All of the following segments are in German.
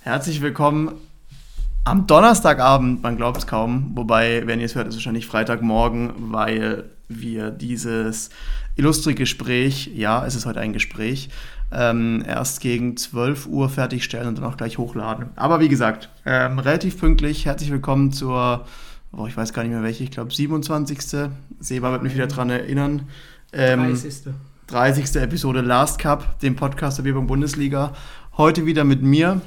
Herzlich willkommen am Donnerstagabend, man glaubt es kaum. Wobei, wenn ihr es hört, ist es wahrscheinlich Freitagmorgen, weil wir dieses illustre Gespräch, ja, es ist heute ein Gespräch, ähm, erst gegen 12 Uhr fertigstellen und dann auch gleich hochladen. Aber wie gesagt, ähm, relativ pünktlich. Herzlich willkommen zur, oh, ich weiß gar nicht mehr welche, ich glaube 27. Seba wird mich wieder daran erinnern. Ähm, 30. 30. Episode Last Cup, dem Podcast der Bierbank Bundesliga. Heute wieder mit mir,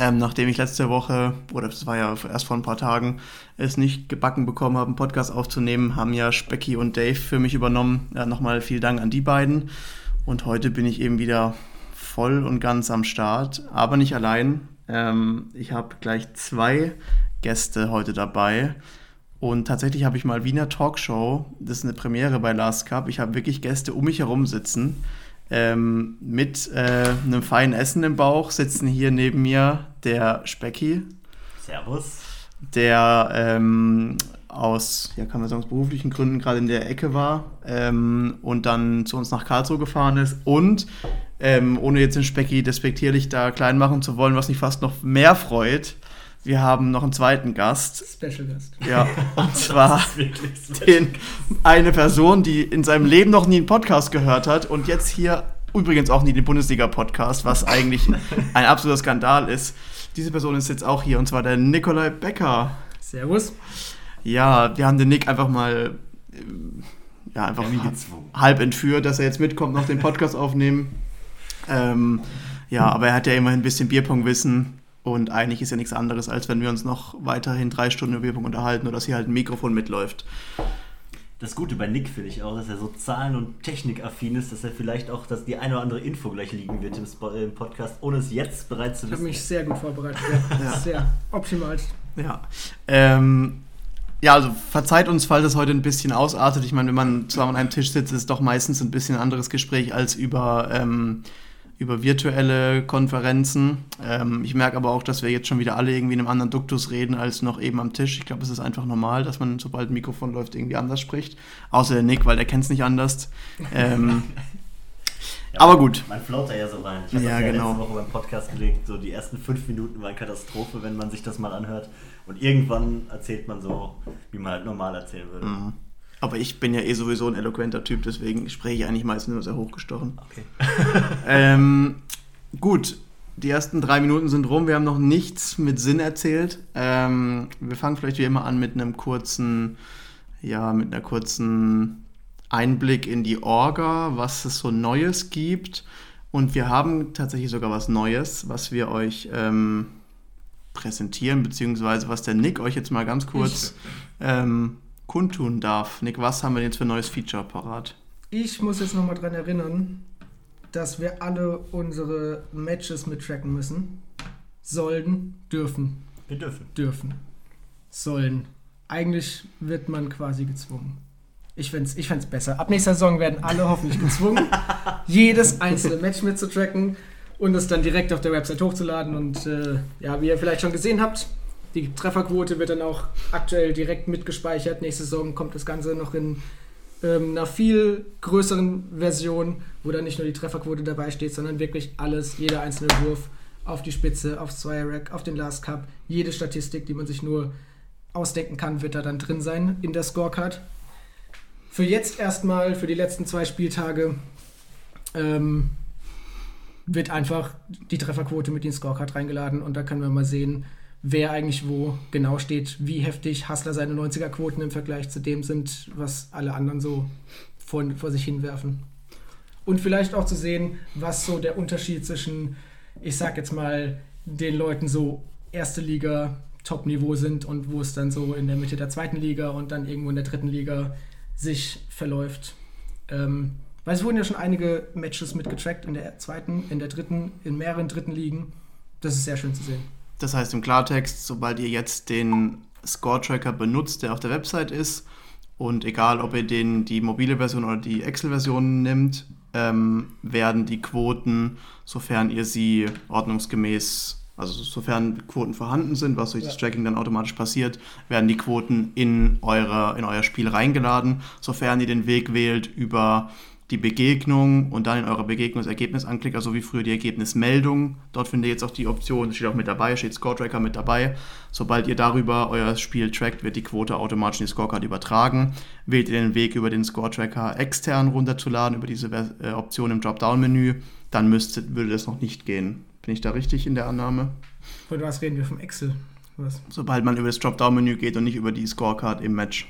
ähm, nachdem ich letzte Woche, oder das war ja erst vor ein paar Tagen, es nicht gebacken bekommen habe, einen Podcast aufzunehmen, haben ja Specky und Dave für mich übernommen. Ja, Nochmal vielen Dank an die beiden. Und heute bin ich eben wieder voll und ganz am Start, aber nicht allein. Ähm, ich habe gleich zwei Gäste heute dabei. Und tatsächlich habe ich mal Wiener Talkshow, das ist eine Premiere bei Last Cup. Ich habe wirklich Gäste um mich herum sitzen ähm, mit äh, einem feinen Essen im Bauch sitzen hier neben mir der Specki. Servus. Der ähm, aus, ja, kann man sagen, aus beruflichen Gründen gerade in der Ecke war ähm, und dann zu uns nach Karlsruhe gefahren ist. Und ähm, ohne jetzt den Specki despektierlich da klein machen zu wollen, was mich fast noch mehr freut, wir haben noch einen zweiten Gast. Special Gast. Ja, und zwar den, eine Person, die in seinem Leben noch nie einen Podcast gehört hat und jetzt hier übrigens auch nie den Bundesliga-Podcast, was eigentlich ein absoluter Skandal ist. Diese Person ist jetzt auch hier und zwar der Nikolai Becker. Servus. Ja, wir haben den Nick einfach mal äh, ja, einfach wie halb entführt, dass er jetzt mitkommt, noch den Podcast aufnehmen. Ähm, ja, aber er hat ja immerhin ein bisschen Bierpong-Wissen und eigentlich ist ja nichts anderes, als wenn wir uns noch weiterhin drei Stunden über Bierpong unterhalten oder dass hier halt ein Mikrofon mitläuft. Das Gute bei Nick finde ich auch, dass er so zahlen- und technikaffin ist, dass er vielleicht auch dass die eine oder andere Info gleich liegen wird im Podcast, ohne es jetzt bereits zu wissen. Ich habe mich sehr gut vorbereitet. Ja. ja. Sehr optimal. Ja. Ähm, ja, also verzeiht uns, falls es heute ein bisschen ausartet. Ich meine, wenn man zusammen an einem Tisch sitzt, ist es doch meistens ein bisschen ein anderes Gespräch als über ähm, über virtuelle Konferenzen. Ähm, ich merke aber auch, dass wir jetzt schon wieder alle irgendwie in einem anderen Duktus reden als noch eben am Tisch. Ich glaube, es ist einfach normal, dass man, sobald ein Mikrofon läuft, irgendwie anders spricht. Außer der Nick, weil der kennt es nicht anders. Ähm, ja, aber gut. Man float da ja so rein. Ich habe ja, das ja genau. letzte Woche beim Podcast gelegt. So die ersten fünf Minuten waren Katastrophe, wenn man sich das mal anhört. Und irgendwann erzählt man so, wie man halt normal erzählen würde. Mhm. Aber ich bin ja eh sowieso ein eloquenter Typ, deswegen spreche ich eigentlich meistens nur sehr hochgestochen. Okay. ähm, gut, die ersten drei Minuten sind rum. Wir haben noch nichts mit Sinn erzählt. Ähm, wir fangen vielleicht wie immer an mit einem kurzen, ja, mit einer kurzen Einblick in die Orga, was es so Neues gibt. Und wir haben tatsächlich sogar was Neues, was wir euch ähm, präsentieren, beziehungsweise was der Nick euch jetzt mal ganz kurz ähm, kundtun darf. Nick, was haben wir jetzt für ein neues Feature parat? Ich muss jetzt nochmal dran erinnern, dass wir alle unsere Matches mittracken müssen. Sollen, dürfen. Wir dürfen. Dürfen. Sollen. Eigentlich wird man quasi gezwungen. Ich fände es ich besser. Ab nächster Saison werden alle hoffentlich gezwungen, jedes einzelne Match mitzutracken und es dann direkt auf der Website hochzuladen. Und äh, ja, wie ihr vielleicht schon gesehen habt, die Trefferquote wird dann auch aktuell direkt mitgespeichert. Nächste Saison kommt das Ganze noch in ähm, einer viel größeren Version, wo dann nicht nur die Trefferquote dabei steht, sondern wirklich alles, jeder einzelne Wurf auf die Spitze, aufs Zweier-Rack, auf den Last Cup. Jede Statistik, die man sich nur ausdenken kann, wird da dann drin sein in der Scorecard. Für jetzt erstmal, für die letzten zwei Spieltage, ähm, wird einfach die Trefferquote mit in die Scorecard reingeladen und da können wir mal sehen, wer eigentlich wo genau steht, wie heftig Hassler seine 90er-Quoten im Vergleich zu dem sind, was alle anderen so vor, vor sich hinwerfen. Und vielleicht auch zu sehen, was so der Unterschied zwischen, ich sag jetzt mal, den Leuten so erste Liga, Top-Niveau sind und wo es dann so in der Mitte der zweiten Liga und dann irgendwo in der dritten Liga sich verläuft. Ähm, weil es wurden ja schon einige Matches mitgetrackt in der zweiten, in der dritten, in mehreren dritten Ligen. Das ist sehr schön zu sehen. Das heißt im Klartext, sobald ihr jetzt den Score-Tracker benutzt, der auf der Website ist, und egal ob ihr den, die mobile Version oder die Excel-Version nimmt, ähm, werden die Quoten, sofern ihr sie ordnungsgemäß, also sofern Quoten vorhanden sind, was durch ja. das Tracking dann automatisch passiert, werden die Quoten in, eure, in euer Spiel reingeladen. Sofern ihr den Weg wählt über die Begegnung und dann in eurer Begegnung das Ergebnis anklickt, also wie früher die Ergebnismeldung. Dort findet ihr jetzt auch die Option, steht auch mit dabei, steht Score Tracker mit dabei. Sobald ihr darüber euer Spiel trackt, wird die Quote automatisch in die Scorecard übertragen. Wählt ihr den Weg über den Score Tracker extern runterzuladen, über diese äh, Option im Dropdown-Menü, dann müsste, würde das noch nicht gehen. Bin ich da richtig in der Annahme? Von was reden wir vom Excel? Was? Sobald man über das Dropdown-Menü geht und nicht über die Scorecard im Match.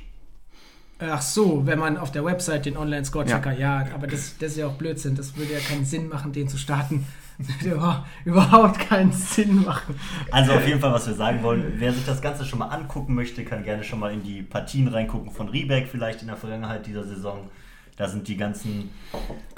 Ach so, wenn man auf der Website den Online-Score-Checker, ja. ja, aber das, das ist ja auch Blödsinn. Das würde ja keinen Sinn machen, den zu starten. Das würde überhaupt keinen Sinn machen. Also auf jeden Fall, was wir sagen wollen, wer sich das Ganze schon mal angucken möchte, kann gerne schon mal in die Partien reingucken von Riebeck vielleicht in der Vergangenheit dieser Saison. Da sind die ganzen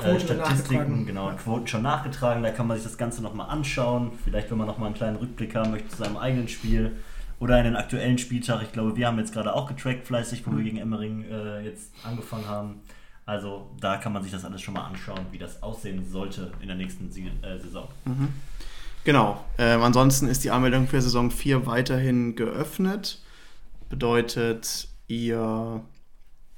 äh, Statistiken, genau, Quoten schon nachgetragen. Da kann man sich das Ganze nochmal anschauen. Vielleicht, wenn man nochmal einen kleinen Rückblick haben möchte zu seinem eigenen Spiel oder in den aktuellen Spieltag. Ich glaube, wir haben jetzt gerade auch getrackt fleißig, wo wir gegen Emmering äh, jetzt angefangen haben. Also da kann man sich das alles schon mal anschauen, wie das aussehen sollte in der nächsten äh, Saison. Mhm. Genau. Ähm, ansonsten ist die Anmeldung für Saison 4 weiterhin geöffnet. Bedeutet, ihr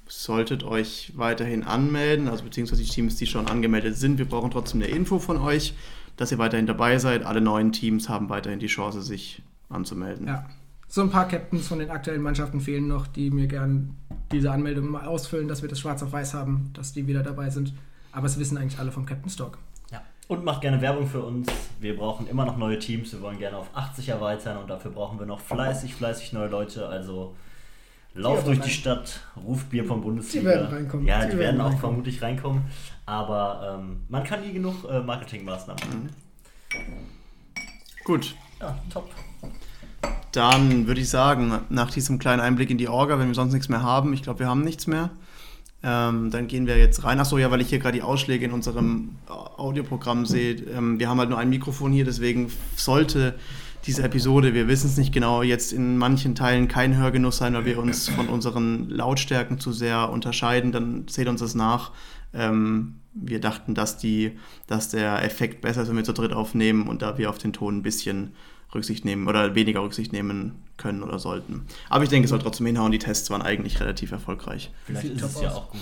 solltet euch weiterhin anmelden, also beziehungsweise die Teams, die schon angemeldet sind. Wir brauchen trotzdem eine Info von euch, dass ihr weiterhin dabei seid. Alle neuen Teams haben weiterhin die Chance, sich anzumelden. Ja, so ein paar Captains von den aktuellen Mannschaften fehlen noch, die mir gern diese Anmeldung mal ausfüllen, dass wir das schwarz auf weiß haben, dass die wieder dabei sind. Aber es wissen eigentlich alle vom Captain Stock. Ja. Und macht gerne Werbung für uns. Wir brauchen immer noch neue Teams. Wir wollen gerne auf 80 erweitern und dafür brauchen wir noch fleißig, fleißig neue Leute. Also lauft durch die Stadt, ruft Bier vom Bundesliga. Die werden reinkommen. Ja, die, die werden, werden, auch vermutlich reinkommen. Aber ähm, man kann nie genug äh, Marketingmaßnahmen. Mhm. Gut. Ja, top. Dann würde ich sagen, nach diesem kleinen Einblick in die Orga, wenn wir sonst nichts mehr haben, ich glaube, wir haben nichts mehr, ähm, dann gehen wir jetzt rein. Achso, ja, weil ich hier gerade die Ausschläge in unserem Audioprogramm sehe. Ähm, wir haben halt nur ein Mikrofon hier, deswegen sollte diese Episode, wir wissen es nicht genau, jetzt in manchen Teilen kein Hörgenuss sein, weil wir uns von unseren Lautstärken zu sehr unterscheiden, dann seht uns das nach. Ähm, wir dachten, dass, die, dass der Effekt besser ist, wenn wir zu dritt aufnehmen und da wir auf den Ton ein bisschen Rücksicht nehmen oder weniger Rücksicht nehmen können oder sollten. Aber ich denke, es soll trotzdem hinhauen. Die Tests waren eigentlich relativ erfolgreich. Vielleicht ist es ja auch gut.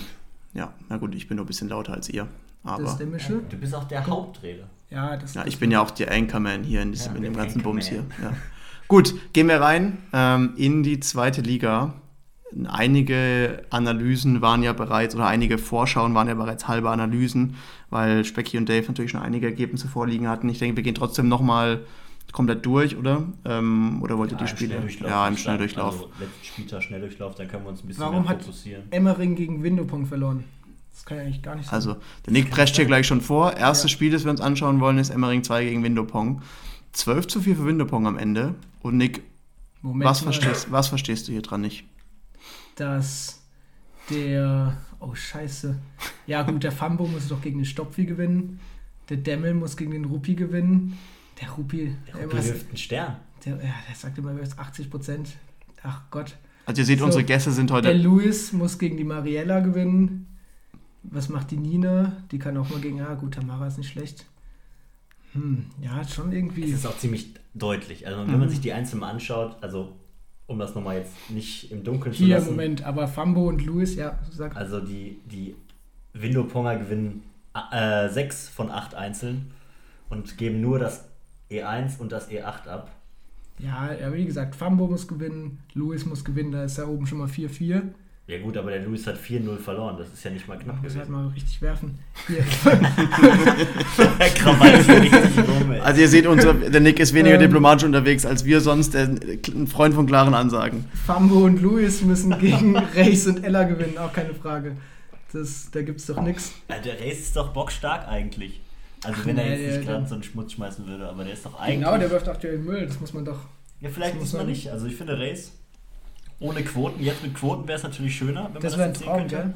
Ja, na gut, ich bin nur ein bisschen lauter als ihr. Aber das ist der Mische. Du bist auch der Hauptredner. Ja, das ja, ich bin ja auch der Anchorman hier in, diesem, ja, in dem ganzen Bums hier. Ja. Gut, gehen wir rein ähm, in die zweite Liga. Einige Analysen waren ja bereits, oder einige Vorschauen waren ja bereits halbe Analysen, weil Specky und Dave natürlich schon einige Ergebnisse vorliegen hatten. Ich denke, wir gehen trotzdem nochmal komplett durch, oder? Ähm, oder wollt ihr ja, die Spiele? Ja, im Schnelldurchlauf. Also, letzten Spieltag Schnelldurchlauf, dann können wir uns ein bisschen Warum mehr fokussieren. Warum hat Emmering gegen Windopong verloren? Das kann ja eigentlich gar nicht sein. Also, der Nick prescht hier gleich schon vor. Erstes ja. Spiel, das wir uns anschauen wollen, ist Emmering 2 gegen Windopong. 12 zu 4 für Windopong am Ende. Und Nick, was verstehst, was verstehst du hier dran nicht? Dass der. Oh, Scheiße. Ja, gut, der Fambo muss doch gegen den Stopfi gewinnen. Der Demmel muss gegen den Rupi gewinnen. Der Rupi. Der Rupi wirft einen Stern. Der, ja, der sagt immer, er 80 Prozent. Ach Gott. Also ihr seht, so, unsere Gäste sind heute... Der Luis muss gegen die Mariella gewinnen. Was macht die Nina? Die kann auch mal gegen... Ah gut, Tamara ist nicht schlecht. Hm, ja, schon irgendwie... Es ist auch ziemlich deutlich. Also wenn mhm. man sich die Einzelnen anschaut, also um das nochmal jetzt nicht im Dunkeln Hier, zu lassen. Hier, Moment, aber Fambo und Luis, ja, sag. Also die, die Window-Ponger gewinnen äh, 6 von 8 Einzeln und geben nur das E1 und das E8 ab. Ja, ja, wie gesagt, Fambo muss gewinnen, Luis muss gewinnen, da ist ja oben schon mal 4-4. Ja gut, aber der Luis hat 4-0 verloren, das ist ja nicht mal knapp gewesen. Muss halt mal richtig werfen. Hier. also ihr seht, unser, der Nick ist weniger ähm, diplomatisch unterwegs als wir sonst, der, ein Freund von klaren Ansagen. Fambo und Luis müssen gegen Race und Ella gewinnen, auch keine Frage. Das, da es doch nichts. Der Race ist doch bockstark eigentlich. Also Ach, wenn er jetzt nicht gerade so einen Schmutz schmeißen würde, aber der ist doch eigentlich. Genau, der wirft aktuell Müll, das muss man doch. Ja, vielleicht ist man nicht. Also ich finde Race ohne Quoten, jetzt mit Quoten wäre es natürlich schöner, wenn das man das ein Traum, könnte.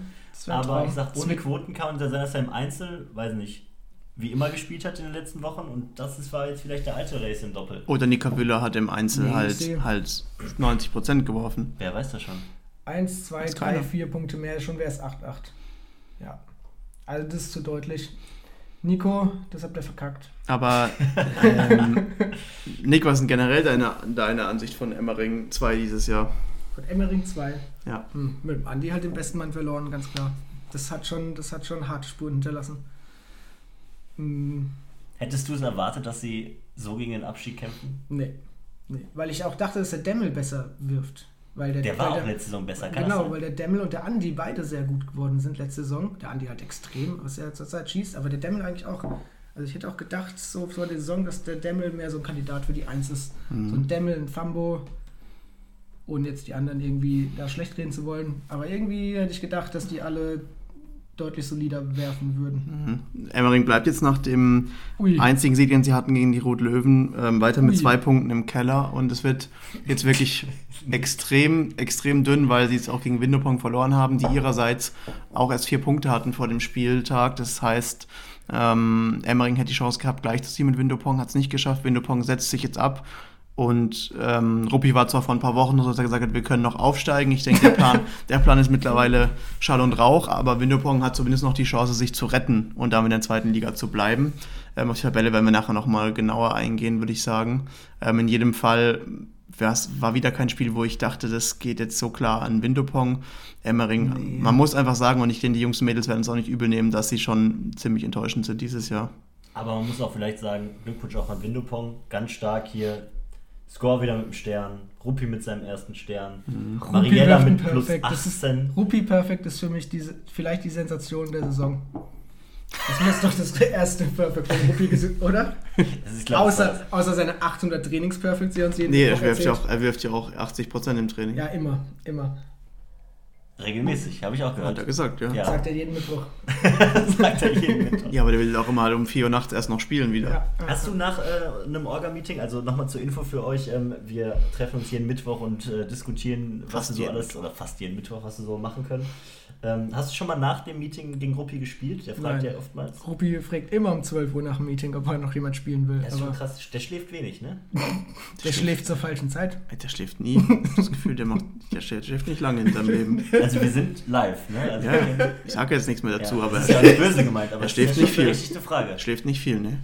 Aber ich sag, ohne Quoten kann man sein, dass er im Einzel, weiß nicht, wie immer gespielt hat in den letzten Wochen und das ist, war jetzt vielleicht der alte Race im Doppel. Oder Nika Wüller hat im Einzel nee, halt, halt 90% geworfen. Wer weiß das schon? 1, 2, 3, 4 Punkte mehr, schon wäre es 8, 8. Ja. Also das ist zu deutlich. Nico, das habt ihr verkackt. Aber ähm, Nick, was ist denn generell deine, deine Ansicht von Emmering 2 dieses Jahr? Von Emmering 2? Ja. Hm, mit dem Andi halt den besten Mann verloren, ganz klar. das hat schon, das hat schon harte Spuren hinterlassen. Mhm. Hättest du es erwartet, dass sie so gegen den Abstieg kämpfen? Nee. nee. Weil ich auch dachte, dass der Demmel besser wirft. Weil der, der war weil auch letzte Saison besser, kann Genau, weil der Demmel und der Andi beide sehr gut geworden sind letzte Saison. Der Andi halt extrem, was er zurzeit schießt, aber der Demmel eigentlich auch. Also ich hätte auch gedacht, so vor der Saison, dass der Demmel mehr so ein Kandidat für die Eins ist. Mhm. So ein Demmel, ein Fambo, ohne jetzt die anderen irgendwie da schlecht reden zu wollen. Aber irgendwie hätte ich gedacht, dass die alle deutlich solider werfen würden. Mhm. Emmering bleibt jetzt nach dem Ui. einzigen Sieg, den sie hatten gegen die Rot-Löwen, ähm, weiter mit Ui. zwei Punkten im Keller und es wird jetzt wirklich extrem, extrem dünn, weil sie es auch gegen Windopong verloren haben, die ihrerseits auch erst vier Punkte hatten vor dem Spieltag. Das heißt, ähm, Emmering hätte die Chance gehabt, gleich zu ziehen mit Windopong, hat es nicht geschafft. Windopong setzt sich jetzt ab und ähm, Ruppi war zwar vor ein paar Wochen so, dass er gesagt hat, wir können noch aufsteigen. Ich denke, der Plan, der Plan ist mittlerweile Schall und Rauch, aber Windopong hat zumindest noch die Chance, sich zu retten und damit in der zweiten Liga zu bleiben. Ähm, auf die Tabelle werden wir nachher nochmal genauer eingehen, würde ich sagen. Ähm, in jedem Fall war wieder kein Spiel, wo ich dachte, das geht jetzt so klar an Windopong. Emmering, nee. man muss einfach sagen, und ich denke, die Jungs und Mädels werden es auch nicht übel nehmen, dass sie schon ziemlich enttäuschend sind dieses Jahr. Aber man muss auch vielleicht sagen, Glückwunsch auch an Windopong, ganz stark hier Score wieder mit dem Stern, Rupi mit seinem ersten Stern, mhm. Mariella mit plus perfect. 18. Rupi Perfect ist für mich diese, vielleicht die Sensation der Saison. Das muss doch das erste Perfect von Rupi gesehen, oder? Außer, außer seine 800 Trainings-Perfects, die uns jeden Nee, er wirft, ja auch, er wirft ja auch 80% im Training. Ja, immer, immer. Regelmäßig, habe ich auch gehört. Hat er gesagt, ja. ja. Sagt er jeden Mittwoch. Sagt er jeden Mittwoch. Ja, aber der will auch immer um 4 Uhr nachts erst noch spielen wieder. Ja. Hast du nach äh, einem Orga-Meeting, also nochmal zur Info für euch, ähm, wir treffen uns jeden Mittwoch und äh, diskutieren, fast was du so alles, Mittwoch. oder fast jeden Mittwoch, was du so machen können. Ähm, hast du schon mal nach dem Meeting gegen Ruppi gespielt? Der fragt Nein. ja oftmals. Ruppi fragt immer um 12 Uhr nach dem Meeting, ob heute noch jemand spielen will. Das ist schon krass. Der schläft wenig, ne? der schläft zur falschen Zeit. Der schläft nie. Das Gefühl, der, macht, der schläft nicht lange in seinem Leben. Also wir sind live, ne? Also ja, ich sage jetzt nichts mehr dazu, ja, aber... Das ist ja nicht böse gemeint, aber er schläft nicht viel. Richtige Frage. Schläft nicht viel, ne?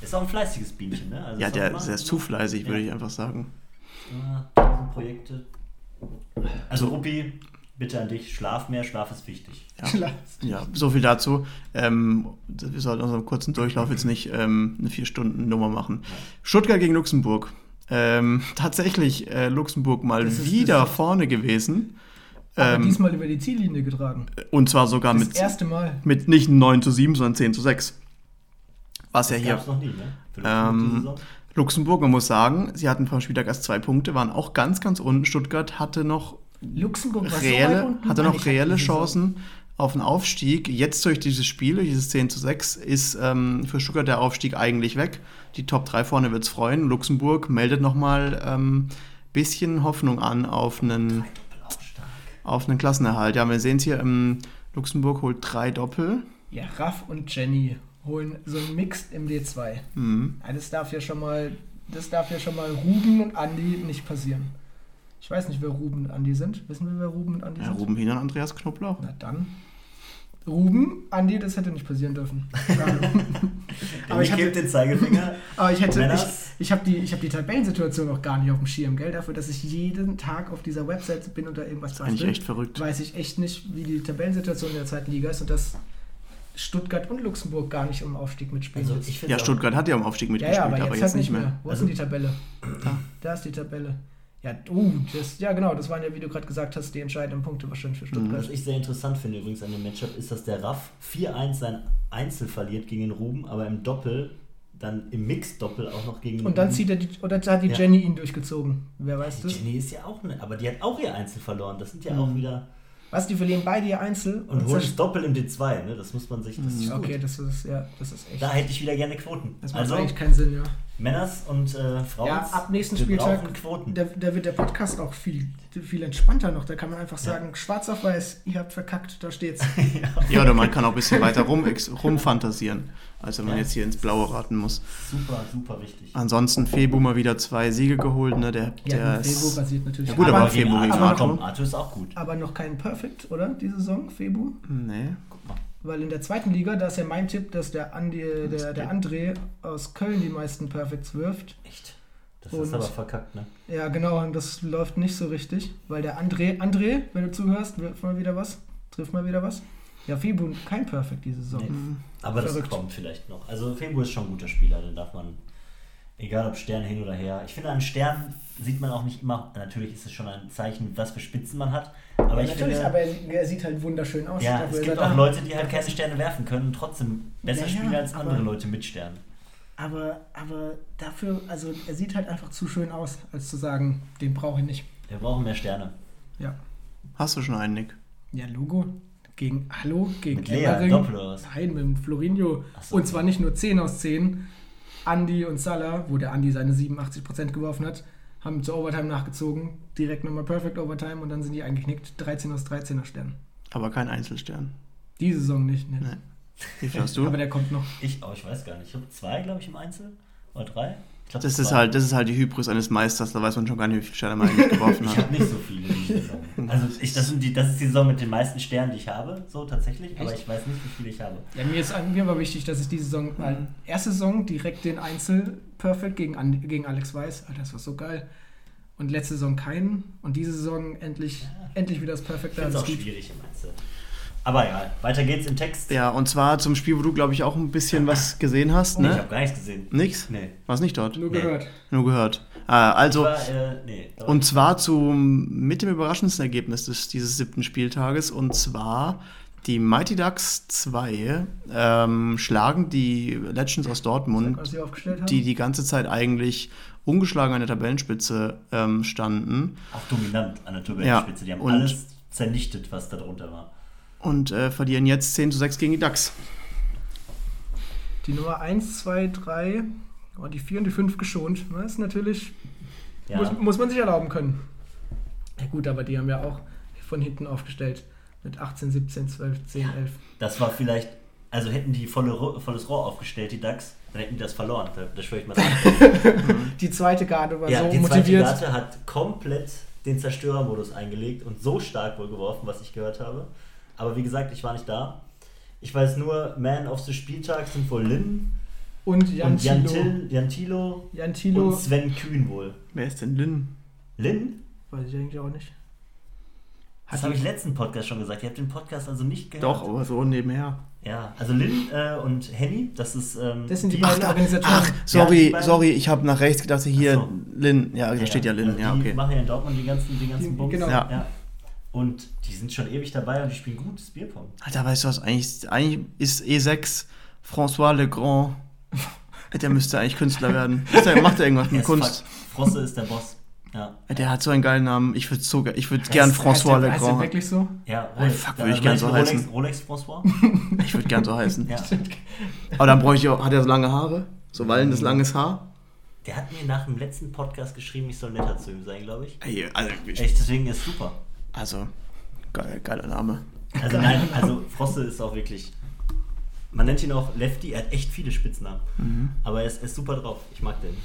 Ist auch ein fleißiges Bienchen, ne? Also ja, der, der ist zu fleißig, würde ich einfach sagen. Ja, Projekte. Also Ruppi, bitte an dich, schlaf mehr, Schlaf ist wichtig. Ja, ja so viel dazu. Ähm, wir sollten unseren kurzen Durchlauf jetzt nicht ähm, eine vier-Stunden-Nummer machen. Stuttgart gegen Luxemburg. Ähm, tatsächlich äh, Luxemburg mal ist, wieder vorne gewesen. Aber ähm, diesmal über die Ziellinie getragen. Und zwar sogar das mit, erste Mal. mit nicht 9 zu 7, sondern 10 zu 6. Was das ja hier. Noch nie, ne? Ähm, Luxemburg, man muss sagen, sie hatten vor Spieltag erst zwei Punkte, waren auch ganz, ganz unten. Stuttgart hatte noch Luxemburg war reelle, so hatte noch reelle Chancen auf einen Aufstieg. Jetzt durch dieses Spiel, durch dieses 10 zu 6, ist ähm, für Stuttgart der Aufstieg eigentlich weg. Die Top 3 vorne wird es freuen. Luxemburg meldet nochmal ein ähm, bisschen Hoffnung an auf einen, auf einen Klassenerhalt. Ja, wir sehen es hier, ähm, Luxemburg holt drei Doppel. Ja, Raff und Jenny holen so ein Mixed im D2. Mhm. Ja, das darf ja schon mal, das darf ja schon mal Ruben und Andi nicht passieren. Ich weiß nicht, wer Ruben und Andi sind. Wissen wir, wer Ruben und Andi ja, sind? Ruben Hiener und Andreas Knoblauch. Na dann. Ruben, Andi, das hätte nicht passieren dürfen. aber ich habe den Zeigefinger. Aber ich hätte, ich, ich habe die, hab die Tabellensituation auch gar nicht auf dem Schirm, gell? Dafür, dass ich jeden Tag auf dieser Website bin und da irgendwas Das ist echt verrückt. Weiß ich echt nicht, wie die Tabellensituation in der zweiten Liga ist und dass Stuttgart und Luxemburg gar nicht um Aufstieg mitspielen. Also ja, Stuttgart hat ja um Aufstieg mitgespielt, ja, ja, aber, aber jetzt, jetzt nicht mehr. mehr. Wo also, ist denn die Tabelle? Da. da ist die Tabelle. Ja, uh, das, ja genau, das waren ja, wie du gerade gesagt hast, die entscheidenden Punkte wahrscheinlich für Stuttgart. Was ich sehr interessant finde übrigens an dem Matchup, ist, dass der Raff 4-1 sein Einzel verliert gegen den Ruben, aber im Doppel, dann im Mix-Doppel auch noch gegen den Und dann Ruben. zieht er die, oder hat die ja. Jenny ihn durchgezogen. Wer weiß das? Jenny ist ja auch, ne, aber die hat auch ihr Einzel verloren. Das sind ja mhm. auch wieder was, die verlieren beide ihr Einzel? Und, und holen es doppelt im D2, ne? Das muss man sich. Das ist okay, das ist, ja, das ist echt. Da hätte ich wieder gerne Quoten. Das macht also, eigentlich keinen Sinn, ja. Männers und äh, Frauen. Ja, ab nächsten Spieltag. Quoten. Da, da, wird der Podcast auch viel, viel entspannter noch. Da kann man einfach sagen, ja. schwarz auf weiß, ihr habt verkackt, da steht's. ja, oder man kann auch ein bisschen weiter rum, rumfantasieren, als wenn man ja. jetzt hier ins Blaue raten muss. Super, super wichtig. Ansonsten Febu mal wieder zwei Siege geholt. Ne? Der, ja, der Febu basiert natürlich. Ja, gut, aber, aber Febu gegen Arthur. Arthur ist auch gut. Aber noch kein Perfect, oder? Die Saison, Febu? Nee. Weil in der zweiten Liga, da ist ja mein Tipp, dass der, Andi, der, der André aus Köln die meisten Perfects wirft. Echt? Das und, ist aber verkackt, ne? Ja, genau, und das läuft nicht so richtig, weil der André, André, wenn du zuhörst, wirft mal wieder was, trifft mal wieder was. Ja, Febu kein Perfect diese Saison. Nee. Aber Verrückt. das kommt vielleicht noch. Also Febu ist schon ein guter Spieler, den darf man, egal ob Stern hin oder her. Ich finde, an Stern sieht man auch nicht immer, natürlich ist es schon ein Zeichen, was für Spitzen man hat. Aber ja, ich natürlich, finde, aber er, sieht halt wunderschön aus. Ja, es gibt auch Leute, die halt keine Sterne werfen können und trotzdem besser ja, spielen als andere Leute mit Sternen. Aber, aber dafür, also er sieht halt einfach zu schön aus, als zu sagen, den brauche ich nicht. Wir brauchen mehr Sterne. Ja. Hast du schon einen, Nick? Ja, Logo. Gegen Hallo, gegen mit Lea, Doppel Nein, mit dem Florinho. So. Und zwar nicht nur 10 aus 10. Andy und Salah, wo der Andy seine 87% geworfen hat, haben zur Overtime nachgezogen. Direkt nochmal Perfect Overtime und dann sind die eingeknickt. 13 aus 13er Sternen. Aber kein Einzelstern. Diese Saison nicht, ne? Nein. Wie viel hast du? Aber der kommt noch. Ich, oh, ich weiß gar nicht. Ich habe zwei, glaube ich, im Einzel. Oder drei. Glaub, das, ist halt, das ist halt die Hybris eines Meisters, da weiß man schon gar nicht, wie viele Sterne man eigentlich geworfen hat. ich habe nicht so viele. Also ich, das, sind die, das ist die Saison mit den meisten Sternen, die ich habe, so tatsächlich, Echt? aber ich weiß nicht, wie viele ich habe. Ja, mir, ist, mir war wichtig, dass ich diese Saison, mhm. erste Saison direkt den Einzel Perfect gegen, gegen Alex Weiß, Alter, das war so geil. Und letzte Saison keinen und diese Saison endlich, ja. endlich wieder das Perfect. Ich finde es auch schwierig im Einzel. Aber egal, weiter geht's im Text. Ja, und zwar zum Spiel, wo du, glaube ich, auch ein bisschen was gesehen hast, ne? Ich habe gar nichts gesehen. Nichts? Nee. Warst nicht dort? Nur gehört. Nur gehört. Ah, also, war, äh, nee, und zwar zum, mit dem überraschendsten Ergebnis des, dieses siebten Spieltages, und zwar die Mighty Ducks 2 ähm, schlagen die Legends aus Dortmund, die die ganze Zeit eigentlich ungeschlagen an der Tabellenspitze ähm, standen. Auch dominant an der Tabellenspitze. Ja, die haben alles zernichtet, was da drunter war und äh, verlieren jetzt 10 zu 6 gegen die DAX. Die Nummer 1, 2, 3, oh, die 4 und die 5 geschont. Das ist natürlich, ja. muss, muss man sich erlauben können. Ja gut, aber die haben ja auch von hinten aufgestellt mit 18, 17, 12, 10, 11. Das war vielleicht, also hätten die volle, volles Rohr aufgestellt, die DAX, dann hätten die das verloren. Das schwöre ich mal Die zweite Garde war ja, so die motiviert. Die zweite Garde hat komplett den Zerstörermodus eingelegt und so stark wohl geworfen, was ich gehört habe. Aber wie gesagt, ich war nicht da. Ich weiß nur, Man of the Spieltag sind wohl Lynn. Und Jan, und Jan, Till, Jan Tilo. Jan Tilo. Und Sven Kühn wohl. Wer ist denn Lynn? Lynn? Weiß ich eigentlich auch nicht. Das habe ich letzten Podcast schon gesagt. Ihr habt den Podcast also nicht gehört. Doch, aber so nebenher. Ja, also Lynn äh, und Henny, das ist. Ähm, das sind die, die beiden Organisatoren. Ach, sorry, ja, sorry, ich habe nach rechts gedacht, hier so. Lynn. Ja, da ja, steht ja Lynn. Also ja, okay. Die machen ja in Dortmund die ganzen, die ganzen Bums. Genau. Ja. Und die sind schon ewig dabei und die spielen gutes Bierpong. Alter, weißt du was? Eigentlich, eigentlich ist E6 François Legrand. Der müsste eigentlich Künstler werden. Der, macht er irgendwas mit Kunst? Frosse ist der Boss. Ja. Der hat so einen geilen Namen. Ich würde so, ich würde gern François Legrand. Heißt der wirklich so? Ja, Rolex, fuck, würde ich gern so Rolex, heißen. Rolex François? Ich würde gern so heißen. ja. Aber dann bräuchte ich auch, hat er so lange Haare? So wallendes langes Haar? Der hat mir nach dem letzten Podcast geschrieben, ich soll netter zu ihm sein, glaube ich. Ey, also, Echt, deswegen ist super. Also, geil, geiler Name. Also nein, also Frosse ist auch wirklich. Man nennt ihn auch Lefty, er hat echt viele Spitznamen. Mhm. Aber er ist, ist, super drauf. Ich mag den.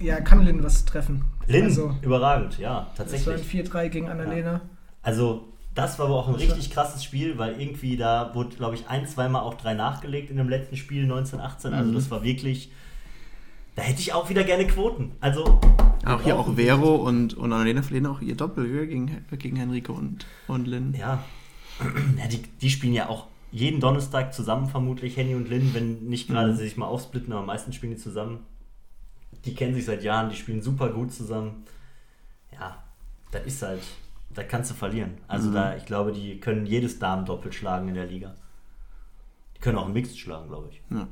Ja, kann Lin was treffen. Lin, also, überragend, ja, tatsächlich. Das war ein 4-3 gegen Annalena. Ja. Also, das war aber auch ein richtig krasses Spiel, weil irgendwie da wurde, glaube ich, ein, zweimal auch drei nachgelegt in dem letzten Spiel 1918. Also, mhm. das war wirklich. Da hätte ich auch wieder gerne Quoten. Also, auch hier auch Vero und, und Annalena verlieren auch ihr Doppel gegen, gegen Henrike und, und Lynn. Ja, ja die, die spielen ja auch jeden Donnerstag zusammen, vermutlich Henny und Lynn, wenn nicht gerade mhm. sie sich mal aufsplitten, aber meistens spielen die zusammen. Die kennen sich seit Jahren, die spielen super gut zusammen. Ja, das ist halt, da kannst du verlieren. Also mhm. da, ich glaube, die können jedes Damen-Doppel schlagen in der Liga. Die können auch ein Mixed schlagen, glaube ich. Ja.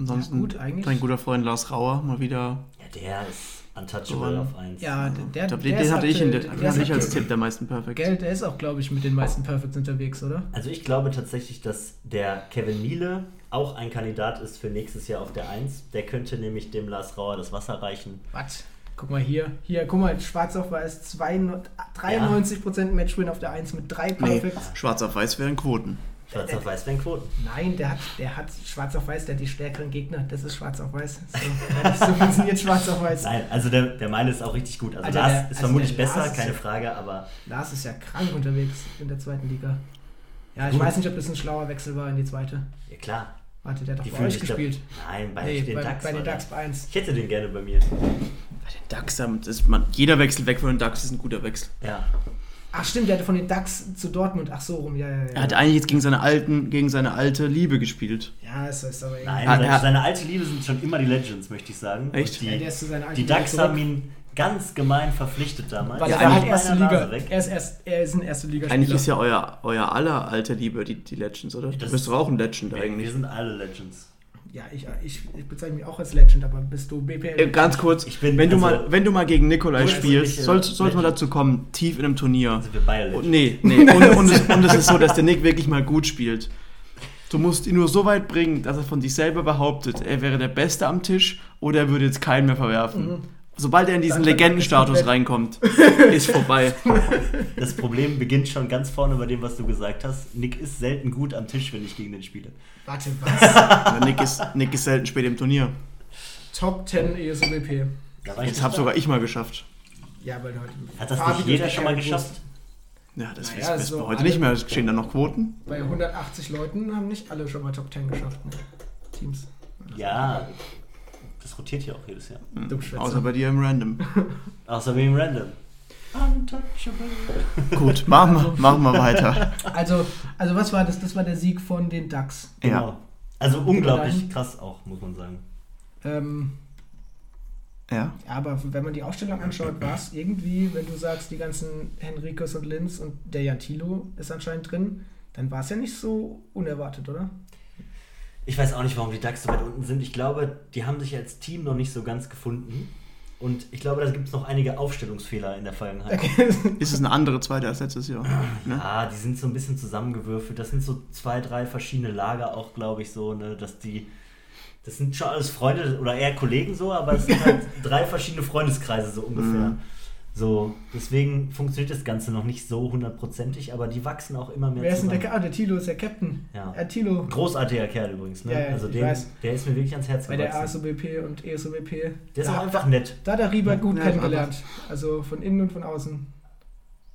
Ansonsten ja, gut, eigentlich. dein guter Freund Lars Rauer mal wieder. Ja, der ist untouchable so, auf 1. Ja, der, der, der den hatte ich, in der, den hatte ich als Tipp der meisten Perfects. Geld, der ist auch, glaube ich, mit den meisten Perfects unterwegs, oder? Also ich glaube tatsächlich, dass der Kevin Miele auch ein Kandidat ist für nächstes Jahr auf der 1. Der könnte nämlich dem Lars Rauer das Wasser reichen. Was? Guck mal hier, hier, guck mal, Schwarz auf Weiß 93% ja. Matchwin auf der 1 mit drei Perfects. Nee, Schwarz auf Weiß wären Quoten. Schwarz auf Weiß wären Quoten. Nein, der hat, der hat Schwarz auf Weiß, der hat die stärkeren Gegner. Das ist Schwarz auf Weiß. So, so funktioniert Schwarz auf Weiß. Nein, also der, der meine ist auch richtig gut. Also Alter, Lars der, ist also vermutlich besser, ist keine ja, Frage, aber. Lars ist ja krank unterwegs in der zweiten Liga. Ja, ich gut. weiß nicht, ob das ein schlauer Wechsel war in die zweite. Ja, klar. Warte, der hat doch bei euch gespielt. Nein, bei nee, den bei, DAX. Bei den DAX bei 1. Ich hätte den gerne bei mir. Bei den DAX, ist man, jeder Wechsel weg von den DAX ist ein guter Wechsel. Ja. Ach stimmt, der hatte von den Ducks zu Dortmund. Ach so rum, ja, ja, ja. Er hat eigentlich jetzt gegen seine alten, gegen seine alte Liebe gespielt. Ja, es ist aber Nein, Ah, seine, seine alte Liebe sind schon immer die Legends, möchte ich sagen. Echt? Und Ja, die, der ist zu seiner alten die zurück. haben ihn ganz gemein verpflichtet damals. Weil Ja, er eigentlich- erste Liga. Er ist, erst, er ist ein erste Liga Eigentlich ist ja euer, euer aller alte Liebe die, die Legends, oder? Du Das bist ist- doch auch ein Legend Wir, wir eigentlich. sind alle Legends. Ja, ich, ich, ich bezeichne mich auch als Legend, aber bist du BPL? Äh, Ganz kurz, Ich bin- wenn, du also- mal, wenn du mal gegen Nikolai Du spielst, bist soll, sollte man Legend. dazu kommen, tief in einem Turnier. Sind wir beide Und, Legends. nee, nee. Und, und, es, und es ist so, dass der Nick wirklich mal gut spielt. Du musst ihn nur so weit bringen, dass er von sich selber behauptet, er wäre der Beste am Tisch oder er würde jetzt keinen mehr verwerfen. Sobald er in diesen Dann- dann Legendenstatus reinkommt, ist vorbei. Das Problem beginnt schon ganz vorne bei dem, was du gesagt hast. Nick ist selten gut am Tisch, wenn ich gegen den spiele. Warte, was? Nick ist, Nick ist selten spät im Turnier. Top 10 ESOBP. Jetzt da. sogar ich mal geschafft. Ja, weil du halt Hat das Fabi nicht jeder schon mal geschafft? Ja, das Naja, ist, ist so heute alle- nicht mehr. Es stehen da noch Quoten. Bei 180 Leuten haben nicht alle schon mal Top 10 geschafft. Ne? Teams. Ja, das rotiert ja auch jedes Jahr. Dummschwätzer. Außer bei dir im Random. Außer wegen Random. Untouchable. Gut, machen wir, machen wir weiter. Also, also was war das? Das war der Sieg von den Ducks. Ja. Genau. Also unglaublich dahin? krass auch, muss man sagen. Ähm, Ja. ja, aber wenn man die Ausstellung anschaut, war es irgendwie, wenn du sagst, die ganzen Henrikes und Linz und der Jan Thilo ist anscheinend drin, dann war es ja nicht so unerwartet, oder? Ich weiß auch nicht, warum die Ducks so weit unten sind. Ich glaube, die haben sich als Team noch nicht so ganz gefunden. Und ich glaube, da gibt es noch einige Aufstellungsfehler in der Vergangenheit. Ist es eine andere zweite als letztes Jahr? Ne? Ja, die sind so ein bisschen zusammengewürfelt. Das sind so zwei, drei verschiedene Lager auch, glaube ich, so, ne, dass die. Das sind schon alles Freunde oder eher Kollegen so, aber es sind halt drei verschiedene Freundeskreise so ungefähr. Mhm. So, deswegen funktioniert das Ganze noch nicht so hundertprozentig, aber die wachsen auch immer mehr Wer ist denn zusammen. der? Ah, der Thilo ist der Captain. Ja. Äh, Thilo Großartiger Kerl übrigens, ne? Ja, ja, also ich den, weiß. der ist mir wirklich ans Herz bei der gewachsen. ASOBP und ESOBP. Der ist da, auch einfach nett. da hat er Rieber gut Ja, kennengelernt. Also von innen und von außen.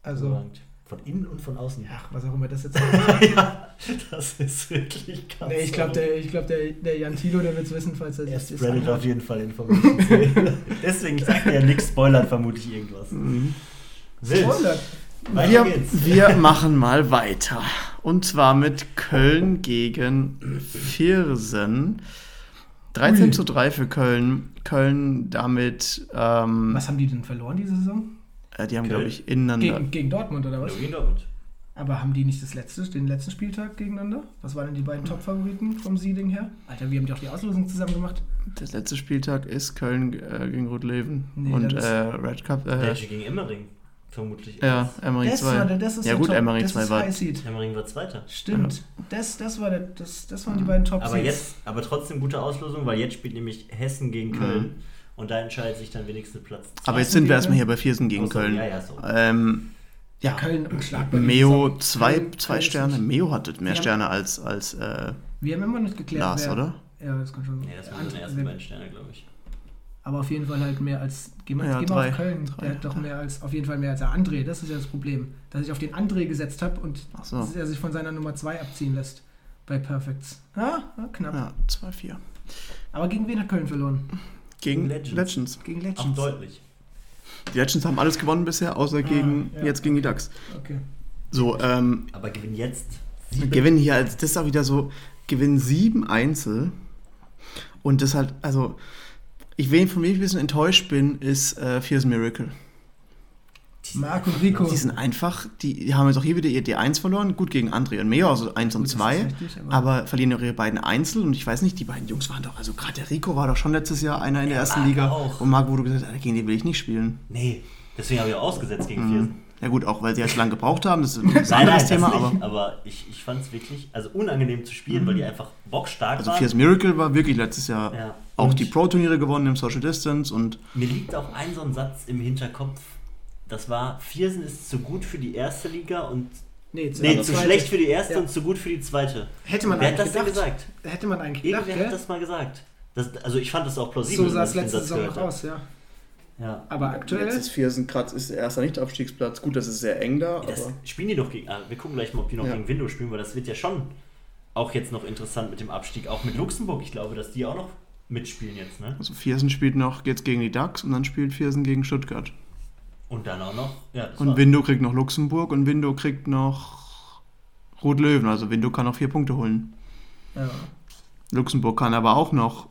Also. Von innen und von außen. ach, was auch immer das jetzt heißt. ja, das ist wirklich krass. nee, ich glaube, der, ich glaub, der, der Jan Thilo, der wird es wissen, falls er Er sich das spreadet auf jeden Fall Informationen. Deswegen sagt er nichts, spoilert vermutlich irgendwas. Mhm. Wild. Spoiler. Weiter Wir, wir machen mal weiter. Und zwar mit Köln gegen Viersen. 13 Ui. zu 3 für Köln. Köln damit, ähm, Was haben die denn verloren diese Saison? äh, die haben, glaube ich, ineinander. Gegen, gegen Dortmund oder was? Gegen Dortmund. Aber haben die nicht das letzte, den letzten Spieltag gegeneinander? Was waren denn die beiden Top-Favoriten vom Seeding her? Alter, wir haben die auch die Auslosung zusammen gemacht. Der letzte Spieltag ist Köln äh, gegen Rot-Leven Nee, und äh, Red Cup. Äh, Welche gegen Emmering? Vermutlich. ja, Emmering Das 2. war der, das ist Ja gut, Top, Emmering das 2 ist war-. Emmering war Zweiter. Stimmt. Das, das, war der, das, das waren die beiden top Aber jetzt, aber trotzdem gute Auslosung, weil jetzt spielt nämlich Hessen gegen Köln und da entscheidet sich dann wenigstens Platz. zwei. Aber jetzt sind wir erstmal hier bei Viersen gegen Köln. Ja, ja, so. Ähm, Ja, Köln unschlagbar. Meo zwei, Köln zwei Sterne. Meo hatte mehr. Sterne als, als äh, Wir haben immer nicht geklärt. Lars, wer, oder? Ja, das kann schon Nee, das waren die ersten beiden Sterne, glaube ich. Aber auf jeden Fall halt mehr als. Geh mal, Ja, geh mal drei. auf Köln. Drei, der hat doch mehr als. Auf jeden Fall mehr als der André. Das ist ja das Problem. Dass ich auf den André gesetzt habe und so. er sich von seiner Nummer 2 abziehen lässt. Bei Perfects. Ja, ja knapp. ja, 2-4. Aber gegen wen hat Köln verloren? Gegen Legends. Legends. Gegen Auch Legends. deutlich. Die Legends haben alles gewonnen bisher, außer gegen, ja, jetzt gegen die Ducks. Okay. So, ähm, Aber gewinnen jetzt sieben. gewinnen hier, als das ist auch wieder so, gewinnen sieben Einzel. Und das halt, also, ich, wen von mir ich ein bisschen enttäuscht bin, ist äh, Fierce Miracle. Marc und Rico. Die sind einfach, die, die haben jetzt auch hier wieder ihr D1 verloren, gut gegen André und Meo, also 1 und Gut, das 2, ist richtig, aber- aber verlieren auch ihre beiden Einzel und ich weiß nicht, die beiden Jungs waren doch, also gerade der Rico war doch schon letztes Jahr einer in der Ja, ersten Marc Liga auch. und Marc, wo du gesagt hast, gegen den will ich nicht spielen. Nee, deswegen habe ich auch ausgesetzt gegen Mhm. Viersen. Ja gut, auch weil sie jetzt lange gebraucht haben, das ist ein Nein, nein, anderes das Thema, nicht, aber aber, ich, ich fand es wirklich also unangenehm zu spielen, weil die einfach bockstark also waren. Fierce Miracle war wirklich letztes Jahr Ja. auch Und die Pro-Turniere gewonnen im Social Distance und Mir liegt auch ein so ein Satz im Hinterkopf. Das war, Viersen ist zu gut für die erste Liga und Nee, nee, aber zu schlecht für die erste Ja. und zu gut für die zweite. Hätte man Wer hat eigentlich das denn gedacht. gesagt? Hätte man eigentlich gedacht, Irgendwer gell? hat das mal gesagt. Das, also ich fand das auch plausibel. So sah es letzte Saison noch aus, ja. Ja. Aber aktuell. jetzt ist Viersen Kratz ist der erste Nicht-Abstiegsplatz. Gut, das ist sehr eng da, Das aber spielen die doch gegen. Ah, wir gucken gleich mal, ob die noch Ja. gegen Windows spielen, weil das wird ja schon auch jetzt noch interessant mit dem Abstieg. Auch mit Luxemburg. Ich glaube, dass die auch noch mitspielen jetzt, ne? also Viersen spielt noch jetzt gegen die Ducks und dann spielt Viersen gegen Stuttgart. Und dann auch noch, ja. und. Window kriegt noch Luxemburg und Window kriegt noch Rot-Löwen. Also Window kann noch vier Punkte holen. Ja. Luxemburg kann aber auch noch.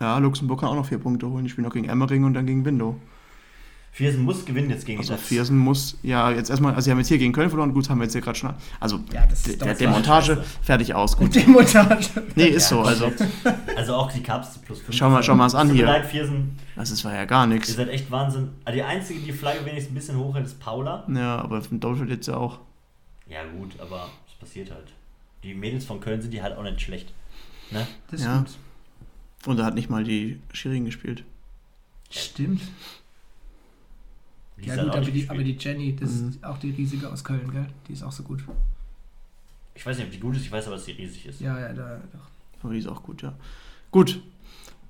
Ja, Luxemburg kann auch noch vier Punkte holen. Ich spiele noch gegen Emmering und dann gegen Window. Viersen muss gewinnen jetzt gegen Also das. Viersen muss, ja, jetzt erstmal, also sie haben jetzt hier gegen Köln verloren, gut, haben wir jetzt hier gerade schon. Also ja, der Demontage, fertig aus. Gut. Demontage. Nee, ist ja, so, also. Also auch die Cups plus 5. Schau mal, schau mal es an hier. Leid, Viersen. Das ist, war ja gar nichts. Ihr seid echt Wahnsinn. Also die einzige, die Flagge wenigstens ein bisschen hochhält, ist Paula. Ja, aber im Doppelfeld jetzt ja auch. Ja, gut, aber es passiert halt. Die Mädels von Köln sind die halt auch nicht schlecht. Ne? Das ja. stimmt. Und da hat nicht mal die Schirin gespielt. Stimmt. Die ja gut, aber die, aber die, Jenny, das mhm. ist auch die riesige aus Köln, gell? Die ist auch so gut. Ich weiß nicht, ob die gut ist, ich weiß aber, dass sie riesig ist. Ja, ja, da, doch. Aber die ist auch gut, ja. Gut,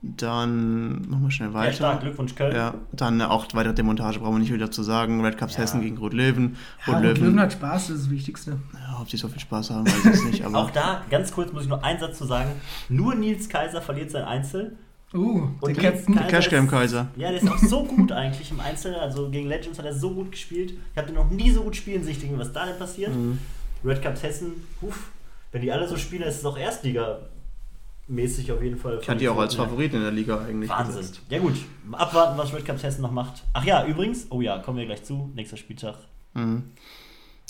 dann machen wir schnell weiter. Ja, stark, Glückwunsch Köln. Ja, dann auch weitere Demontage, brauchen wir nicht wieder zu sagen. Red Cups ja. Hessen gegen Rot-Löwen. Ja, Rot-Löwen hat Spaß, das ist das Wichtigste. Ja, ob sie so viel Spaß haben, weiß ich nicht. auch da, ganz kurz muss ich nur einen Satz zu sagen. Nur Nils Kaiser verliert sein Einzel. Uh, und der Captain. Der Cashcam Kaiser. Ja, der ist auch so gut eigentlich im Einzel. Also gegen Legends hat er so gut gespielt. Ich habe den noch nie so gut spielen sehen, was da denn passiert. Mhm. Red Cups Hessen, uff, wenn die alle so spielen, ist es auch Erstliga mäßig auf jeden Fall. Ich hatte die auch als Favorit in der Liga eigentlich. Wahnsinn. Gesetzt. Ja gut, abwarten, was Red Cups Hessen noch macht. Ach ja, übrigens, oh ja, kommen wir gleich zu, nächster Spieltag. Mhm.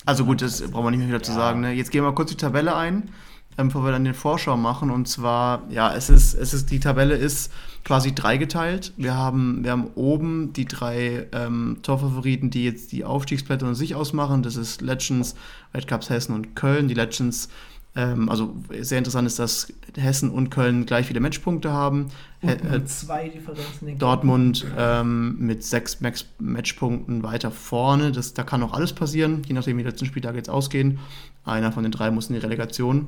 Also gut, das brauchen wir nicht mehr wieder ja. zu sagen. Ne? Jetzt gehen wir kurz die Tabelle ein, bevor wir dann den Vorschau machen. Und zwar, ja, es ist, es ist, die Tabelle ist quasi dreigeteilt. Wir haben, wir haben oben die drei ähm, Torfavoriten, die jetzt die Aufstiegsplätze unter sich ausmachen. Das ist Legends, Red Cups Hessen und Köln. Die Legends ähm, also sehr interessant ist, dass Hessen und Köln gleich viele Matchpunkte haben. Äh, zwei Differenzen. Dortmund ähm, mit sechs Max Matchpunkten weiter vorne. Das, da kann noch alles passieren, je nachdem, wie die letzten Spieltage jetzt ausgehen. Einer von den drei muss in die Relegation.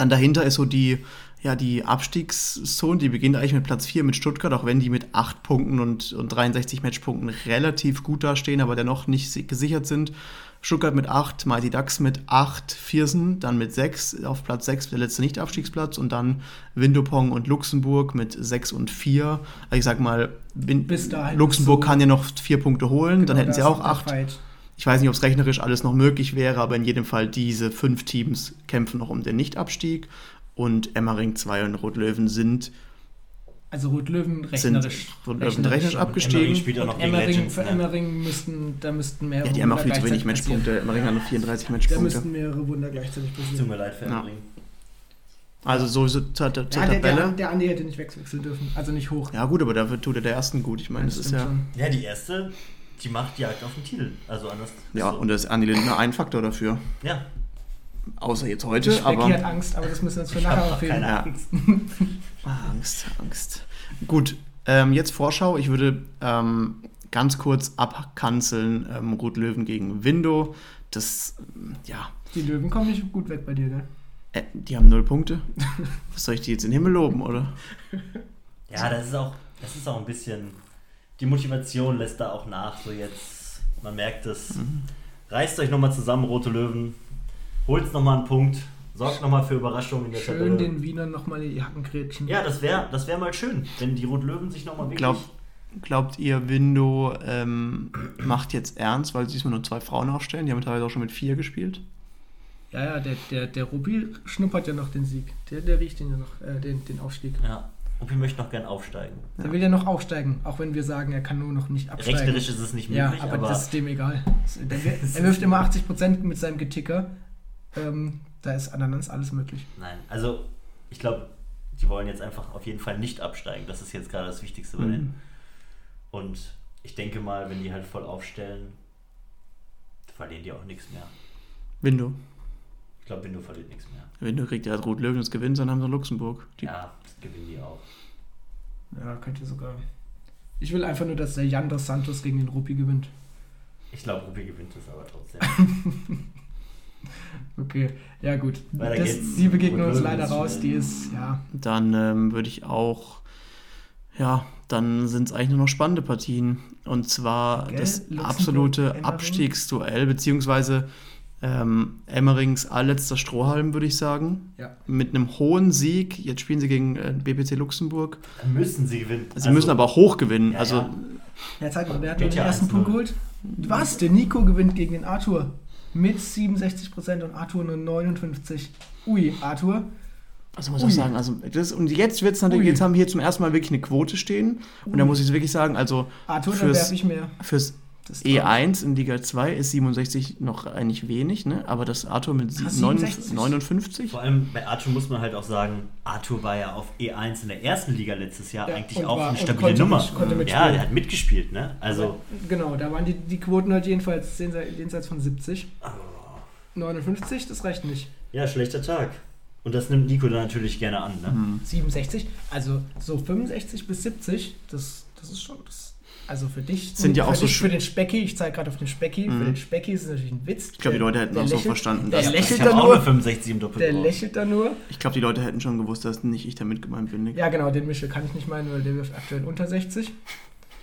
Dann dahinter ist so die, ja, die Abstiegszone, die beginnt eigentlich mit Platz 4 mit Stuttgart, auch wenn die mit 8 Punkten und, und 63 Matchpunkten relativ gut dastehen, aber dennoch nicht gesichert sind. Stuttgart mit 8, Mighty Ducks mit 8, Viersen, dann mit 6, auf Platz 6 der letzte Nicht-Abstiegsplatz und dann Windopong und Luxemburg mit 6 und 4. Also ich sag mal, Luxemburg so kann ja noch 4 Punkte holen, genau, dann hätten sie auch 8. Ich weiß nicht, ob es rechnerisch alles noch möglich wäre, aber in jedem Fall diese fünf Teams kämpfen noch um den Nicht-Abstieg und Emmering 2 und Rotlöwen sind also Rot-Löwen rechnerisch, Rot rechnerisch, abgestiegen. Emmering Emmering, Für? Emmering müssten, da müssten mehrere Ja, die haben auch viel zu wenig Matchpunkte. Emmering hat nur 34 Matchpunkte. Da müssten mehrere Wunder gleichzeitig passieren. Tut mir leid für Emmering. Ja. Also so zur, zur, zur ja, Tabelle. Der, der, Andi hätte nicht wechseln dürfen, also nicht hoch. Ja gut, aber dafür tut er der ersten gut. Ich meine, das, das ist ja... Schon. Ja, die erste, die macht Jagd auf den Titel. Also anders. Ja, so. und da ist Andi Lindner ein Faktor dafür. Ja. Außer jetzt heute, ich aber... hat Angst, aber das müssen wir jetzt für nachher aufheben. Keine Angst. Angst, Angst. Gut, ähm, jetzt Vorschau. Ich würde ähm, ganz kurz abkanzeln ähm, Rot Löwen gegen Window. Das, ja. Die Löwen kommen nicht gut weg bei dir, gell? Äh, die haben null Punkte. Was soll ich die jetzt in den Himmel loben, oder? Ja, das ist auch, das ist auch ein bisschen. Die Motivation lässt da auch nach. So jetzt, man merkt es. Mhm. Reißt euch nochmal zusammen, Rote Löwen. Holt nochmal einen Punkt. Sorgt nochmal für Überraschungen in der schön Tabelle. den Wienern nochmal die Hackengrätschen. Ja, das wäre das wär mal schön, wenn die Rot-Löwen sich nochmal wirklich... Glaub, glaubt ihr, Window ähm, macht jetzt ernst, weil sie diesmal nur zwei Frauen aufstellen? Die haben teilweise auch schon mit vier gespielt. Ja, ja, der, der, der Ruby schnuppert ja noch den Sieg. Der, der riecht den ja noch, äh, den, den Aufstieg. Ja. Ruby möchte noch gern aufsteigen. Der ja. will ja noch aufsteigen, auch wenn wir sagen, er kann nur noch nicht absteigen. Rechterisch ist es nicht möglich. Ja, aber, aber das ist dem egal. er wirft immer 80% mit seinem Geticker. Ähm, da ist Ananas alles möglich. Nein, also ich glaube, die wollen jetzt einfach auf jeden Fall nicht absteigen. Das ist jetzt gerade das Wichtigste bei denen. Mhm. Und ich denke mal, wenn die halt voll aufstellen, verlieren die auch nichts mehr. Window. Ich glaube, Window verliert nichts mehr. Window kriegt ja Rot Löwen das gewinnt, dann haben sie Luxemburg. Die ja, gewinnen die auch. Ja, könnte sogar. Ich will einfach nur, dass der Jan dos Santos gegen den Rupi gewinnt. Ich glaube, Rupi gewinnt es aber trotzdem. Okay, ja gut. Das, die begegnen uns leider raus, die ist, ja. Dann ähm, würde ich auch, ja, dann sind es eigentlich nur noch spannende Partien. Und zwar Gell? das Luxemburg, absolute. Abstiegsduell, beziehungsweise ähm, Emmerings allerletzter Strohhalm, würde ich sagen. Ja. Mit einem hohen Sieg. Jetzt spielen sie gegen äh, BPC Luxemburg. Dann müssen sie gewinnen. Sie also, müssen aber auch hoch gewinnen. Ja, also, ja. Ja, zeig mal, wer hat den ersten Punkt geholt? Was? Der Nico gewinnt gegen den Arthur mit 67% und Arthur nur 59. Ui, Arthur. Also muss ich auch sagen, also das, und jetzt wird's natürlich, Ui. jetzt haben wir hier zum ersten Mal wirklich eine Quote stehen. Und da muss ich wirklich sagen, also Arthur, fürs, ich mehr. fürs E1 in Liga 2 ist 67 noch eigentlich wenig, ne? aber das Arthur mit 67? 59. Vor allem bei Arthur muss man halt auch sagen, Arthur war ja auf E1 in der ersten Liga letztes Jahr ja, eigentlich auch war, eine stabile Nummer. Mit, ja, der hat mitgespielt, ne? Also aber, genau, da waren die, die Quoten halt jedenfalls jenseits von 70. Oh. 59, das reicht nicht. Ja, schlechter Tag. Und das nimmt Nico dann natürlich gerne an. Ne? 67, mhm. also so 65 bis 70, das, das ist schon. Das also für dich sind ja auch so für den Specki, ich zeige gerade auf den Specki, mhm. für den Specki ist es natürlich ein Witz. Ich glaube, die Leute hätten auch lächelt, so verstanden, dass der lächelt da nur. 65 im Der lächelt da nur. Ich glaube, die Leute hätten schon gewusst, dass nicht ich damit gemeint bin. Nick. Ja, genau, den Michel kann ich nicht meinen, weil der wirft aktuell unter 60.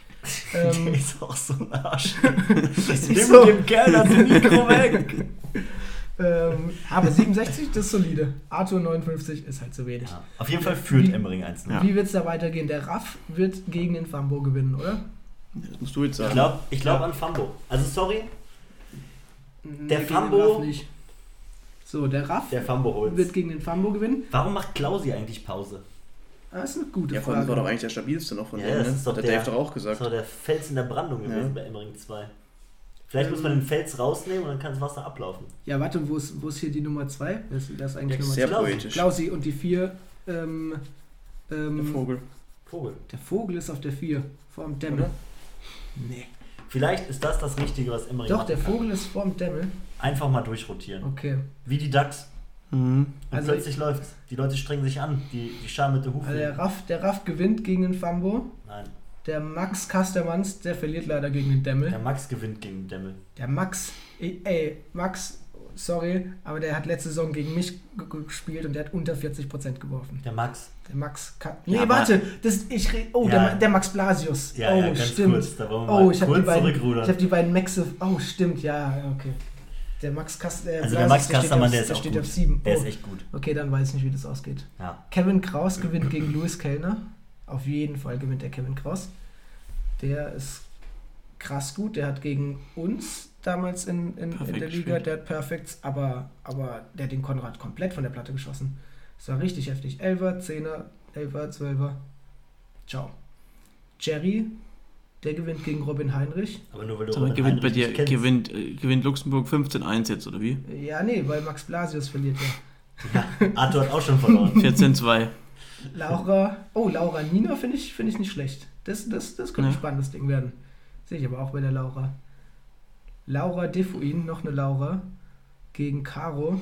ähm, der ist auch so ein Arsch. das ist so. dem Kerl das Mikro weg. ähm, aber 67, das ist solide. Arthur 59 ist halt zu wenig. Ja, auf jeden Fall führt Emmering 1 ja. Wie wird es da weitergehen? Der Raff wird gegen den Fambo gewinnen, oder? Das musst du jetzt sagen. Ich glaube ich glaub ja. an Fambo. Also sorry. Der nee, Fambo. So, der Raff der Fambo holt's. wird gegen den Fambo gewinnen. Warum macht Klausi eigentlich Pause? Das ist eine gute ja, Frage. war doch eigentlich der stabilste noch von ja, denen. Das ne? ist doch der, der Dave doch auch gesagt. Das war der Fels in der Brandung gewesen ja. bei Emmering 2. Vielleicht ähm, muss man den Fels rausnehmen und dann kann das Wasser ablaufen. Ja, warte, wo ist, wo ist hier die Nummer 2? Das, das ist eigentlich Nummer Sehr zwei. poetisch. Klausi und die 4. Ähm, ähm, der Vogel. Vogel. Der Vogel ist auf der 4, vor dem Dämmel. Nee. Vielleicht ist das das Richtige, was Emery Doch, der Vogel ist vorm Dämmel. Einfach mal durchrotieren. Okay. Wie die Ducks. Mhm. Und also plötzlich läuft Die Leute strengen sich an, die, die scharen mit der Hufe. Also der Raff, der Raff gewinnt gegen den Fambo. Nein. Der Max Kastermanns, der verliert leider gegen den Dämmel. Der Max gewinnt gegen den Dämmel. Der Max, ey, Max sorry, aber der hat letzte Saison gegen mich gespielt und der hat unter 40% geworfen. Der Max. Der Max. nee, ja, warte, das, ich Oh, ja. der, der, Max Blasius. Ja, oh, ja, stimmt. Kurz, oh, ich habe die, beiden, ich hab die beiden Maxe. Oh, stimmt, ja, okay. Der Max Kast, äh, also der Max Kastermann, der, ist der steht auf 7. Der ist echt gut. Okay, dann weiß ich nicht, wie das ausgeht. Ja. Kevin Kraus gewinnt gegen Louis Kellner. Auf jeden Fall gewinnt der Kevin Kraus. Der ist krass gut. Der hat gegen uns damals in, in, in der Liga, der hat Perfects, aber, aber der hat den Konrad komplett von der Platte geschossen. Das war richtig heftig. Elfer, Zehner, Elfer, Zwölfer. Ciao. Jerry, der gewinnt gegen Robin Heinrich. Aber nur weil du Robin gewinnt bei dir, gewinnt, äh, gewinnt Luxemburg 15-1 jetzt, oder wie? Ja, nee, weil Max Blasius verliert ja. ja Arthur hat auch schon verloren. 14-2. Laura, oh, Laura Nina finde ich, find ich nicht schlecht. Das, das, das könnte ja. ein spannendes Ding werden. Sehe ich aber auch bei der Laura. Laura Defuin, noch eine Laura, gegen Caro.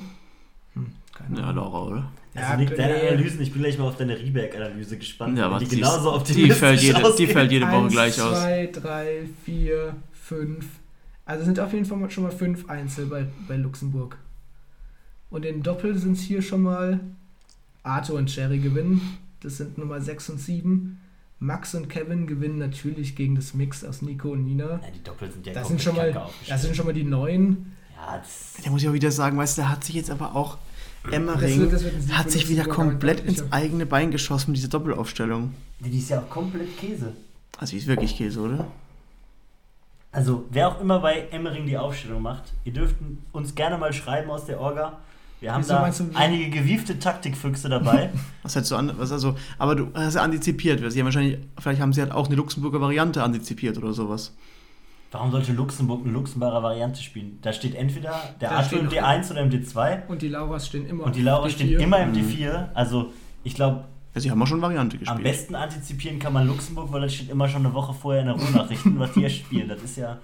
Hm, keine ja, Laura, oder? Also ja, Nick, deine Analysen, ich bin gleich mal auf deine Reback-Analyse gespannt. Ja, die, die genauso auf die fällt jede, Die fällt jede Woche Eins, gleich aus. 2, 3, 4, 5. Also sind auf jeden Fall schon mal 5 Einzel bei, bei Luxemburg. Und in Doppel sind es hier schon mal Arthur und Cherry gewinnen. Das sind Nummer 6 und 7. Max und Kevin gewinnen natürlich gegen das Mix aus Nico und Nina. Ja, die Doppel sind ja das sind schon mal, Das sind schon mal die neuen. Ja, das da muss ich auch wieder sagen, weißt du, der hat sich jetzt aber auch Emmering das wird, das wird hat sich wieder komplett ins eigene Bein geschossen mit dieser Doppelaufstellung. Die ist ja auch komplett Käse. Also die ist wirklich Käse, oder? Also, wer auch immer bei Emmering die Aufstellung macht, ihr dürft uns gerne mal schreiben aus der Orga, wir haben Wieso da einige gewiefte Taktikfüchse dabei. was hättest du an, was also, aber du hast ja antizipiert. Sie haben wahrscheinlich, vielleicht haben sie halt auch eine Luxemburger Variante antizipiert oder sowas. Warum sollte Luxemburg eine Luxemburger Variante spielen? Da steht entweder der da Arthur im D1 oder im D2. Und die Lauras stehen immer Und die Lauras stehen immer im D4. Also ich glaube. Ja, sie haben auch schon Variante gespielt. Am besten antizipieren kann man Luxemburg, weil das steht immer schon eine Woche vorher in der Ruhrnachrichten, was die hier spielen. Das ist ja.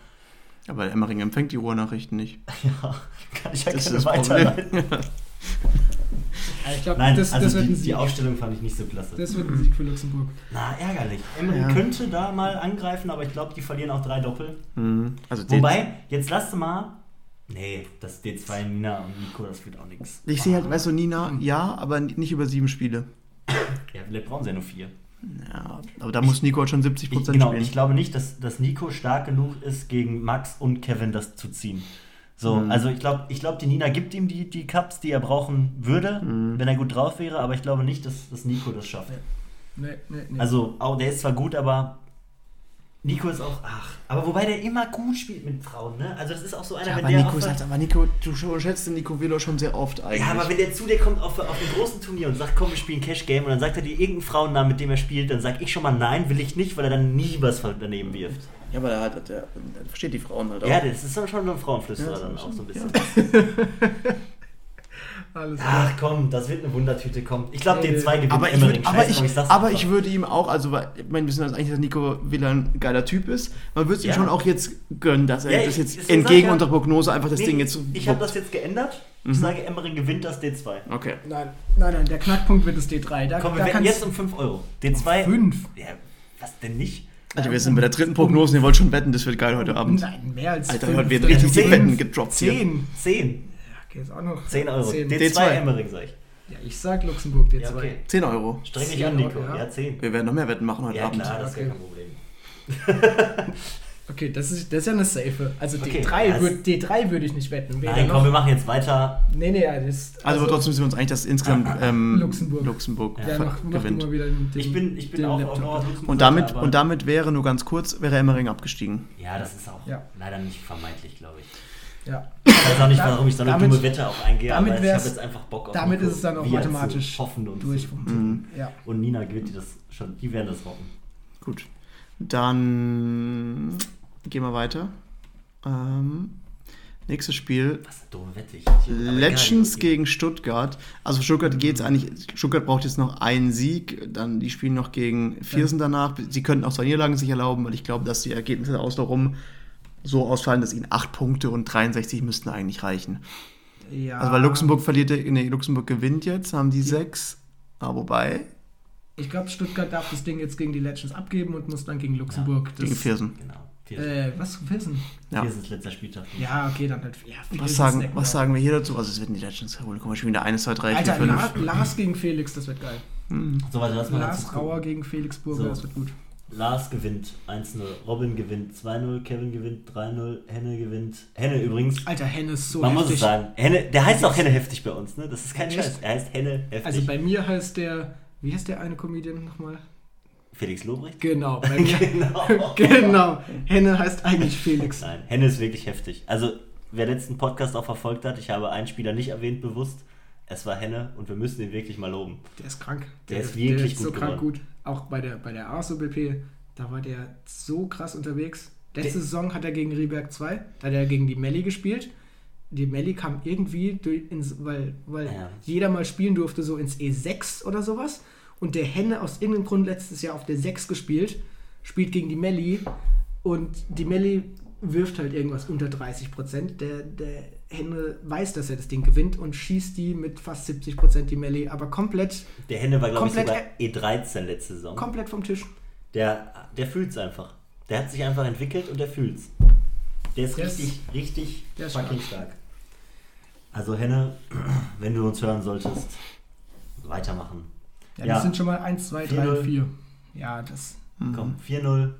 Aber Emmering empfängt die Ruhrnachrichten nicht. Ja, kann ich ja das gerne weiterleiten. ich glaube, Nein, das, also das die, die, Ausstellung fand ich nicht so klasse. Das wird ein Sieg für Luxemburg. Na, ärgerlich. Emily ja. könnte da mal angreifen, aber ich glaube, die verlieren auch drei Doppel. Mhm. Also Wobei, jetzt lasst mal. Nee, das D2 Nina und Nico, das wird auch nichts. Ich sehe halt, weißt du, Nina, ja, aber nicht über sieben Spiele. Ja, vielleicht brauchen sie ja nur vier. Ja, aber da muss Nico halt schon 70% ich, genau, spielen. ich glaube nicht, dass, dass Nico stark genug ist, gegen Max und Kevin das zu ziehen. So, mhm. also ich glaube, ich glaub, die Nina gibt ihm die, die Cups, die er brauchen würde, mhm. wenn er gut drauf wäre, aber ich glaube nicht, dass, dass Nico das schafft. Nee, nee, nee. Also, auch, der ist zwar gut, aber Nico ist auch, ach, aber wobei der immer gut spielt mit Frauen, ne? Also das ist auch so einer, Ja, wenn aber der Nico, ist halt, aber Nico, du schätzt den Nico Velo schon sehr oft eigentlich. ja, aber wenn der zu dir kommt auf, auf einem großen Turnier und sagt, komm, wir spielen Cash Game und dann sagt er dir irgendeinen Frauennamen, mit dem er spielt, dann sag ich schon mal nein, will ich nicht, weil er dann nie was daneben wirft. Ja, aber der, hat, der, versteht die Frauen halt auch. Ja, das ist dann schon so ein Frauenflüsterer Ja, dann auch so ein bisschen. Alles klar. Ach komm, das wird eine Wundertüte kommen. Ich glaube, den zwei gewinnt aber ich, Emmering. würd, aber, ich, sag's aber ich würde ihm auch, also weil- ich meine, wir wissen also eigentlich, dass Nico Villa ein geiler Typ ist. Man würde es ihm Ja. schon auch jetzt gönnen, dass er Ja, das ich- jetzt entgegen unserer Prognose einfach das Nee, Ding jetzt Ich habe das jetzt geändert. Mhm. Ich sage, Emmering gewinnt das D2. Okay. Nein, nein, nein, der Knackpunkt wird das D3. Da, Komm, wir da jetzt um 5 Euro. D2. Fünf? Ja, was denn nicht? Also wir sind bei der dritten Prognose, ihr wollt schon wetten, das wird geil heute Abend. Nein, mehr als Alter, fünf. heute wird Dann richtig zehn. dick Wetten gedroppt hier. Zehn. 10. Ja, okay, ist auch noch. 10 Euro. Zehn. D2, D2. Emmering, sag ich. Ja, ich sag Luxemburg D2. Ja, okay. 10 Euro. Streng dich an, Nico. Ja. Ja, 10. Wir werden noch mehr Wetten machen heute Ja, Abend. klar, das ist ja Okay. kein Problem. Okay, das ist, das ist ja eine Safe. Also Okay, D3, ja, würd, D3 würde ich nicht wetten. Weder Nein, noch- komm, wir machen jetzt weiter. Nee, nee, ja, das Also, trotzdem sind wir uns eigentlich, dass insgesamt ähm, Luxemburg. Luxemburg Der ver- macht, macht gewinnt. wieder den, Ich bin, ich bin den auch Laptop. auf Nord Und damit, und damit wäre, nur ganz kurz, wäre Emmering abgestiegen. Ja, das ist auch Ja. leider nicht vermeidlich, glaube ich. Ja. Ich weiß auch nicht, warum ich so eine damit- dumme Wette auch eingehe, damit aber ich habe jetzt einfach Bock auf damit ist es dann auch mathematisch hoffen und Durch. Mhm. Ja. Und Nina gewinnt die das schon, die werden das rocken. Gut. Dann gehen wir weiter. Ähm, nächstes Spiel. Was eine dumme Wette. Ich, Legends gegen Stuttgart. Also Stuttgart geht es eigentlich, Stuttgart braucht jetzt noch einen Sieg, dann die spielen noch gegen Viersen danach. Sie könnten auch zwei Niederlagen sich erlauben, weil ich glaube, dass die Ergebnisse aus darum so ausfallen, dass ihnen 8 Punkte und 63 müssten eigentlich reichen. ja. Also weil Luxemburg verliert, nee, Luxemburg gewinnt jetzt, haben die 6. Ah, wobei, Ich glaube, Stuttgart darf das Ding jetzt gegen die Legends abgeben und muss dann gegen Luxemburg. das, gegen Viersen. Genau. Vier, Äh, was? Viersen? Ja. Ist letzter Spieltag. Ja, okay, dann halt. Ja, Viersen Was sagen, was wir. sagen wir hier dazu? Also es werden die Legends holen. Guck mal, spielen da 1, 2, 3, 4, Alter, 5. Lars, Lars gegen Felix, das wird geil. So, warte, lass mal Lars. Rauer gegen Felix Burger, So. das wird gut. Lars gewinnt 1-0, Robin gewinnt 2-0, Kevin gewinnt 3-0, Henne gewinnt. Henne übrigens, Alter, Henne ist so man muss heftig. es sagen, Henne, der heißt auch Henne heftig bei uns, ne? Das ist kein Echt? Scheiß. Er heißt Henne heftig. Also bei mir heißt der, wie heißt der eine Comedian nochmal? Felix Lobrecht? Genau, bei mir. genau. genau. Henne heißt eigentlich Felix. Nein, Henne ist wirklich heftig. Also, wer letzten Podcast auch verfolgt hat, ich habe einen Spieler nicht erwähnt bewusst. Es war Henne und wir müssen ihn wirklich mal loben. Der ist krank. Der ist wirklich so gut krank geworden. gut. Auch bei der, bei der ASOBP, da war der so krass unterwegs. Letzte Der- Saison hat er gegen Rieberg 2, da hat er gegen die Melli gespielt. Die Melli kam irgendwie, durch ins, weil, weil Ja. jeder mal spielen durfte, so ins E6 oder sowas. Und der Henne aus irgendeinem Grund letztes Jahr auf der 6 gespielt, spielt gegen die Melli. Und die Melli wirft halt irgendwas unter 30 Prozent. Der, der Henne weiß, dass er das Ding gewinnt und schießt die mit fast 70 Prozent die Melli, aber komplett, Der Henne war, glaube ich, Komplett sogar E13 letzte Saison. komplett vom Tisch. Der, der fühlt's einfach. Der hat sich einfach entwickelt und der fühlt's. Der ist Der ist- richtig, richtig der ist fucking stark. Also Henne, wenn du uns hören solltest, weitermachen. Ja, Ja. das sind schon mal 1, 2, 3, 4-0. 4. Ja, das. Komm, 4-0.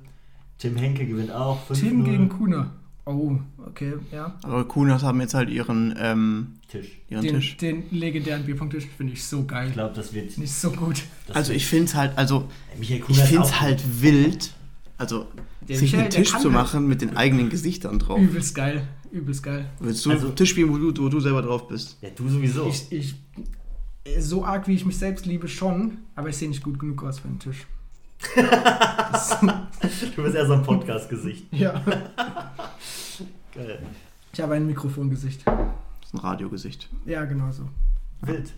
Tim Henke gewinnt auch. 5-0. Tim gegen Kuna. Oh, okay, ja. Aber Kunas haben jetzt halt ihren, ähm, Tisch. ihren Den, Tisch. den legendären Bierpunkttisch finde ich so geil. Ich glaube, das wird. Ich so gut. Also ich finde es halt, also Michael Kuhn ich finde es halt wild, also Der sich Michael, einen Tisch zu halt. machen mit den eigenen Gesichtern drauf. Übelst geil. Übelst geil. Willst du Also- einen Tisch spielen, wo du, wo du selber drauf bist? Ja, du sowieso. Ich, ich, so arg wie ich mich selbst liebe, schon, aber ich sehe nicht gut genug aus für einen Tisch. du bist eher so ein Podcast-Gesicht. ja. Geil. Ich habe ein Mikrofongesicht. Das ist ein Radiogesicht. Ja, genau so. Wild.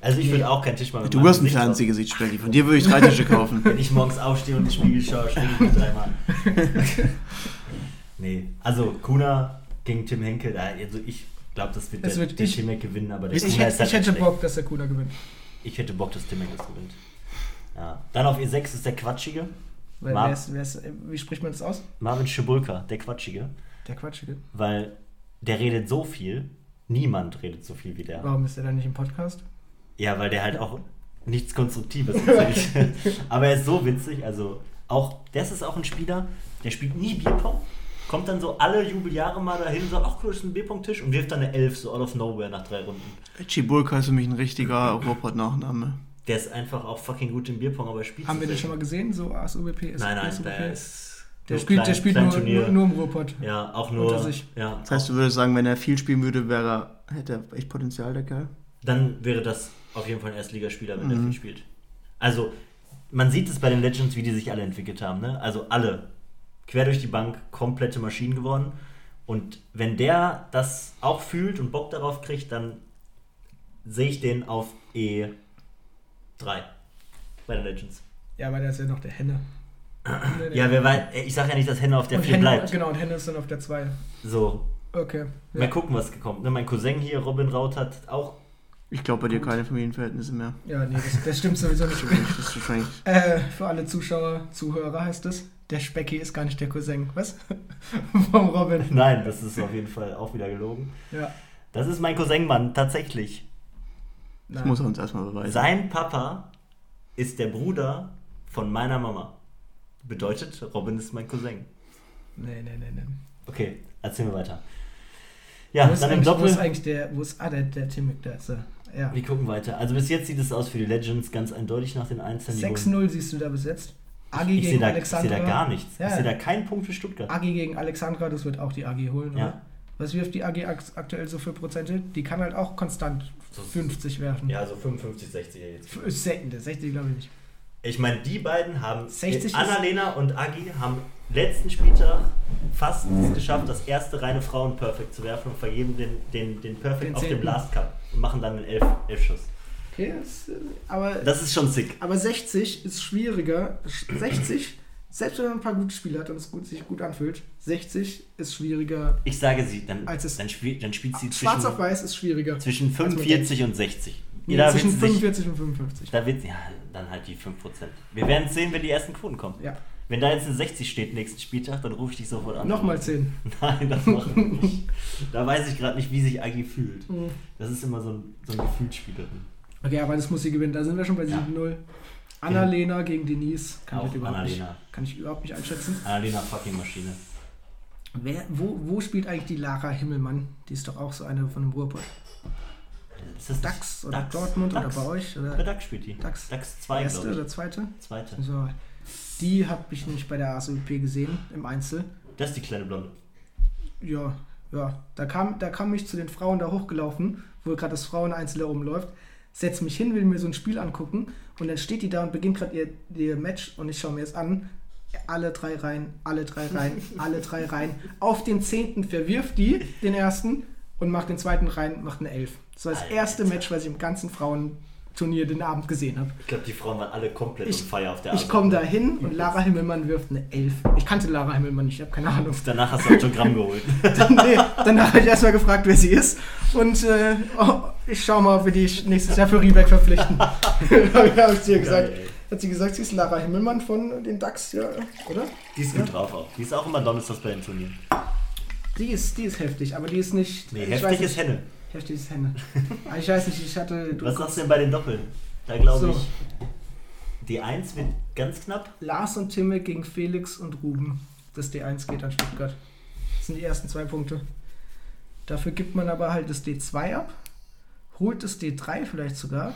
Also ich würde auch keinen Tisch mal mit Du hast ein Gesicht drauf. Fernsehgesicht, Spelli. Von dir würde ich drei Tische kaufen. Wenn ich morgens aufstehe und in den Spiegel schaue, schwinge ich mich dreimal. nee, also Kuna gegen Tim Henke, da, also ich glaube, das wird Das der, wird der ich- Tim Henke gewinnen, aber der Ich, Kuna hätte, ist halt ich hätte schlecht. Bock, dass der Kuna gewinnt. Ich hätte Bock, dass Tim Henke das gewinnt. Ja. Dann auf E6 ist der Quatschige, Weil Mar- wer ist, wer ist, wie spricht man das aus? Marvin Schibulka, der Quatschige, Der Quatschige. weil der redet so viel, niemand redet so viel wie der. Warum ist er dann nicht im Podcast? Ja, weil der halt auch nichts Konstruktives erzählt. Aber er ist so witzig, also auch, das ist auch ein Spieler, der spielt nie Bierpong, kommt dann so alle Jubeljahre mal dahin und sagt, ach cool, das ist ein Bierpong-Tisch und wirft dann eine Elf so out of nowhere nach drei Runden. Chibulka ist für mich ein richtiger Robot-Nachname. Der ist einfach auch fucking gut im Bierpong, aber er spielt Haben so wir den schon mal gesehen, so ASUBP? Nein, nein, der ist Der spielt, klein, der spielt nur, nur, nur, im Ruhrpott. Ja, auch nur. Ja, das heißt, du würdest sagen, wenn er viel spielen würde, wäre, hätte er echt Potenzial, der Kerl? Dann wäre das auf jeden Fall ein Erstligaspieler, wenn mhm. er viel spielt. Also, man sieht es bei den Legends, wie die sich alle entwickelt haben. Ne? Also alle quer durch die Bank komplette Maschinen geworden. Und wenn der das auch fühlt und Bock darauf kriegt, dann sehe ich den auf E3 bei den Legends. Ja, weil der ist ja noch der Henne. Ja, wer weiß, ich sage ja nicht, dass Henne auf der 4 bleibt. Genau, und Henne ist dann auf der 2. So. Okay. Ja. Mal gucken, was kommt. Ne, mein Cousin hier, Robin Raut, hat auch. Ich glaube bei dir keine Familienverhältnisse mehr. Ja, nee, das, das stimmt sowieso nicht. das ist wahrscheinlich. Äh, für alle Zuschauer, Zuhörer heißt es, der Specki ist gar nicht der Cousin. Was? Vom Robin. Nein, das ist auf jeden Fall auch wieder gelogen. Ja. Das ist mein Cousin, Mann, tatsächlich. Das Nein. muss er uns erstmal beweisen. Sein Papa ist der Bruder von meiner Mama. Bedeutet, Robin ist mein Cousin. Nee, nee, nee, nee. Okay, erzählen wir weiter. Ja, dann im Doppel. Wo ist eigentlich der, wo ist, ah, der, der Tim da ist er. Ja. Wir gucken weiter. Also bis jetzt sieht es aus für die Legends ganz eindeutig nach den Einzelnen. 6-0 siehst du da bis jetzt. Agi ich, gegen da, Alexandra. Ich sehe da gar nichts. Ja, ich sehe da keinen Punkt für Stuttgart. Agi gegen Alexandra, das wird auch die Agi holen, ja. oder? Was wirft die AG aktuell so für Prozente? Die kann halt auch konstant 50 werfen. Ja, so 55, 60 jetzt. 60 glaube ich nicht. Ich meine, die beiden haben, Annalena und Agi haben letzten Spieltag fast es geschafft, das erste reine Frauen-Perfect zu werfen und vergeben den, den, den Perfect den auf dem Last Cup und machen dann einen 11, 11 Schuss. Okay, das, aber, das ist schon sick. Aber 60 ist schwieriger. 60, selbst wenn man ein paar gute Spiele hat und es gut, sich gut anfühlt, 60 ist schwieriger. Ich sage sie, dann, als es, dann, spiel, dann spielt sie Schwarz auf Weiß ist schwieriger. Zwischen 45 und 60. Nee, ja, zwischen 45 sich, und 55. Da wird ja, dann halt die 5%. Wir werden sehen, wenn die ersten Quoten kommen. Ja. Wenn da jetzt eine 60 steht nächsten Spieltag, dann rufe ich dich sofort an. Nochmal 10. Nein, das mache ich nicht. Da weiß ich gerade nicht, wie sich Agi fühlt. Mhm. Das ist immer so ein, so ein Gefühlsspiel Okay, aber das muss sie gewinnen. Da sind wir schon bei 7-0. Annalena gegen Denise. Kann ich, überhaupt nicht, kann ich überhaupt nicht einschätzen. Annalena fucking Maschine. Wer, wo, wo spielt eigentlich die Lara Himmelmann? Die ist doch auch so eine von dem Ruhrpott. Ist das DAX oder DAX, Dortmund DAX. oder bei euch? Oder? Bei DAX spielt die. DAX, DAX 2, Erste oder zweite? Zweite. So. Die habe ich nämlich bei der ASOP gesehen, im Einzel. Das ist die kleine Blonde. Ja, ja. Da kam, da kam ich zu den Frauen da hochgelaufen, wo gerade das Fraueneinzel da oben läuft. Setz mich hin, will mir so ein Spiel angucken und dann steht die da und beginnt gerade ihr, ihr Match und ich schaue mir es an. Alle drei rein, alle drei rein, alle drei rein. Auf den zehnten verwirft die den ersten und macht den zweiten rein, macht eine Elf. Das war das erste Match, was ich im ganzen Frauenturnier den Abend gesehen habe. Ich glaube, die Frauen waren alle komplett ich, Feier auf der Ich komme da hin und Lara Himmelmann wirft eine Elf. Ich kannte Lara Himmelmann nicht, ich habe keine Ahnung. Danach hast du Autogramm geholt. nee, danach habe ich erstmal gefragt, wer sie ist. Und äh, oh, ich schaue mal, ob wir die nächstes Jahr für Riebeck verpflichten. habe ich dir gesagt. Geil, hat sie gesagt, sie ist Lara Himmelmann von den DAX, ja, oder? Die ist gut drauf auch. Die ist auch immer Donnerstag bei den Turnieren. Die ist, die ist heftig, aber die ist nicht. Nee, heftig ist Henne. Heftig ist Henne. ich weiß nicht, ich hatte. Was sagst du denn bei den Doppeln? Da glaube so. ich. Die 1 wird ganz knapp. Lars und Timme gegen Felix und Ruben. Das D1 geht an Stuttgart. Das sind die ersten zwei Punkte. Dafür gibt man aber halt das D2 ab, holt das D3 vielleicht sogar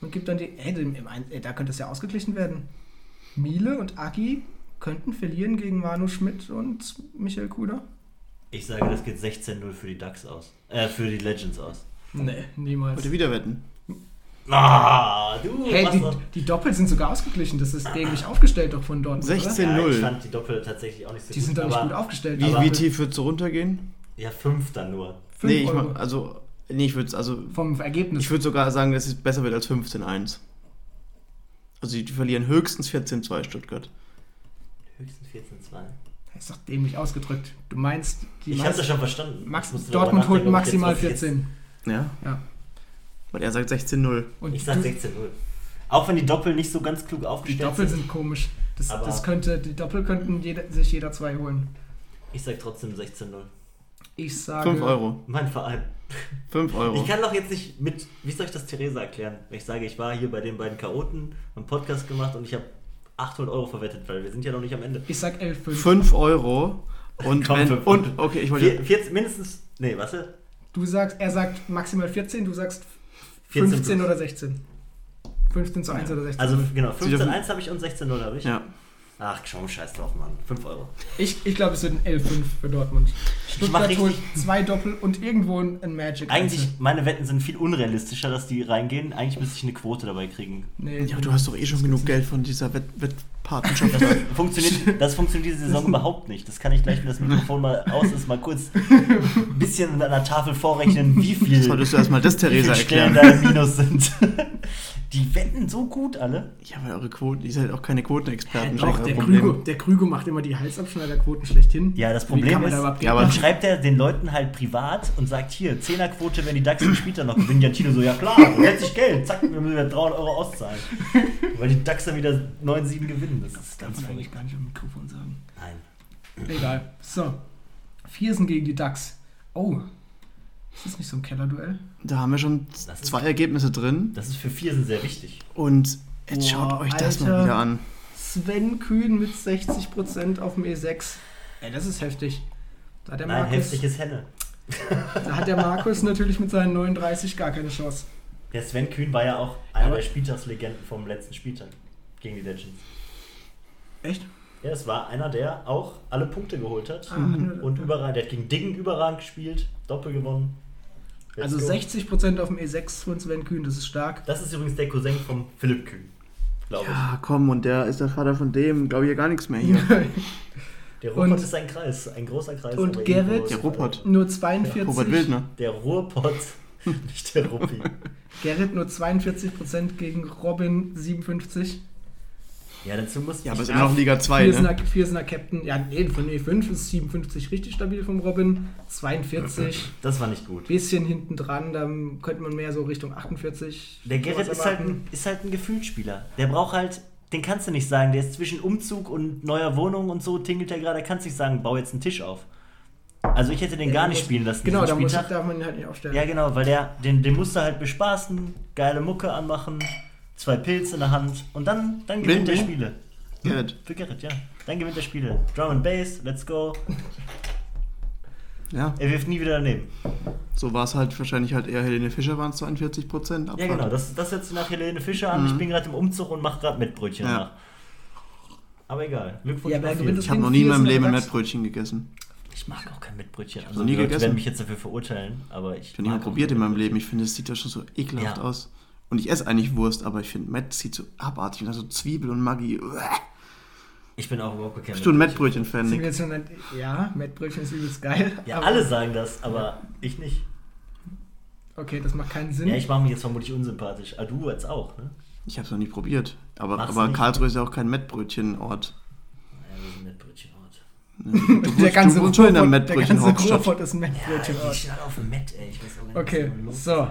und gibt dann die. Hey, da könnte es ja ausgeglichen werden. Miele und Agi könnten verlieren gegen Manu Schmidt und Michael Kuder. Ich sage, das geht 16-0 für die Ducks aus. Äh, für die Legends aus. Nee, niemals. Wollt ihr wieder wetten? Ah, du. Hey, die, die, Doppel sind sogar ausgeglichen. Das ist dämlich aufgestellt doch von dort. 16-0. Ja, ich fand die Doppel tatsächlich auch nicht so die gut. Die sind doch nicht gut aufgestellt. Wie, wie tief wird es runtergehen? Ja, 5 dann nur. Fünf nee, ich mach, also. Nee, ich würde also. Vom Ergebnis. Ich würde sogar sagen, dass es besser wird als 15-1. Also die verlieren höchstens 14-2 Stuttgart. Höchstens 14-2 ist doch dämlich ausgedrückt. Du meinst, die Ich habe das schon verstanden. Max Dortmund holt maximal 14. Ja? Ja. Und er sagt 16-0. Und ich sag 16-0. Auch wenn die Doppel nicht so ganz klug aufgestellt sind. Die Doppel sind komisch. Das, das könnte, die Doppel könnten jeder, sich jeder zwei holen. Ich sag trotzdem 16-0. Ich sage. 5 Euro. Mein Verein. 5 Euro. Ich kann doch jetzt nicht mit. Wie soll ich das Theresa erklären? Wenn ich sage, ich war hier bei den beiden Chaoten, einen Podcast gemacht und ich habe 800 Euro verwettet, weil wir sind ja noch nicht am Ende. Ich sag 11, 5. 5 Euro. Und, Komm, wenn, und okay, ich wollte. 14, mindestens. Nee, was? Du sagst, er sagt maximal 14, du sagst 15 14 oder 16. 15 zu 1 ja. oder 16. Also genau, 15 zu 1 habe ich und 16 0 habe ich. Ja. Ach, komm, scheiß drauf, Mann. 5 Euro. Ich, ich glaube, es wird ein L5 für Dortmund. Stuttgart holt zwei Doppel und irgendwo ein Magic. Eigentlich, meine Wetten sind viel unrealistischer, dass die reingehen. Eigentlich müsste ich eine Quote dabei kriegen. Nee, Ja, aber du hast doch eh schon genug Geld von dieser Wett Wettpartnerschaft. Das funktioniert, das funktioniert diese Saison überhaupt nicht. Das kann ich gleich, wenn das Mikrofon mal aus ist, mal kurz ein bisschen an der Tafel vorrechnen, wie viel, Solltest du erstmal das, Theresa, viele Stellen erklären. da im Minus sind. Die wetten so gut alle. Ja, aber eure Quoten, ihr seid auch keine Quotenexperten. Doch, der. Krüger, der Krüger macht immer die Halsabschneiderquoten schlechthin. Ja, das Problem kann man da ist, überhaupt Ja, aber dann schreibt er den Leuten halt privat und sagt, hier, Zehnerquote, wenn die DAX den Spieltag noch gewinnen. Jantino so, ja klar, dann hätte ich Geld. Zack, wir müssen wieder 300 Euro auszahlen. Weil die DAX dann wieder 9,7 gewinnen. Das ist Darf ganz man verrückt. eigentlich gar nicht am Mikrofon sagen. Nein. Egal. So. Viersen gegen die DAX. Oh. Ist das nicht so ein Kellerduell? Da haben wir schon ist- zwei Ergebnisse drin. Das ist für Viersen sehr wichtig. Und jetzt Boah, schaut euch das Alter. mal wieder an. Sven Kühn mit 60% auf dem E6. Ey, das ist heftig. Da hat der Nein, Markus, heftig ist Henne. da hat der Markus natürlich mit seinen 39 gar keine Chance. Der Sven Kühn war ja auch einer Aber- der Spieltagslegenden vom letzten Spieltag gegen die Legends. Echt? Ja, es war einer, der auch alle Punkte geholt hat. Ah, Und überragend. Der hat gegen Dingen überragend gespielt, Doppel gewonnen. Let's Also go. 60% auf dem E6 von Sven Kühn, das ist stark. Das ist übrigens der Cousin von Philipp Kühn, glaube Ja, komm, und der ist der Vater von dem, glaube ich, ja gar nichts mehr hier. ich. Der Ruhrpott Und- ist ein Kreis, ein großer Kreis. und Gerrit- Der Ruppert. Nur 42. Robert Wildner. Der Ruhrpott, nicht der Ruppi. Gerrit nur 42% gegen Robin 57. Ja, dazu muss Ja, aber ich ist immer noch Liga 2, ne? Viersener, Captain. Ja, nee, von E5 ist 57 richtig stabil vom Robin. 42. Das war nicht gut. Bisschen hinten dran, dann könnte man mehr so Richtung 48. Der Gerrit ist halt, ein, ist halt ein Gefühlsspieler. Der braucht halt, den kannst du nicht sagen, der ist zwischen Umzug und neuer Wohnung und so tingelt er gerade, da kannst du nicht sagen, bau jetzt einen Tisch auf. Also ich hätte den Ja, gar nicht muss- spielen lassen. Genau, da muss, darf man ihn halt nicht aufstellen. Ja, genau, weil der, den, den musst du halt bespaßen, geile Mucke anmachen, zwei Pilze in der Hand und dann, dann gewinnt er wen? Spiele. Gerrit. Für Gerrit, ja. Dann gewinnt er Spiele. Drum and Bass, let's go. Ja, Er wirft nie wieder daneben. so war es halt wahrscheinlich halt eher Helene Fischer waren es 42 Prozent. Ja, genau, das, das setzt nach Helene Fischer an. Ich bin gerade im Umzug und mache gerade Mettbrötchen Ja. nach. Aber egal. Glückwunsch Ja, Ich habe noch nie in meinem Leben ein Mettbrötchen gegessen. Ich mag auch kein Mettbrötchen. noch nie Leute gegessen. werden mich jetzt dafür verurteilen, aber ich. Ich habe nie mal mag auch probiert in meinem Leben. Ich finde, es sieht ja schon so ekelhaft Ja. aus. Und ich esse eigentlich Wurst, aber ich finde, Mett sieht so abartig aus. So Zwiebel und Maggi. Uah. Ich bin auch überhaupt kein Bist du ein Mettbrötchen-Fan? jetzt schon ein, ja, Mettbrötchen ist übelst geil. Ja, aber- alle sagen das, aber ich nicht. Okay, das macht keinen Sinn. Ja, ich mache mich jetzt vermutlich unsympathisch. Ah, du jetzt auch, ne? Ich habe es noch nie probiert. Aber, du aber nicht? Karlsruhe ist ja auch kein Mettbrötchen-Ort. Ja, wir sind Mettbrötchenort. der ganze du wohnst schon in der ganze. Ruhrpott ist ein Ja, ich Mettbrötchenort. stehe auf dem Mett, ey. Ich weiß auch gar nicht, Okay, was so.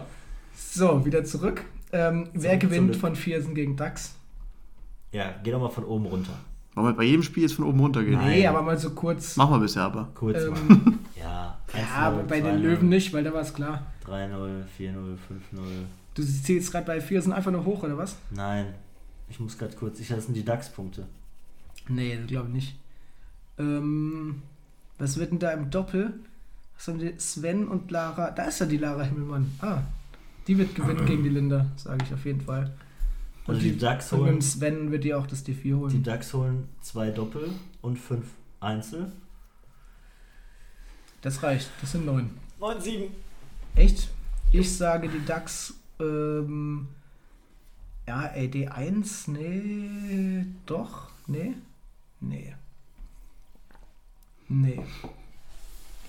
So, wieder zurück. Ähm, wer gewinnt von Viersen gegen DAX? Ja, geh doch mal von oben runter. Wollen wir bei jedem Spiel jetzt von oben runter gehen? Nee, aber mal so kurz. Machen wir bisher aber. Kurz mal. Ähm, Ja, ja, 1-0, aber bei den 2-0, Löwen nicht, weil da war es klar. 3-0, 4-0, 5-0. Du zählst gerade bei Viersen einfach nur hoch, oder was? Nein, ich muss gerade kurz. Ich, das sind die DAX-Punkte. Nee, das glaube ich nicht. Ähm, was wird denn da im Doppel? Was haben die? Sven und Lara. Da ist ja die Lara Himmelmann. Ah, die wird gewinnen gegen die Linda, sage ich auf jeden Fall. Und, Also die die, DAX und mit holen, Sven wird die auch das D4 die holen. DAX holen zwei Doppel und fünf Einzel. Das reicht, das sind neun. 9-7. Echt? Ich sage die DAX. Ähm, ja, ey, D1, nee, doch, nee, nee. Nee.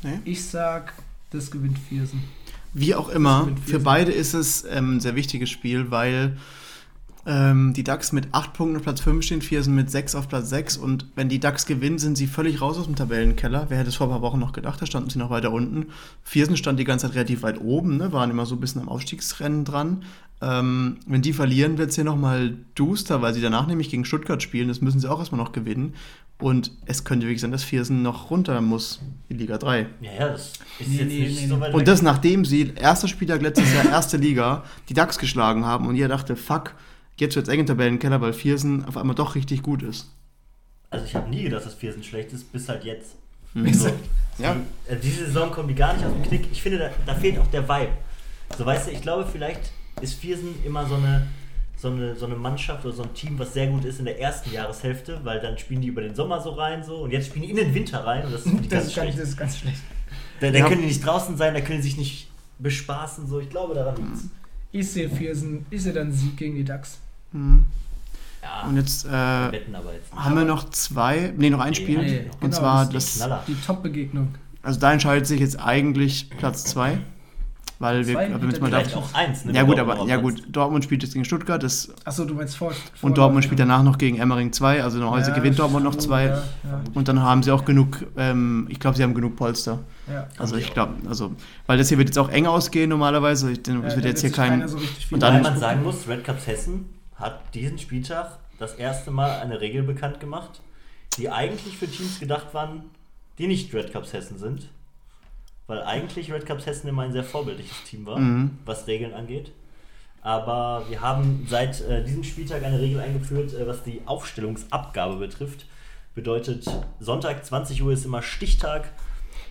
Nee? Ich sag, das gewinnt Viersen. Wie auch immer, für beide ist es ähm, ein sehr wichtiges Spiel, weil ähm, die DAX mit 8 Punkten auf Platz 5 stehen, Viersen mit 6 auf Platz 6 und wenn die DAX gewinnen, sind sie völlig raus aus dem Tabellenkeller. Wer hätte es vor ein paar Wochen noch gedacht, da standen sie noch weiter unten. Viersen stand die ganze Zeit relativ weit oben, ne, waren immer so ein bisschen am Aufstiegsrennen dran. Ähm, wenn die verlieren, wird es hier nochmal duster, weil sie danach nämlich gegen Stuttgart spielen, das müssen sie auch erstmal noch gewinnen. Und es könnte wirklich sein, dass Viersen noch runter muss in Liga 3. Ja, ja, das ist Nee, jetzt nee, nicht nee, so weit Und weg. das nachdem sie erster Spieltag letztes Jahr erste Liga die DAX geschlagen haben und ihr dachte, fuck, jetzt wird's eng im Tabellenkeller, weil Viersen auf einmal doch richtig gut ist. Also ich habe nie gedacht, dass Viersen schlecht ist, bis halt jetzt. Mhm. So, Ja. die, äh, diese Saison kommen die gar nicht aus dem Knick. Ich finde, da, da fehlt auch der Vibe. So weißt du, ich glaube, vielleicht ist Viersen immer so eine, so eine, so eine Mannschaft oder so ein Team, was sehr gut ist in der ersten Jahreshälfte, weil dann spielen die über den Sommer so rein so und jetzt spielen die in den Winter rein und das ist Das ganz ist, ganz, schlecht. das ist ganz schlecht. Da, da Ja. können die nicht draußen sein, da können die sich nicht bespaßen, so ich glaube daran liegt's. Ich sehe Viersen, ich sehe dann Sieg gegen die DAX. Hm. Ja, Und jetzt äh, haben wetten aber jetzt. wir noch zwei, nee, noch ein Spiel. Nee, und genau, zwar das das. Die Top-Begegnung. also da entscheidet sich jetzt eigentlich Platz zwei. Weil wir, Zwei wenn wir jetzt mal Vielleicht auch eins, ne? ja gut, aber ja gut, Dortmund spielt jetzt gegen Stuttgart das, Achso, du meinst vor. und Dortmund spielt danach noch gegen Emmering 2, also heute Ja, gewinnt Dortmund noch stimmt, zwei. Ja, ja, Und dann haben sie auch genug, ähm, ich glaube, sie haben genug Polster. ja. Also ich glaube, also, weil das hier wird jetzt auch eng ausgehen normalerweise. Ich, denn, Ja, es da wird jetzt hier kein. So und dann- Weil man sagen muss, Red Cups Hessen hat diesen Spieltag das erste Mal eine Regel bekannt gemacht, die eigentlich für Teams gedacht waren, die nicht Red Cups Hessen sind. Weil eigentlich Red Cups Hessen immer ein sehr vorbildliches Team war, Mhm. was Regeln angeht. Aber wir haben seit äh, diesem Spieltag eine Regel eingeführt, äh, was die Aufstellungsabgabe betrifft. Bedeutet, Sonntag 20 Uhr ist immer Stichtag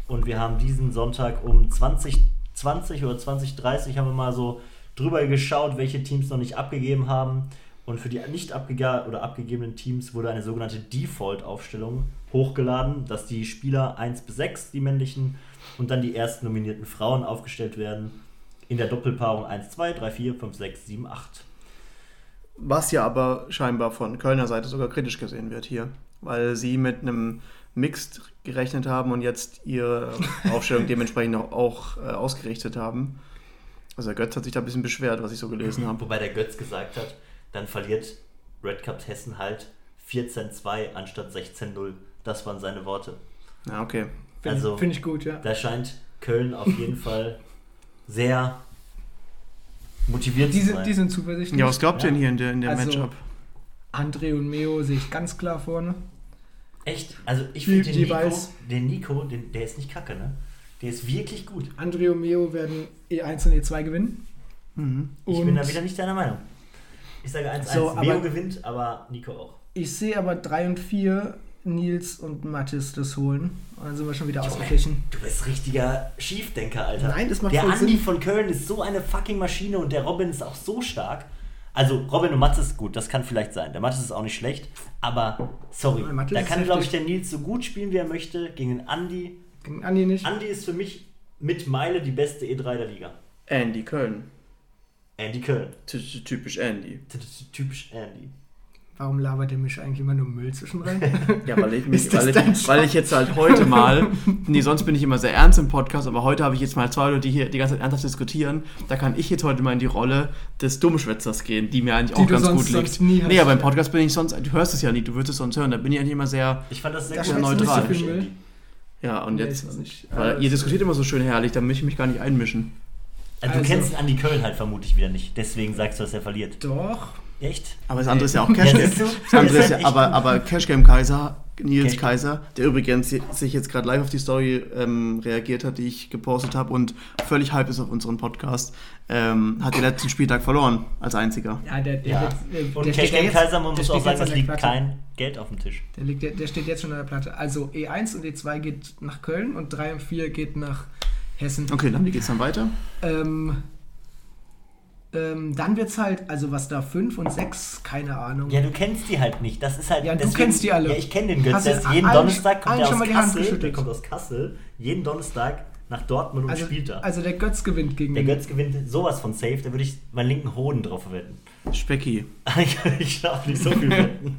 und wir haben diesen Sonntag um 2020 oder 2030 haben wir mal so drüber geschaut, welche Teams noch nicht abgegeben haben. Und für die nicht abgega oder abgegebenen Teams wurde eine sogenannte Default-Aufstellung hochgeladen, dass die Spieler 1 bis 6, die männlichen, und dann die ersten nominierten Frauen aufgestellt werden. In der Doppelpaarung 1, 2, 3, 4, 5, 6, 7, 8. Was ja aber scheinbar von Kölner Seite sogar kritisch gesehen wird hier. Weil sie mit einem Mixed gerechnet haben und jetzt ihre Aufstellung dementsprechend auch, auch äh, ausgerichtet haben. Also der Götz hat sich da ein bisschen beschwert, was ich so gelesen habe. Wobei der Götz gesagt hat, dann verliert Red Cup Hessen halt 14-2 anstatt 16-0. Das waren seine Worte. Ja, okay. Finde Also- ich, find ich gut, ja. Da scheint Köln auf jeden Fall sehr motiviert Die zu sind, sein. die sind zuversichtlich. Ja, was glaubt ihr Ja. denn hier in der, in der Also- Matchup? André und Meo sehe ich ganz klar vorne. Echt? Also ich finde den Nico, jeweils. den Nico, den, der ist nicht kacke, ne? Der ist wirklich gut. André und Meo werden E1 und E2 gewinnen. Mhm. Ich Und bin da wieder nicht deiner Meinung. Ich sage 1-1, So, Meo gewinnt, aber Nico auch. ich sehe aber 3 und 4 Nils und Mathis das holen. Und dann sind wir schon wieder ausgeglichen. Du bist richtiger Schiefdenker, Alter. Nein, das macht Der voll Andi Sinn. von Köln ist so eine fucking Maschine und der Robin ist auch so stark. Also Robin und Mats ist gut, das kann vielleicht sein. Der Mattes ist auch nicht schlecht, aber sorry, Mattes da kann glaube ich der Nils so gut spielen, wie er möchte gegen den Andi. Gegen Andi nicht. Andi ist für mich mit Meile die beste E3 der Liga. Andy Köln. Andy Köln. Ty- Typisch Andy. Typisch Andy. Warum labert der mich eigentlich immer nur Müll zwischen rein? Ja, weil ich, mich, weil, ich, weil ich jetzt halt heute mal, nee, sonst bin ich immer sehr ernst im Podcast, aber heute habe ich jetzt mal zwei Leute, die hier die ganze Zeit ernsthaft diskutieren. Da kann ich jetzt heute mal in die Rolle des Dummschwätzers gehen, die mir eigentlich Die auch du ganz sonst- gut liegt. sonst nie hast. nee, aber im Podcast bin ich sonst, du hörst es ja nicht, du würdest es sonst hören, da bin ich eigentlich immer sehr, Ich fand das sehr Da gut. schmeckt's nicht so viel Müll. ja, und Nee, jetzt, nicht. weil ihr diskutiert immer so schön herrlich, da möchte ich mich gar nicht einmischen. Also, du Also- kennst den Andi Köln halt vermutlich wieder nicht. Deswegen sagst du, dass er verliert. Doch. Echt? Aber das andere ist ja auch du? Das andere ist ja, aber, aber Cashgame Kaiser, Nils Cashgame. Kaiser, der übrigens sich jetzt gerade live auf die Story ähm, reagiert hat, die ich gepostet habe und völlig hype ist auf unseren Podcast, ähm, hat den letzten Spieltag verloren als einziger. Ja, der, der, Ja. wird- der, Und der Cash Game jetzt- Kaiser, man muss auch sagen, es liegt Platte. kein Geld auf dem Tisch. Der, liegt, der, der steht jetzt schon an der Platte. Also E1 und E2 geht nach Köln und 3 und 4 geht nach Hessen. Okay, dann wie geht's dann weiter? Ähm, ähm, dann wird's halt, also was da 5 und 6, keine Ahnung. Ja, du kennst die halt nicht. Das ist halt. Ja, du kennst die alle. Ja, ich kenne den Götz. Hast Der ist jeden allen- Donnerstag kommt der aus mal die Hand Kassel. Der kommt aus Kassel. Jeden Donnerstag nach Dortmund und also, spielt da. also der Götz gewinnt gegen der den- Götz gewinnt sowas von safe. Da würde ich meinen linken Hoden drauf verwenden. Specki. ich darf nicht so viel wetten.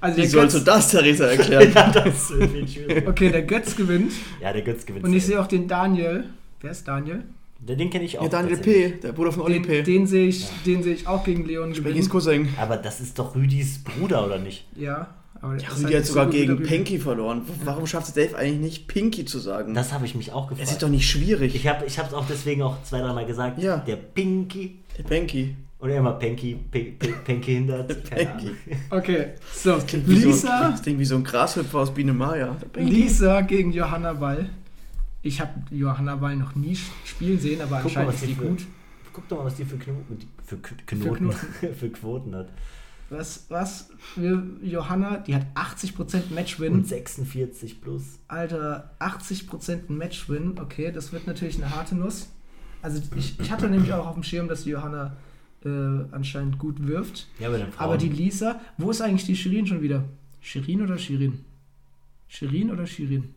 Also Wie sollst du das, Theresa, erklären? ja, das viel schwierig. Okay, der Götz gewinnt. Ja, der Götz gewinnt. Und ich sehe auch den Daniel. Wer ist Daniel? Den, den kenne ich auch. Ja, Daniel. P., der Bruder von Oli P. den sehe ich, Ja. den sehe ich auch gegen Leon gewinnen. Cousin. Aber das ist doch Rüdis Bruder, oder nicht? Ja, aber Ja, Rüdi hat sogar so gegen. Pinky verloren. Warum schafft es Dave eigentlich nicht, Pinky zu sagen? Das habe ich mich auch gefragt. es ist doch nicht schwierig. ich habe es ich auch deswegen auch zwei, dreimal gesagt. Ja. Der Pinky. der Pinky. Oder immer Penky, Pe- Pe- Penky hindert. Ahnung. Okay, so. Klingt wie, so, Lisa, das klingt wie so ein Grashüpfer aus Biene Maya. Lisa gegen Johanna Ball. Ich habe Johanna Ball noch nie spielen sehen, aber Guck anscheinend ist die für, gut. guck doch mal, was die für Knoten, für, Knoten, für, Quoten hat. Was, was? Johanna, die hat 80% Matchwin. Und 46 plus. Alter, 80% Matchwin. Okay, das wird natürlich eine harte Nuss. Also ich, ich hatte nämlich auch auf dem Schirm, dass die Johanna äh, anscheinend gut wirft. Ja, den Frauen. Aber die Lisa, wo ist eigentlich die Shirin schon wieder? Shirin oder Shirin? Shirin oder Shirin?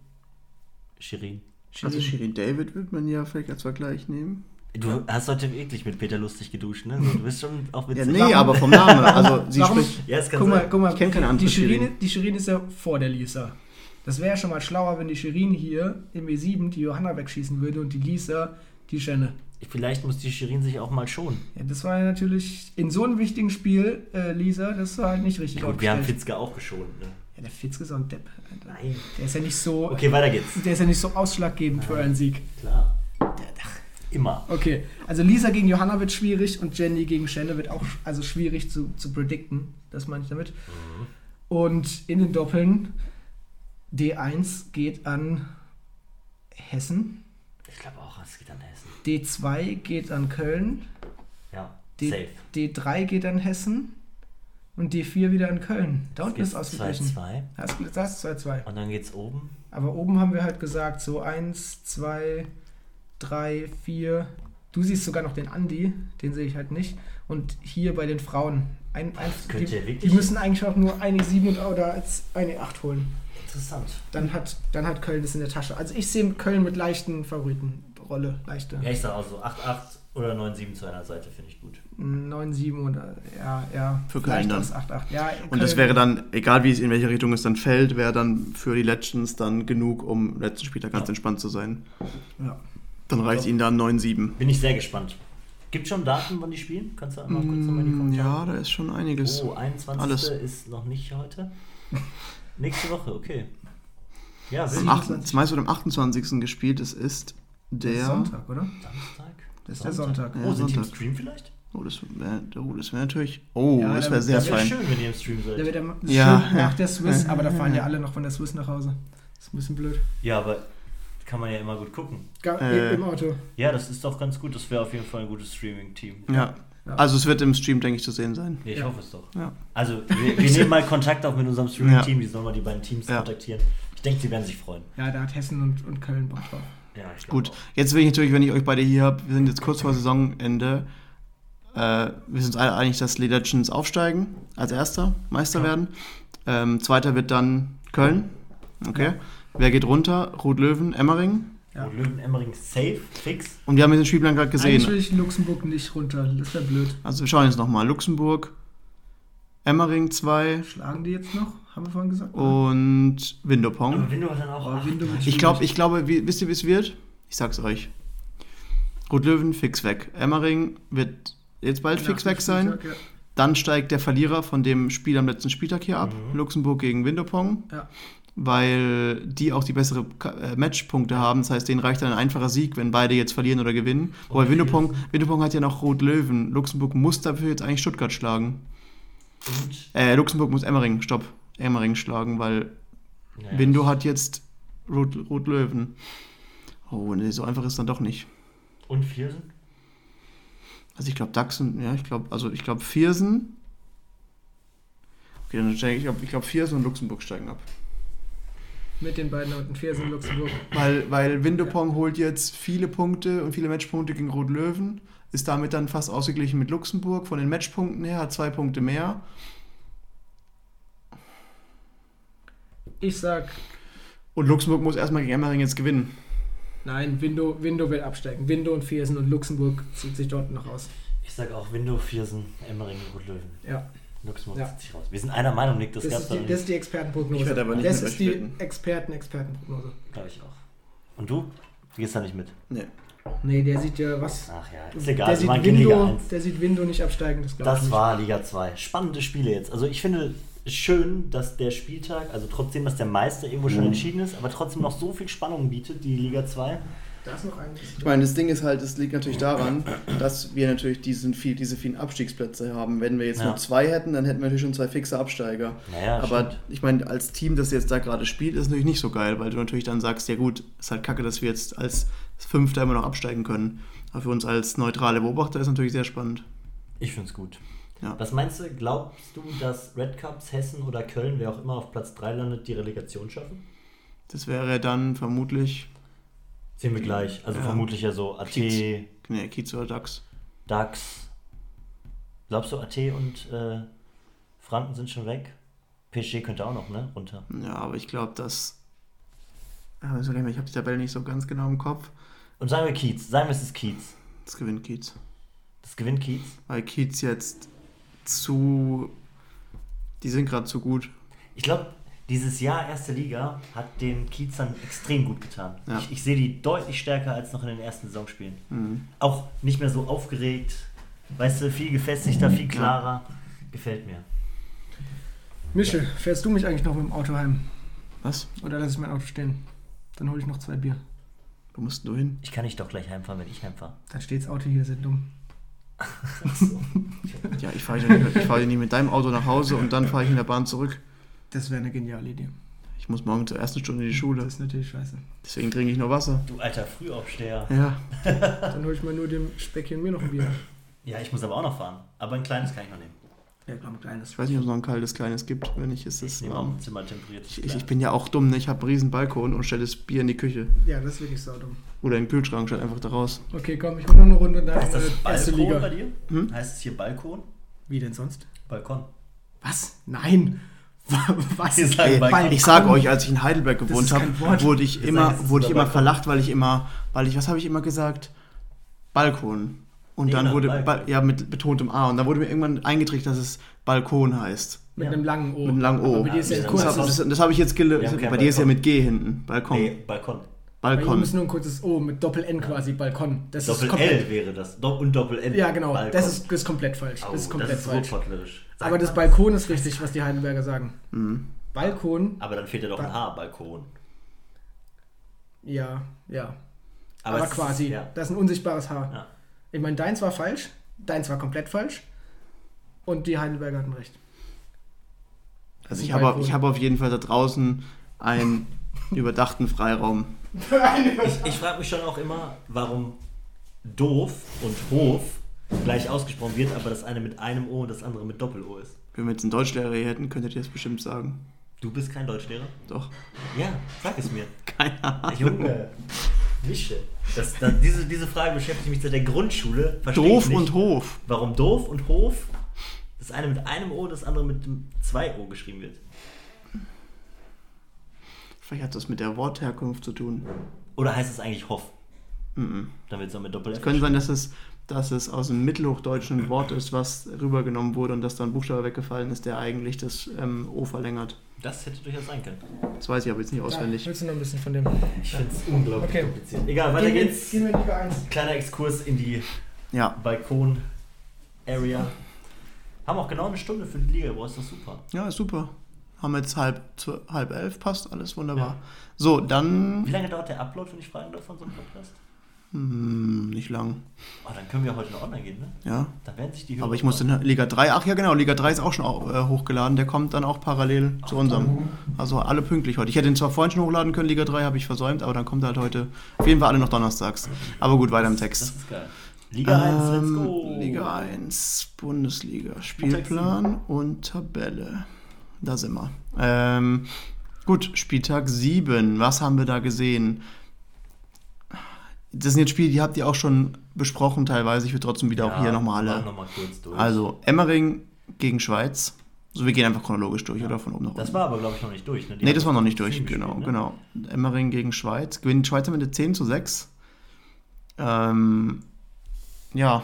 Shirin. Also Shirin David wird man ja vielleicht als Vergleich nehmen. Du hast heute wirklich mit Peter lustig geduscht, ne? Du bist schon auch Ja, witzig. nee, aber vom Namen. Also sie Warum? spricht. Ja, es kann Guck mal, sein. guck mal, Ich kenn keine andere die Shirin, Shirin. die Shirin ist ja vor der Lisa. Das wäre ja schon mal schlauer, wenn die Shirin hier im E7 die Johanna wegschießen würde und die Lisa die Schenne. Vielleicht muss die Shirin sich auch mal schonen. Ja, das war ja natürlich in so einem wichtigen Spiel, äh, Lisa, das war halt nicht richtig Gut, wir haben. Fitzke auch geschont, ne? Ja, der Fitzke ist auch ein Depp. Alter. Nein. Der ist ja nicht so, Okay, weiter geht's. der ist ja nicht so ausschlaggebend für einen Sieg. Klar. Immer. Okay, also Lisa gegen Johanna wird schwierig und Jenny gegen Shenne wird auch also schwierig zu, zu predikten. Das meine ich damit. Mhm. Und in den Doppeln D1 geht an Hessen, Ich glaube auch, es geht an Hessen. D2 geht an Köln, Ja, D, safe. D3 geht an Hessen und D4 wieder an Köln. Da unten ist ausgeglichen. 2-2. Das das ist 2-2. Und dann geht's oben. Aber oben haben wir halt gesagt, so 1, 2, 3, 4. Du siehst sogar noch den Andi, den sehe ich halt nicht. Und hier bei den Frauen. Ein, ein, die, wirklich- die müssen eigentlich auch nur eine 7 und- oder eine 8 holen. Interessant. Dann hat, dann hat Köln das in der Tasche. Also ich sehe Köln mit leichten Favoritenrolle. Leichte. Ja, ich sag auch so 8-8 oder 9-7 zu einer Seite, finde ich gut. 9, 7 oder ja, ja. Für Köln dann. aus 8, 8. Ja, Und das wäre dann, egal wie es in welche Richtung es dann fällt, wäre dann für die Legends dann genug, um letzten Spieltag ganz Ja. entspannt zu sein. Ja. Dann reicht Ja. ihnen dann 9-7. Bin ich sehr gespannt. Gibt schon Daten, wann die spielen? Kannst du einmal kurz nochmal in die Mm, Kommentare? Ja, da ist schon einiges. Oh, 21. Alles. ist noch nicht heute. Nächste Woche, okay. Ja, Am wild. acht- Das meiste wird am 28. gespielt. Es ist der. Sonntag, oder? Samstag? Das ist der Sonntag. Oh, Ja, sind die im Sonntag. Stream vielleicht? Oh, das wäre oh, das wär natürlich. Oh, Ja, das da- wäre sehr Das wäre fein. schön, wenn ihr im Stream seid. wird am- Ja. schön nach der Swiss, aber da fahren ja alle noch von der Swiss nach Hause. Das ist ein bisschen blöd. Ja, aber kann man ja immer gut gucken. Ga- Äh. Im Auto. Ja, das ist doch ganz gut. Das wäre auf jeden Fall ein gutes Streaming-Team. Ja. Ja. Also es wird im Stream, denke ich, zu sehen sein. Nee, ich Ja. hoffe es doch. Ja. Also, wir, wir nehmen mal Kontakt auf mit unserem Streaming-Team. Die sollen mal die beiden Teams Ja. kontaktieren. Ich denke, sie werden sich freuen. Ja, da hat Hessen und, und Köln Bock drauf. Ja, ich Gut, auch. jetzt will ich natürlich, wenn ich euch beide hier habe, wir sind jetzt kurz vor Saisonende. Äh, wir sind uns alle einig, dass die Legends aufsteigen, als erster Meister Ja. werden. Ähm, zweiter wird dann Köln. Okay. Wer geht runter? Rot-Löwen, Emmering. Ja. Und Löwen Emmering safe, fix. Und wir haben jetzt den Spielplan gerade gesehen. will ich Luxemburg nicht runter. Das wäre blöd. Also wir schauen jetzt nochmal. Luxemburg, Emmering 2 Schlagen die jetzt noch? Haben wir vorhin gesagt? Oh. und Windopong. Aber Window hat dann auch. Aber acht. Window Ich glaube, ich glaube, wie, wisst ihr, wie es wird? Ich sag's euch. Rot-Löwen fix weg. Emmering wird jetzt bald Nach fix weg sein. Spieltag, ja. Dann steigt der Verlierer von dem Spiel am letzten Spieltag hier ab. Mhm. Luxemburg gegen Windopong. Ja. Weil die auch die bessere äh, Matchpunkte haben. Das heißt, denen reicht dann ein einfacher Sieg, wenn beide jetzt verlieren oder gewinnen. Wobei. Windopong, Windopong hat ja noch Rot-Löwen. Luxemburg muss dafür jetzt eigentlich Stuttgart schlagen. Und, Äh, Luxemburg muss Emmering, stopp. Emmering schlagen, weil naja, Windo hat jetzt Rot- Rot-Löwen. oh, nee, so einfach ist dann doch nicht. Und Viersen? Also ich glaube Dachsen, ja, ich glaube, also ich glaube Viersen. Okay, dann steige ich, ich glaube, Viersen und Luxemburg steigen ab. Mit den beiden unten. Viersen, Luxemburg. Weil, weil Windopong holt jetzt viele Punkte und viele Matchpunkte gegen Rot-Löwen, ist damit dann fast ausgeglichen mit Luxemburg. Von den Matchpunkten her hat zwei Punkte mehr. Ich sag, Und Luxemburg muss erstmal gegen Emmering jetzt gewinnen. nein, Window, Window will absteigen. Window und Viersen und Luxemburg zieht sich dort noch aus. Ich sag auch Window, Viersen, Emmering und Rot-Löwen. Ja, Luxemburg Ja. zieht sich raus. Wir sind einer Meinung, Nick. Das, das, gab's die, nicht. das ist die Expertenprognose. Ich werde aber nicht das ist die. Experten-Expertenprognose. Glaube ich auch. Und du? Du gehst da nicht mit. Nee. Nee, der sieht ja was. Ach ja, ist egal. Der sieht, waren in Liga Window, 1. der sieht Window nicht absteigen. Das, Das nicht. war Liga 2. Spannende Spiele jetzt. Also ich finde schön, dass der Spieltag, also trotzdem, dass der Meister irgendwo schon entschieden ist, aber trotzdem noch so viel Spannung bietet, die Liga 2. Da ist noch einiges. Ich meine, das Ding ist halt, es liegt natürlich daran, dass wir natürlich diesen viel, diese vielen Abstiegsplätze haben. Wenn wir jetzt Ja. nur zwei hätten, dann hätten wir natürlich schon zwei fixe Absteiger. Naja, Aber stimmt. ich meine, als Team, das jetzt da gerade spielt, ist natürlich nicht so geil, weil du natürlich dann sagst, ja gut, ist halt kacke, dass wir jetzt als Fünfter immer noch absteigen können. Aber für uns als neutrale Beobachter ist natürlich sehr spannend. Ich finde es gut. Ja. Was meinst du, glaubst du, dass Red Cups, Hessen oder Köln, wer auch immer auf Platz 3 landet, die Relegation schaffen? Das wäre dann vermutlich, Sehen wir gleich. Also Ja. vermutlich ja so AT, Kiez. nee, Kiez oder DAX. DAX, Glaubst du, AT und äh, Franken sind schon weg? PSG könnte auch noch, ne? Runter. Ja, aber ich glaube, dass. Also, ich habe die Tabelle nicht so ganz genau im Kopf. Und sagen wir Kiez. Sagen wir, es ist Kiez. Das gewinnt Kiez. Das gewinnt Kiez? Weil Kiez jetzt zu. Die sind gerade zu gut. Ich glaube, dieses Jahr erste Liga hat den Kiezern extrem gut getan. Ja. Ich, ich sehe die deutlich stärker als noch in den ersten Saisonspielen. Mhm. Auch nicht mehr so aufgeregt, weißt du, viel gefestigter, viel klarer. Ja. Gefällt mir. Michel, fährst du mich eigentlich noch mit dem Auto heim? Was? Oder lasse ich mein Auto stehen? Dann hole ich noch zwei Bier. Wo musst du hin? Ich kann nicht doch gleich heimfahren, wenn ich heimfahre. Dann steht das Auto hier, sind dumm. Ja, ich fahre ja nicht, fahr nicht mit deinem Auto nach Hause und dann fahre ich in der Bahn zurück. Das wäre eine geniale Idee. Ich muss morgen zur ersten Stunde in die Schule. Das ist natürlich scheiße. Deswegen trinke ich nur Wasser. Du alter Frühaufsteher. Ja. dann hole ich mal nur dem Speckchen mir noch ein Bier. Ja, ich muss aber auch noch fahren. Aber ein kleines kann ich noch nehmen. Ja, ein kleines. Ich weiß nicht, ob es noch ein kaltes kleines gibt. Wenn nicht, ist es warm. Zimmer temperiert. Ich, ich, ich, bin ja auch dumm, ne? Ich habe einen riesen Balkon und stelle das Bier in die Küche. Ja, das ist wirklich so dumm. Oder in den Kühlschrank, statt einfach da raus. Okay, komm, ich hole noch eine Runde in heißt das Balkon erste Liga. bei dir? Hm? Heißt es hier Balkon? Wie denn sonst? Balkon. Was? Nein. Was? Ich, sage euch, als ich in Heidelberg gewohnt habe, wurde ich immer, wurde ich immer verlacht, weil ich immer, weil ich, was habe ich immer gesagt? Balkon. Und nee, dann wurde, ba ja, mit betontem A. Und dann wurde mir irgendwann eingetrichtert, dass es Balkon heißt. Mit ja. einem langen O. Mit einem langen O. Aber bei dir ist ja, ja das, das, das habe ich jetzt gelöst. Bei dir ist ja mit G hinten. Balkon. Nee, Balkon. Balkon. Bei ihm ist nur ein kurzes O mit Doppel-N quasi, Balkon. Das Doppel L wäre das. und Doppel-N. Ja, genau. Das ist, das ist komplett falsch. Oh, das ist komplett das ist falsch. Aber das Balkon ist richtig, was die Heidelberger sagen. Mhm. Balkon. Aber dann fehlt ja doch ein H, Balkon. Ja, ja. Aber, Aber quasi. Ist, ja. Das ist ein unsichtbares H. Ja. Ich meine, deins war falsch, deins war komplett falsch und die Heidelberger hatten recht. Also ich habe, ich habe auf jeden Fall da draußen einen überdachten Freiraum. ich, ich frage mich schon auch immer, warum doof und Hof gleich ausgesprochen wird, aber das eine mit einem O und das andere mit Doppel-O ist. Wenn wir jetzt einen Deutschlehrer hier hätten, könntet ihr das bestimmt sagen. Du bist kein Deutschlehrer? Doch. Ja, sag es mir. Keine Ahnung. Junge. Mische. Das, das, diese, diese Frage beschäftigt mich seit der Grundschule. Doof und Hof. Warum doof und Hof? Das eine mit einem O, das andere mit zwei O geschrieben wird. Vielleicht hat das mit der Wortherkunft zu tun. Oder heißt es eigentlich Hoff? Mhm. Dann wird es auch mit Doppel F. Es könnte sein, dass es, dass es aus dem mittelhochdeutschen Wort ist, was rübergenommen wurde und dass da ein Buchstabe weggefallen ist, der eigentlich das ähm, O verlängert. Das hätte durchaus sein können. Das weiß ich aber jetzt nicht auswendig. Ja, willst du noch ein bisschen von dem? Ich finde es unglaublich okay. kompliziert. Egal, weiter gehen geht's. Gehen wir in Liga 1. Kleiner Exkurs in die ja. Balkon-Area. Haben auch genau eine Stunde für die Liga, boah, ist das super. Ja, ist super. Haben jetzt halb, zu, halb elf, passt alles wunderbar. Ja. So, dann. Wie lange dauert der Upload, wenn ich fragen darf, von so einem Podcast? Hm, nicht lang. Oh, dann können wir heute noch online gehen, ne? Ja. Dann werden sich die Hörer Aber ich muss in Liga 3, ach ja genau, Liga 3 ist auch schon äh, hochgeladen, der kommt dann auch parallel ach, zu unserem. Also alle pünktlich heute. Ich hätte ihn zwar vorhin schon hochladen können, Liga 3 habe ich versäumt, aber dann kommt er halt heute. Auf jeden Fall alle noch donnerstags. Aber gut, weiter im Text. Das ist geil. Liga ähm, 1, let's go. Liga 1, Bundesliga, Spielplan und Tabelle. Da sind wir. Ähm, gut, Spieltag 7. Was haben wir da gesehen? Das sind jetzt Spiele, die habt ihr auch schon besprochen teilweise. Ich würde trotzdem wieder ja, auch hier nochmal alle. Noch mal kurz durch. Also, Emmering gegen Schweiz. So, wir gehen einfach chronologisch durch, ja. oder? Von oben nach Das war aber, glaube ich, noch nicht durch. Ne? Nee, das war noch nicht durch, genau, ne? genau. Emmering gegen Schweiz. Gewinnt Schweiz am Ende 10 zu 6. Ähm, ja,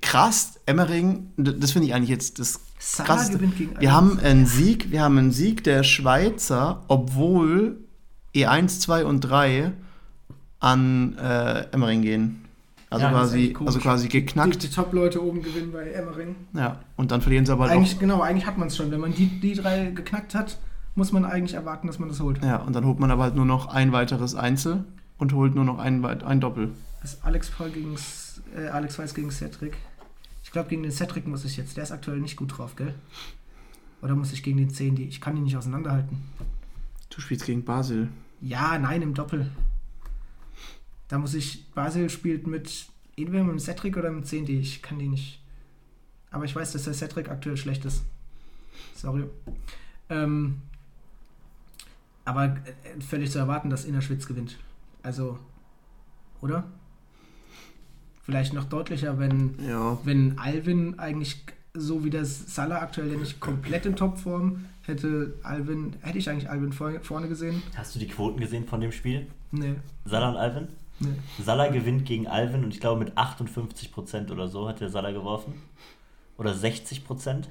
krass, Emmering, das finde ich eigentlich jetzt das krass. Wir haben einen Sieg, wir haben einen Sieg der Schweizer, obwohl E1, 2 und 3 an äh, Emmering gehen. Also, ja, quasi, also quasi geknackt. Die, die Top-Leute oben gewinnen bei Emmering. Ja, und dann verlieren sie aber eigentlich, auch. Genau, eigentlich hat man es schon. Wenn man die, die drei geknackt hat, muss man eigentlich erwarten, dass man das holt. Ja, und dann holt man aber halt nur noch ein weiteres Einzel und holt nur noch ein, ein Doppel. Das ist Alex Paul gegen äh, Alex Weiß gegen Cedric. Ich glaube, gegen den Cedric muss ich jetzt. Der ist aktuell nicht gut drauf, gell? Oder muss ich gegen den 10, die ich kann ihn nicht auseinanderhalten. Du spielst gegen Basel. Ja, nein, im Doppel. Da muss ich, Basel spielt mit entweder mit dem Cedric oder mit dem 10, die ich kann die nicht. Aber ich weiß, dass der Cedric aktuell schlecht ist. Sorry. Ähm, aber äh, völlig zu erwarten, dass Innerschwitz gewinnt. Also, oder? vielleicht noch deutlicher, wenn, Ja. wenn Alvin eigentlich so wie das Salah aktuell ja nicht komplett in Topform hätte Alvin, hätte ich eigentlich Alvin vor, vorne gesehen? Hast du die Quoten gesehen von dem Spiel? Nee, Salah und Alvin? Nee. Salah gewinnt gegen Alvin und ich glaube mit 58% oder so hat der Salah geworfen. Oder 60%.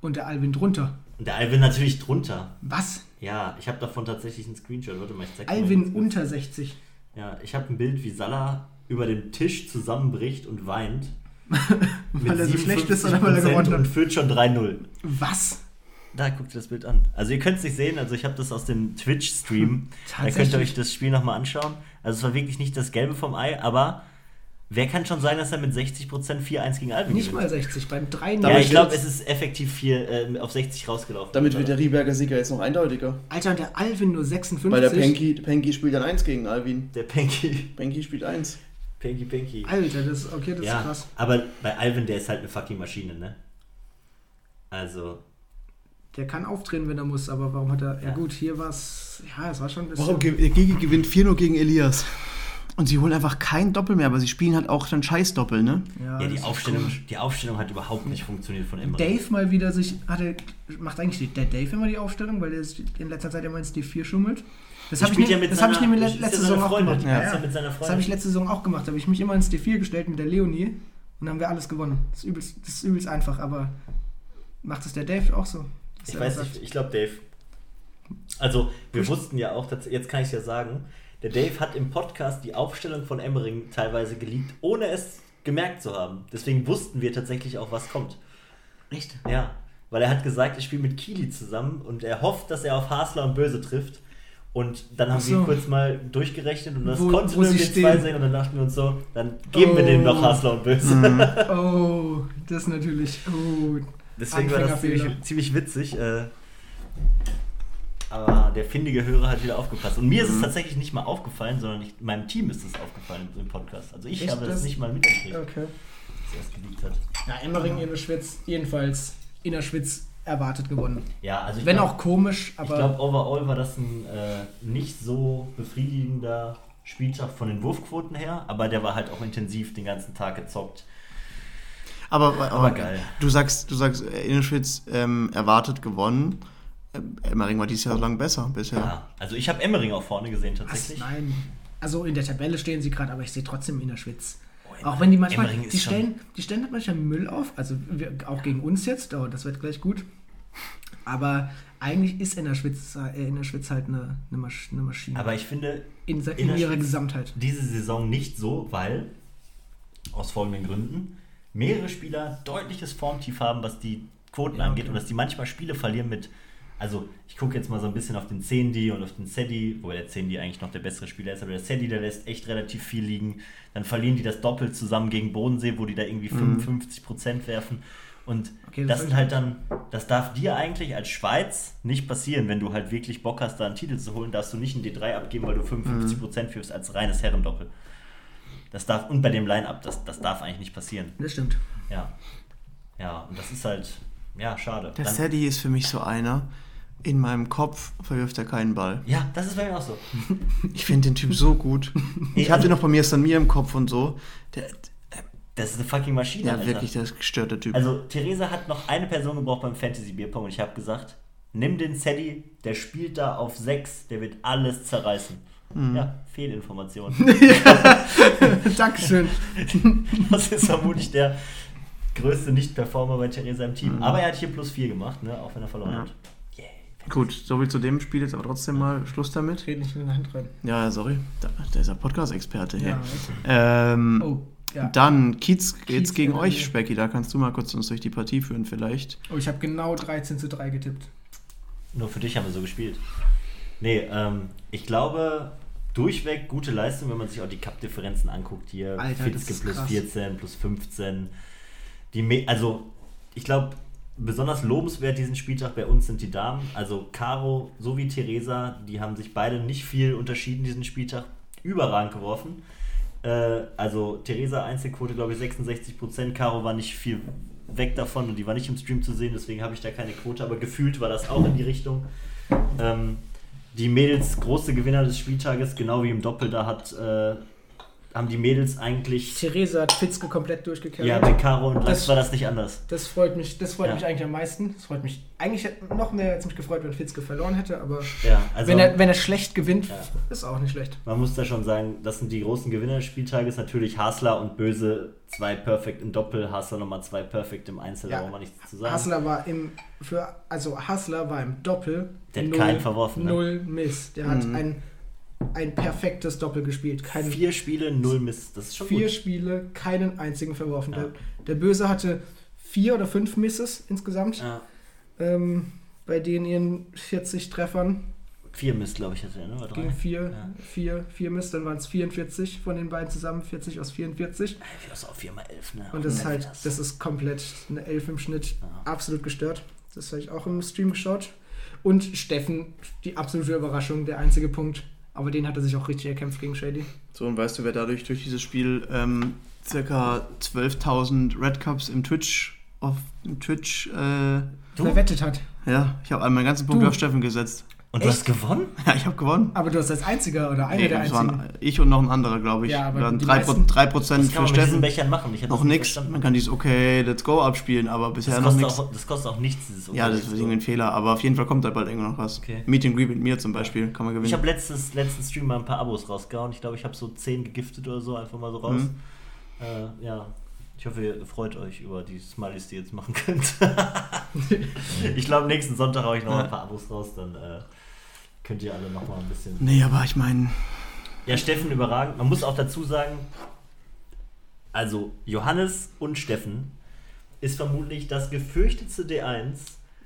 Und der Alvin drunter. Und der Alvin natürlich drunter. Was? Ja, ich habe davon tatsächlich einen Screenshot. Warte mal, ich zeig mal Alvin kurz. unter 60. Ja, ich habe ein Bild, wie Salah über dem Tisch zusammenbricht und weint. Weil er so schlecht ist oder weil er 57% gewonnen und hat. führt schon 3-0. Was? Da guckt ihr das Bild an. Also ihr könnt es nicht sehen, also ich habe das aus dem Twitch-Stream. da könnt ihr euch das Spiel nochmal anschauen. Also es war wirklich nicht das Gelbe vom Ei, aber wer kann schon sagen, dass er mit 60% 4-1 gegen Alvin Nicht gewinnt? mal 60, beim 3 Ja, ich glaube, es ist effektiv vier, äh, auf 60 rausgelaufen. Damit wird der Rieberger Sieger jetzt noch eindeutiger. Alter, und der Alvin nur 56. Weil der Penky, Penky spielt dann 1 gegen Alvin. Der Penky. Penky spielt 1. Penky, Penky. Alter, das, okay, das ja, ist krass. aber bei Alvin, der ist halt eine fucking Maschine, ne? Also, Der kann aufdrehen, wenn er muss, aber warum hat er. Ja, Ja. gut, hier war es. Ja, es war schon ein bisschen. Warum Gigi gewinnt 4-0 gegen Elias? Und sie holen einfach kein Doppel mehr, aber sie spielen halt auch dann Scheiß-Doppel, ne? ja, das die Aufstellung, die Aufstellung hat überhaupt nicht funktioniert von Emre. Dave mal wieder sich. Hatte, macht eigentlich der Dave immer die Aufstellung, weil der ist in letzter Zeit immer ins D4 schummelt. Das habe ich, ne, ja hab ich seiner- nämlich letzte ja seine Saison auch Freundin. gemacht. Ja, Ja, ja Das habe ich letzte Saison auch gemacht. Da habe ich mich immer ins D4 gestellt mit der Leonie und dann haben wir alles gewonnen. Das ist übelst, das ist übelst einfach, aber macht es der Dave auch so? Ich weiß nicht, ich glaube Dave. Also, wir wussten ja auch, dass, jetzt kann ich ja sagen, der Dave hat im Podcast die Aufstellung von Emmering teilweise geleakt, ohne es gemerkt zu haben. Deswegen wussten wir tatsächlich auch, was kommt. Echt? Ja, weil er hat gesagt, ich spiele mit Kili zusammen und er hofft, dass er auf Hasler und Böse trifft. Und dann haben so. wir kurz mal durchgerechnet und das Wo- konnten wo wir wir zwei sehen und dann dachten wir uns so, dann geben wir Oh. dem noch Hasler und Böse. Oh, das ist natürlich. Oh. Deswegen war das ziemlich, ziemlich witzig. Äh, aber der findige Hörer hat wieder aufgepasst. Und mir ist es Mhm. tatsächlich nicht mal aufgefallen, sondern ich, meinem Team ist es aufgefallen im Podcast. Also ich Echt? habe das, Das- nicht mal mitgekriegt, Okay. dass er es geleakt hat. Ja, Emmering in der Schwitz, jedenfalls in der Schwitz erwartet gewonnen. Ja, also ich Wenn glaub- auch komisch, Ich aber. glaube, overall war das ein äh, nicht so befriedigender Spieltag von den Wurfquoten her, aber der war halt auch intensiv den ganzen Tag gezockt. Aber, aber, Aber geil. Du sagst, du sagst, äh, Innerschwitz ähm, erwartet gewonnen. Ähm, Emmering war dieses Jahr lang besser bisher. Ja. Also ich habe Emmering auch vorne gesehen was? tatsächlich. Nein. Also in der Tabelle stehen sie gerade, aber ich sehe trotzdem in der Schwitz. Oh, Auch wenn die manchmal, Emmering die stellen, die stellen halt manchmal Müll auf, also wir, auch gegen uns jetzt, oh, das wird gleich gut. Aber eigentlich ist in der Schwitz, äh, in der Schwitz halt eine, eine, Masch eine Maschine. Aber ich finde, in, in ihrer Gesamtheit. diese Saison nicht so, weil aus folgenden Gründen mehrere Spieler deutliches Formtief haben, was die Quoten Ja, angeht okay. und dass die manchmal Spiele verlieren mit, also ich gucke jetzt mal so ein bisschen auf den Zendi und auf den Sedi, wo der Zendi eigentlich noch der bessere Spieler ist, aber der Sedi, der lässt echt relativ viel liegen. Dann verlieren die das doppelt zusammen gegen Bodensee, wo die da irgendwie 55% werfen. Und Mhm. Okay, das das sind halt dann, das darf dir eigentlich als Schweiz nicht passieren, wenn du halt wirklich Bock hast, da einen Titel zu holen, darfst du nicht einen D3 abgeben, weil du 55% wirfst als reines Herrendoppel. Das darf, und bei dem Line-Up, das, das darf eigentlich nicht passieren. Das stimmt. Ja. Ja, und das ist halt, ja, schade. Der Dann- Sadie ist für mich so einer. In meinem Kopf verwirft er keinen Ball. ja, das ist bei mir auch so. Ich finde den Typ so gut. Ich hatte noch bei mir San mir im Kopf und so. Der, Das ist eine fucking Maschine. ja, Alter. wirklich, der ist gestörter Typ. Also, Theresa hat noch eine Person gebraucht beim Fantasy Bierpong und ich habe gesagt, nimm den Sadie, der spielt da auf 6, der wird alles zerreißen. Mhm. Ja, Fehlinformation. Dankeschön. Das ist vermutlich der größte Nicht-Performer bei Theresa im Team. Mhm. Aber er hat hier plus 4 gemacht, ne? auch wenn er verloren Ja. hat. Yeah. Gut, soviel zu dem Spiel jetzt aber trotzdem mal Schluss damit. Red nicht in die Hand rein. Ja, sorry. Da, der ist ja Podcast-Experte hier. Ja. Ähm, Oh, ja. Dann Kiez Kiez geht's gegen gegen euch, Ende. Specki. Da kannst du mal kurz uns durch die Partie führen, vielleicht. Oh, ich habe genau 13 zu 3 getippt. Nur für dich haben wir so gespielt. Nee, ähm, ich glaube, durchweg gute Leistung, wenn man sich auch die Cup-Differenzen anguckt hier. Alter, das Fitzke ist plus krass. 14, plus 15. Die Me also, ich glaube, besonders lobenswert diesen Spieltag bei uns sind die Damen. Also Caro sowie Theresa, die haben sich beide nicht viel unterschieden diesen Spieltag. Überragend geworfen. Äh, also Theresa Einzelquote, glaube ich, 66%. Caro war nicht viel weg davon und die war nicht im Stream zu sehen, deswegen habe ich da keine Quote, aber gefühlt war das auch in die Richtung. Ähm, die Mädels große Gewinner des Spieltages, genau wie im Doppel, da hat äh, haben die Mädels eigentlich. Theresa hat Fitzke komplett durchgekämpft. Ja, bei Caro und Lachs Das- war das nicht anders. Das freut mich, das freut Ja. mich eigentlich am meisten. Das freut mich. Eigentlich noch mehr hätte mich gefreut, wenn Fitzke verloren hätte, aber Ja, also wenn, er, wenn er schlecht gewinnt, Ja. ist auch nicht schlecht. man muss da schon sagen, das sind die großen Gewinner des Spieltages. Natürlich Hasler und Böse, zwei Perfect im Doppel, Hasler nochmal zwei Perfect im Einzel, da Ja. brauchen wir nichts zu sagen. Hassler war im für also Hassler war im Doppel Der hat keinen verworfen, ne? Null Miss. Der hat Mhm. Ein, perfektes Doppel gespielt. Kein, vier Vier Spiele, null Mist. Das ist schon gut. Spiele, keinen einzigen verworfen. Ja. Der, der Böse hatte vier oder fünf Misses insgesamt. Ja. Ähm, bei denen ihren 40 Treffern Vier Mist, glaube ich, hatte er, ne? Oder gegen drei? vier, Ja. vier, vier Miss, dann waren es 44 von den beiden zusammen, 40 aus 44. Das ist auch vier mal elf, ne? Und das ist halt, das. ist komplett eine Elf im Schnitt. Ja. Absolut gestört. Das habe ich auch im Stream geschaut. Und Steffen, die absolute Überraschung, der einzige Punkt. Aber den hat er sich auch richtig erkämpft gegen Shady. So, und weißt du, wer dadurch durch dieses Spiel ähm, circa 12.000 Red Cups im Twitch, auf im Twitch, äh, Du? Verwettet hat. ja, ich habe meinen ganzen Punkt Du. auf Steffen gesetzt. Und du Echt? hast gewonnen? Ja, ich habe gewonnen. Aber du hast als einziger oder einer Nee, der das einzigen. waren ich und noch ein anderer, glaube ich. Ja, aber Dann die 3%, meisten- 3 Was für kann man mit diesen Steffen. Bechern machen? Ich Noch nichts. Man kann dieses Okay, let's go abspielen, aber bisher Das noch kostet, nichts. auch, das kostet auch nichts, dieses Ja, das Okay. ist irgendwie ein Fehler, aber auf jeden Fall kommt da bald irgendwann noch was. Okay. Meet and Greet mit mir zum Beispiel, kann man Ich gewinnen. habe letztes, letzten Stream mal ein paar Abos rausgehauen. Ich glaube, ich habe so 10 gegiftet oder so, einfach mal so raus. Mhm. Äh, ja, ich hoffe, ihr freut euch über die Smileys, die ihr jetzt machen könnt. ich glaube, nächsten Sonntag haue ich noch ein paar Abos raus, dann äh, könnt ihr alle noch mal ein bisschen... Nee, aber ich meine, Ja, Steffen überragend. Man muss auch dazu sagen, also Johannes und Steffen ist vermutlich das gefürchtetste D1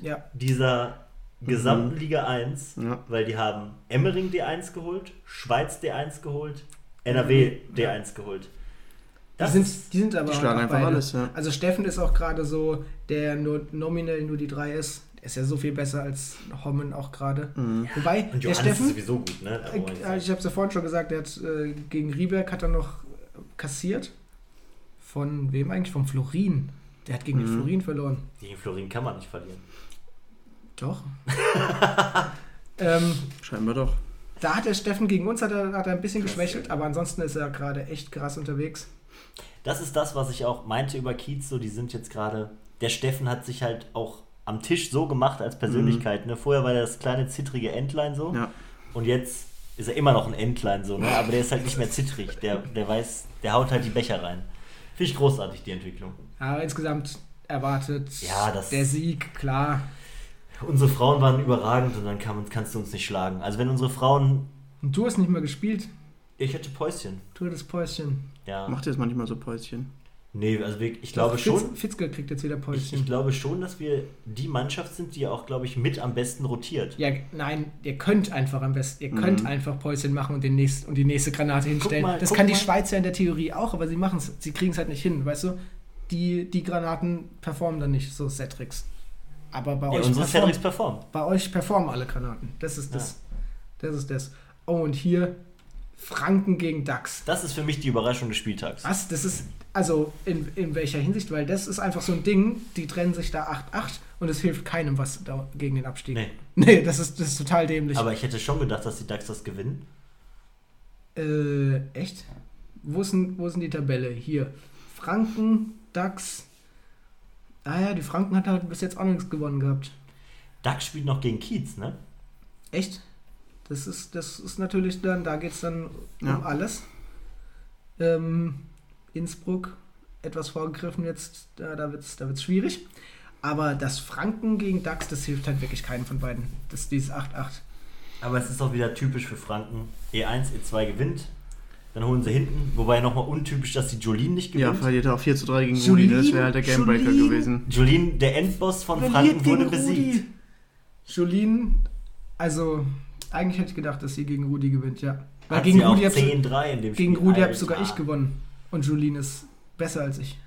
Ja. dieser gesamten Mhm. Liga 1, Ja. weil die haben Emmering D1 geholt, Schweiz D1 geholt, NRW D1 geholt. Die Das sind, ist, die sind aber die schlagen einfach beide. alles, ja. Also Steffen ist auch gerade so, der nur nominell nur die 3 ist. Ist ja so viel besser als Hommen auch gerade. Mhm. Wobei, und der Johannes ist Steffen, sowieso gut, ne? Äh, äh, ich habe es ja vorhin schon gesagt, der hat äh, gegen Rieberg hat er noch kassiert. Von wem eigentlich? Vom Florin. Der hat gegen den Mhm. Florin verloren. Gegen Florin kann man nicht verlieren. Doch. ähm, scheinbar doch. da hat der Steffen gegen uns hat er, hat er ein bisschen geschwächelt, aber ansonsten ist er gerade echt krass unterwegs. Das ist das, was ich auch meinte über Kiez, so die sind jetzt gerade, der Steffen hat sich halt auch am Tisch so gemacht als Persönlichkeit, ne? Vorher war er das kleine zittrige Entlein so Ja. und jetzt ist er immer noch ein Entlein so, ne? Aber der ist halt nicht mehr zittrig, der, der weiß, der haut halt die Becher rein. Finde ich großartig, die Entwicklung. Aber insgesamt erwartet Ja, das- der Sieg, klar. Unsere Frauen waren überragend und dann kann, kannst du uns nicht schlagen. Also wenn unsere Frauen, Und du hast nicht mehr gespielt. ich hätte Päuschen, Du das Päuschen. ja. Macht jetzt manchmal so Päuschen. Nee, also wirklich, ich glaube Doch, schon, Fitz, Fitzke kriegt jetzt wieder ich, Päuschen. ich glaube schon, dass wir die Mannschaft sind, die auch, glaube ich, mit am besten rotiert. ja, nein, ihr könnt einfach am besten, ihr Mhm. könnt einfach Päuschen machen und, den nächst, und die nächste Granate hinstellen. mal, das kann die mal. Schweizer in der Theorie auch, aber sie machen es, sie kriegen es halt nicht hin, weißt du? Die, die Granaten performen dann nicht, so Cetrix. Aber bei Ja, euch, unsere perform, Cedrics performen. bei euch performen alle Granaten. Das ist das. Das ist das. Oh, und hier Franken gegen DAX. Das ist für mich die Überraschung des Spieltags. Was? Das ist, also in, in welcher Hinsicht? Weil das ist einfach so ein Ding, die trennen sich da 8-8 und es hilft keinem was da, gegen den Abstieg. Nee, Nee, das ist, das ist total dämlich. aber ich hätte schon gedacht, dass die DAX das gewinnen. äh, echt? Wo ist, denn, wo ist denn die Tabelle? Hier. Franken, DAX. Ah ja, die Franken hat halt bis jetzt auch nichts gewonnen gehabt. DAX spielt noch gegen Kiez, ne? Echt? Das ist, das ist natürlich dann, da geht es dann Ja. um alles. Ähm, Innsbruck, etwas vorgegriffen jetzt, da, da wird es da wird's schwierig. Aber das Franken gegen DAX, das hilft halt wirklich keinem von beiden. Das ist dieses 8-8. Aber es ist auch wieder typisch für Franken. E1, E2 gewinnt. Dann holen sie hinten. Wobei nochmal untypisch, dass die Jolien nicht Ja, gewinnt. verliert er auch 4 zu 3 gegen Rudi. Das wäre halt der Gamebreaker Jolien. gewesen. Jolien, der Endboss von Franken, wurde besiegt. Jolien, also eigentlich hätte ich gedacht, dass sie gegen Rudi gewinnt, ja. Weil Hat gegen sie auch Rudi habe 10-3 in dem Spiel. gegen Rudi hab Alter. sogar ich gewonnen. Und Jolien ist besser als ich.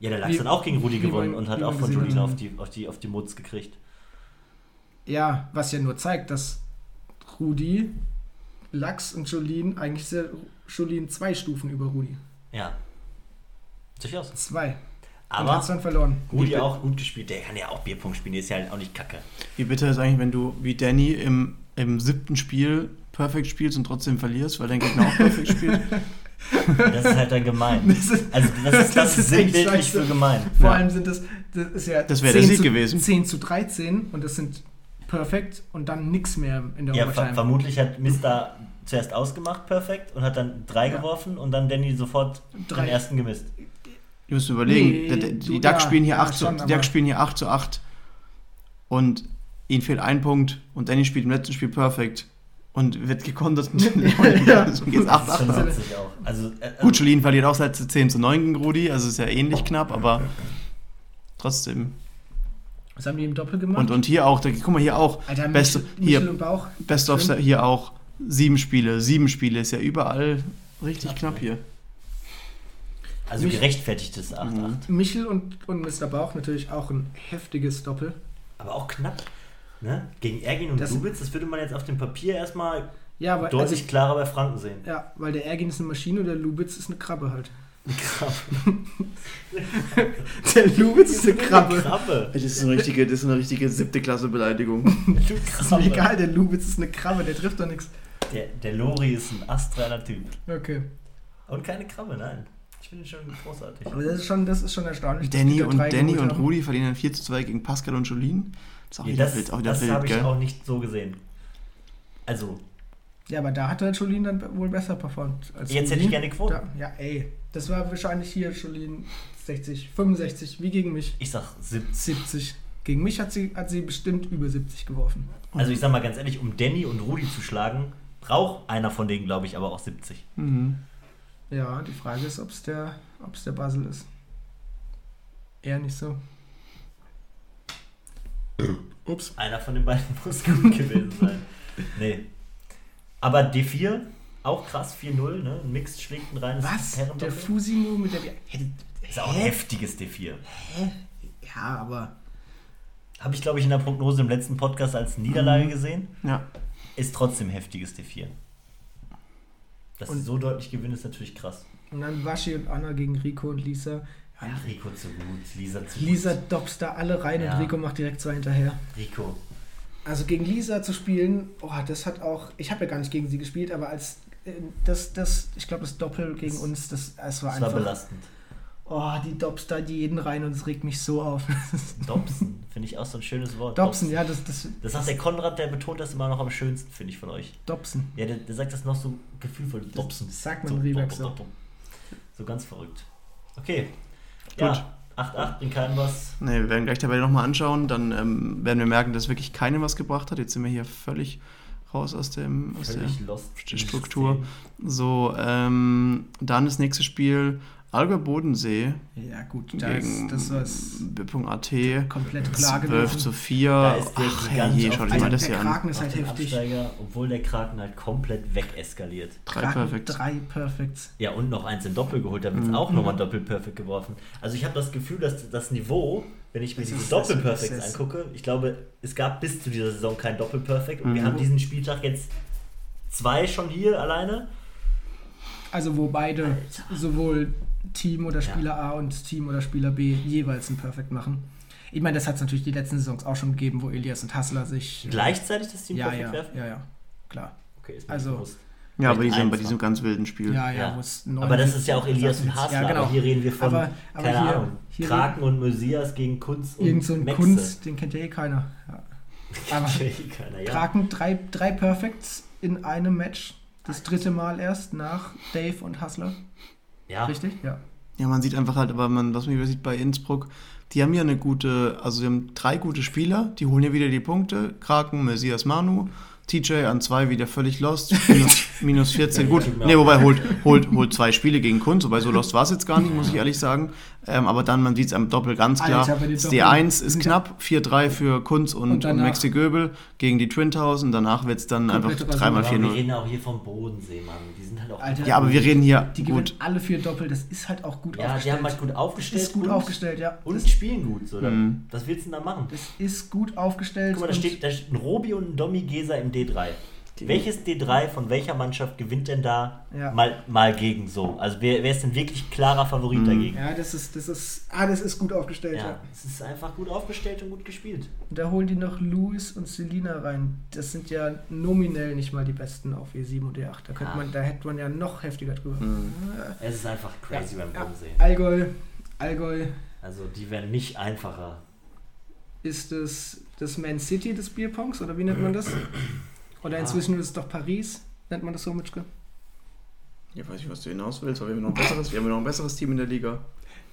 Ja, der Lachs hat auch gegen Rudi gewonnen man- und hat auch von hat. auf die, auf, die, auf die Mutz gekriegt. Ja, was ja nur zeigt, dass Rudi, Lachs und Jolien, eigentlich ist ja Jolien zwei Stufen über Rudi. Ja. Durchaus. Zwei. und Aber hat's dann verloren. Rudi auch gut gespielt. Der kann ja auch Bierpunkt spielen. Der ist ja halt auch nicht kacke. Wie bitter ist eigentlich, wenn du wie Danny im, im siebten Spiel perfekt spielst und trotzdem verlierst, weil dein Gegner auch perfekt spielt? Das ist halt dann gemein. Das ist, also das, das ist, das ist sinnbildlich für gemein. Vor ja. allem sind das, das ist ja das wäre der Sieg zu, gewesen. 10 zu 13 und das sind perfekt und dann nichts mehr in der ja, Overtime. Ver vermutlich hat Mister zuerst ausgemacht perfekt und hat dann drei ja. geworfen und dann Danny sofort drei. den ersten gemisst. Du musst überlegen, nee, die, die Ducks ja, spielen hier ja, 8 schon, zu, die Ducks spielen hier 8 zu 8 und ihnen fehlt ein Punkt und Danny spielt im letzten Spiel perfekt und wird gekontert und ja. geht's 8 8 also, äh, Gut, Jolien verliert auch seit 10 zu 9 gegen Rudi, also ist ja ähnlich knapp, aber trotzdem. Was haben die im Doppel gemacht? Und, und hier auch, da, guck mal, hier auch. Alter, Best, Michel, hier, Michel Bauch. Best of hier auch. Sieben Spiele, sieben Spiele, ist ja überall richtig knapp, knapp hier. Also Mich, gerechtfertigtes 8-8. Mhm. Michel und, und Mr. Bauch natürlich auch ein heftiges Doppel. Aber auch knapp. Ne? Gegen Ergin und das, Lubitz, das würde man jetzt auf dem Papier erstmal ja, weil, deutlich also, klarer bei Franken sehen. Ja, weil der Ergin ist eine Maschine und der Lubitz ist eine Krabbe halt. Eine Krabbe. der Lubitz ist eine Krabbe. Eine Krabbe. Das ist eine richtige, das ist eine richtige siebte Klasse Beleidigung. ist mir egal, der Lubitz ist eine Krabbe, der trifft doch nichts. Der, der Lori ist ein astraler Typ. Okay. Und keine Krabbe, nein. Ich finde ihn schon großartig. Aber das ist schon, das ist schon erstaunlich. Danny und, Danny und Rudi verlieren dann 4 zu 2 gegen Pascal und Jolien. Das, nee, das, das habe ich auch nicht so gesehen. Also. Ja, aber da hat der Jolien dann wohl besser performt. Als Jetzt Jolien. hätte ich gerne Quote. Ja, ey. Das war wahrscheinlich hier Jolien 60, 65, wie gegen mich. Ich sag 70. 70. Gegen mich hat sie, hat sie bestimmt über 70 geworfen. Also ich sag mal ganz ehrlich, um Danny und Rudi zu schlagen, braucht einer von denen, glaube ich, aber auch 70. Mhm. Ja, die Frage ist, ob es der, ob's der Basel ist. Eher nicht so. Ups. Einer von den beiden muss gut gewesen sein. Nee. Aber D4, auch krass, 4-0, ne? Ein Mixed schlägt ein reines Was? Der Fusimo mit der. Hätte, ist auch ein heftiges D4. Hä? Ja, aber. Habe ich, glaube ich, in der Prognose im letzten Podcast als Niederlage mhm. gesehen. Ja. Ist trotzdem heftiges D4. Dass und sie so deutlich gewinnen, ist natürlich krass. Und dann Waschi und Anna gegen Rico und Lisa. Ja, Rico zu gut, Lisa zu Lisa gut. dops da alle rein ja. und Rico macht direkt zwei hinterher. Rico. Also gegen Lisa zu spielen, oh, das hat auch, ich habe ja gar nicht gegen sie gespielt, aber als äh, das, das, ich glaube, das Doppel gegen das, uns, das, das war das einfach. war belastend. Oh, die Dobs da jeden rein und es regt mich so auf. Dobsen, finde ich auch so ein schönes Wort. Dobsen, ja, das, das. Das sagt der Konrad, der betont das immer noch am schönsten, finde ich, von euch. Dobsen. Ja, der, der sagt das noch so gefühlvoll. Dobsen. Das sagt man so, Rieberg so. So ganz verrückt. Okay. Gut. Ja, 8-8 bringt keinem was. Ne, wir werden gleich dabei nochmal anschauen. Dann ähm, werden wir merken, dass wirklich keinem was gebracht hat. Jetzt sind wir hier völlig raus aus, dem, aus der Struktur. So, ähm, dann das nächste Spiel Alger Bodensee. Ja, gut, das, gegen das war's. B.at. Komplett klar 12 zu 4. Da ist der Ach, herrje, schaut mal das hier an. Der Kraken ist halt heftig. Absteiger, obwohl der Kraken halt komplett wegeskaliert. Drei Perfekts. Drei Perfekts. Ja, und noch eins in Doppel geholt, da wird es mhm. auch nochmal Doppel-Perfekt geworfen. Also ich habe das Gefühl, dass das Niveau, wenn ich mir das diese Doppel-Perfekts angucke, ich glaube, es gab bis zu dieser Saison kein Doppel-Perfekt und mhm. wir haben diesen Spieltag jetzt zwei schon hier alleine. Also wo beide Alter. sowohl Team oder Spieler ja. A und Team oder Spieler B jeweils ein Perfect machen. Ich meine, das hat es natürlich die letzten Saisons auch schon gegeben, wo Elias und Hassler sich. Äh, Gleichzeitig das Team ja, Perfect ja, werfen? Ja, ja, klar. Okay, ist also, bewusst. Ja, aber die sind bei diesem ganz wilden Spiel. Ja, ja. ja. Aber das ist ja auch Elias und Hassler. Ja, genau. Aber hier reden wir von, aber, aber keine hier, Ahnung, hier Kraken und Messias gegen Kunst und Irgend so ein Mexe. Kunst, den kennt ja eh keiner. Ja. Aber eh keiner, ja. Kraken drei, drei Perfects in einem Match. Das dritte Mal erst nach Dave und Hassler. Ja. Richtig? Ja. Ja, man sieht einfach halt, aber man, was man sieht bei Innsbruck, die haben ja eine gute, also sie haben drei gute Spieler, die holen ja wieder die Punkte. Kraken, Messias Manu, TJ an zwei wieder völlig lost, minus, minus 14. Gut, nee, wobei holt, holt, holt zwei Spiele gegen Kunst, wobei so lost war es jetzt gar nicht, muss ich ehrlich sagen. Ähm, aber dann, man sieht es am Doppel ganz klar. Alter, das D1 ist knapp, 4-3 für Kunz und, und, und Maxi Göbel gegen die Twin Towers und danach wird es dann einfach 3x4-0. Wir reden auch hier vom Bodensee, Mann. Die sind halt auch. Alter, ja, aber wir reden hier. Die gewinnen alle vier Doppel, das ist halt auch gut ja, aufgestellt. Ja, die haben halt gut aufgestellt. Ist gut und, aufgestellt, ja. Und das spielen gut. So. Mhm. Was willst du denn da machen? Das ist gut aufgestellt. Guck mal, da steht, da steht ein Robi und ein Domi Gesa im D3. Welches D3 von welcher Mannschaft gewinnt denn da Ja. mal, mal gegen so? Also wer, wer ist denn wirklich klarer Favorit Mhm. dagegen? Ja, das ist, das ist, ah, das ist gut aufgestellt. Ja. Ja, es ist einfach gut aufgestellt und gut gespielt. Und da holen die noch Louis und Selina rein. Das sind ja nominell nicht mal die besten auf E7 und E8. Da, könnte man, da hätte man ja noch heftiger drüber. Mhm. Es ist einfach crazy beim Ja. Bodensee. Allgäu, Allgäu Also die werden nicht einfacher. ist es das Man City des Bierpongs oder wie nennt man das? Oder Ja. inzwischen ist es doch Paris, nennt man das so, Mitschke? Ja, weiß ich, was du hinaus willst, aber wir haben noch ein besseres, wir haben noch ein besseres Team in der Liga.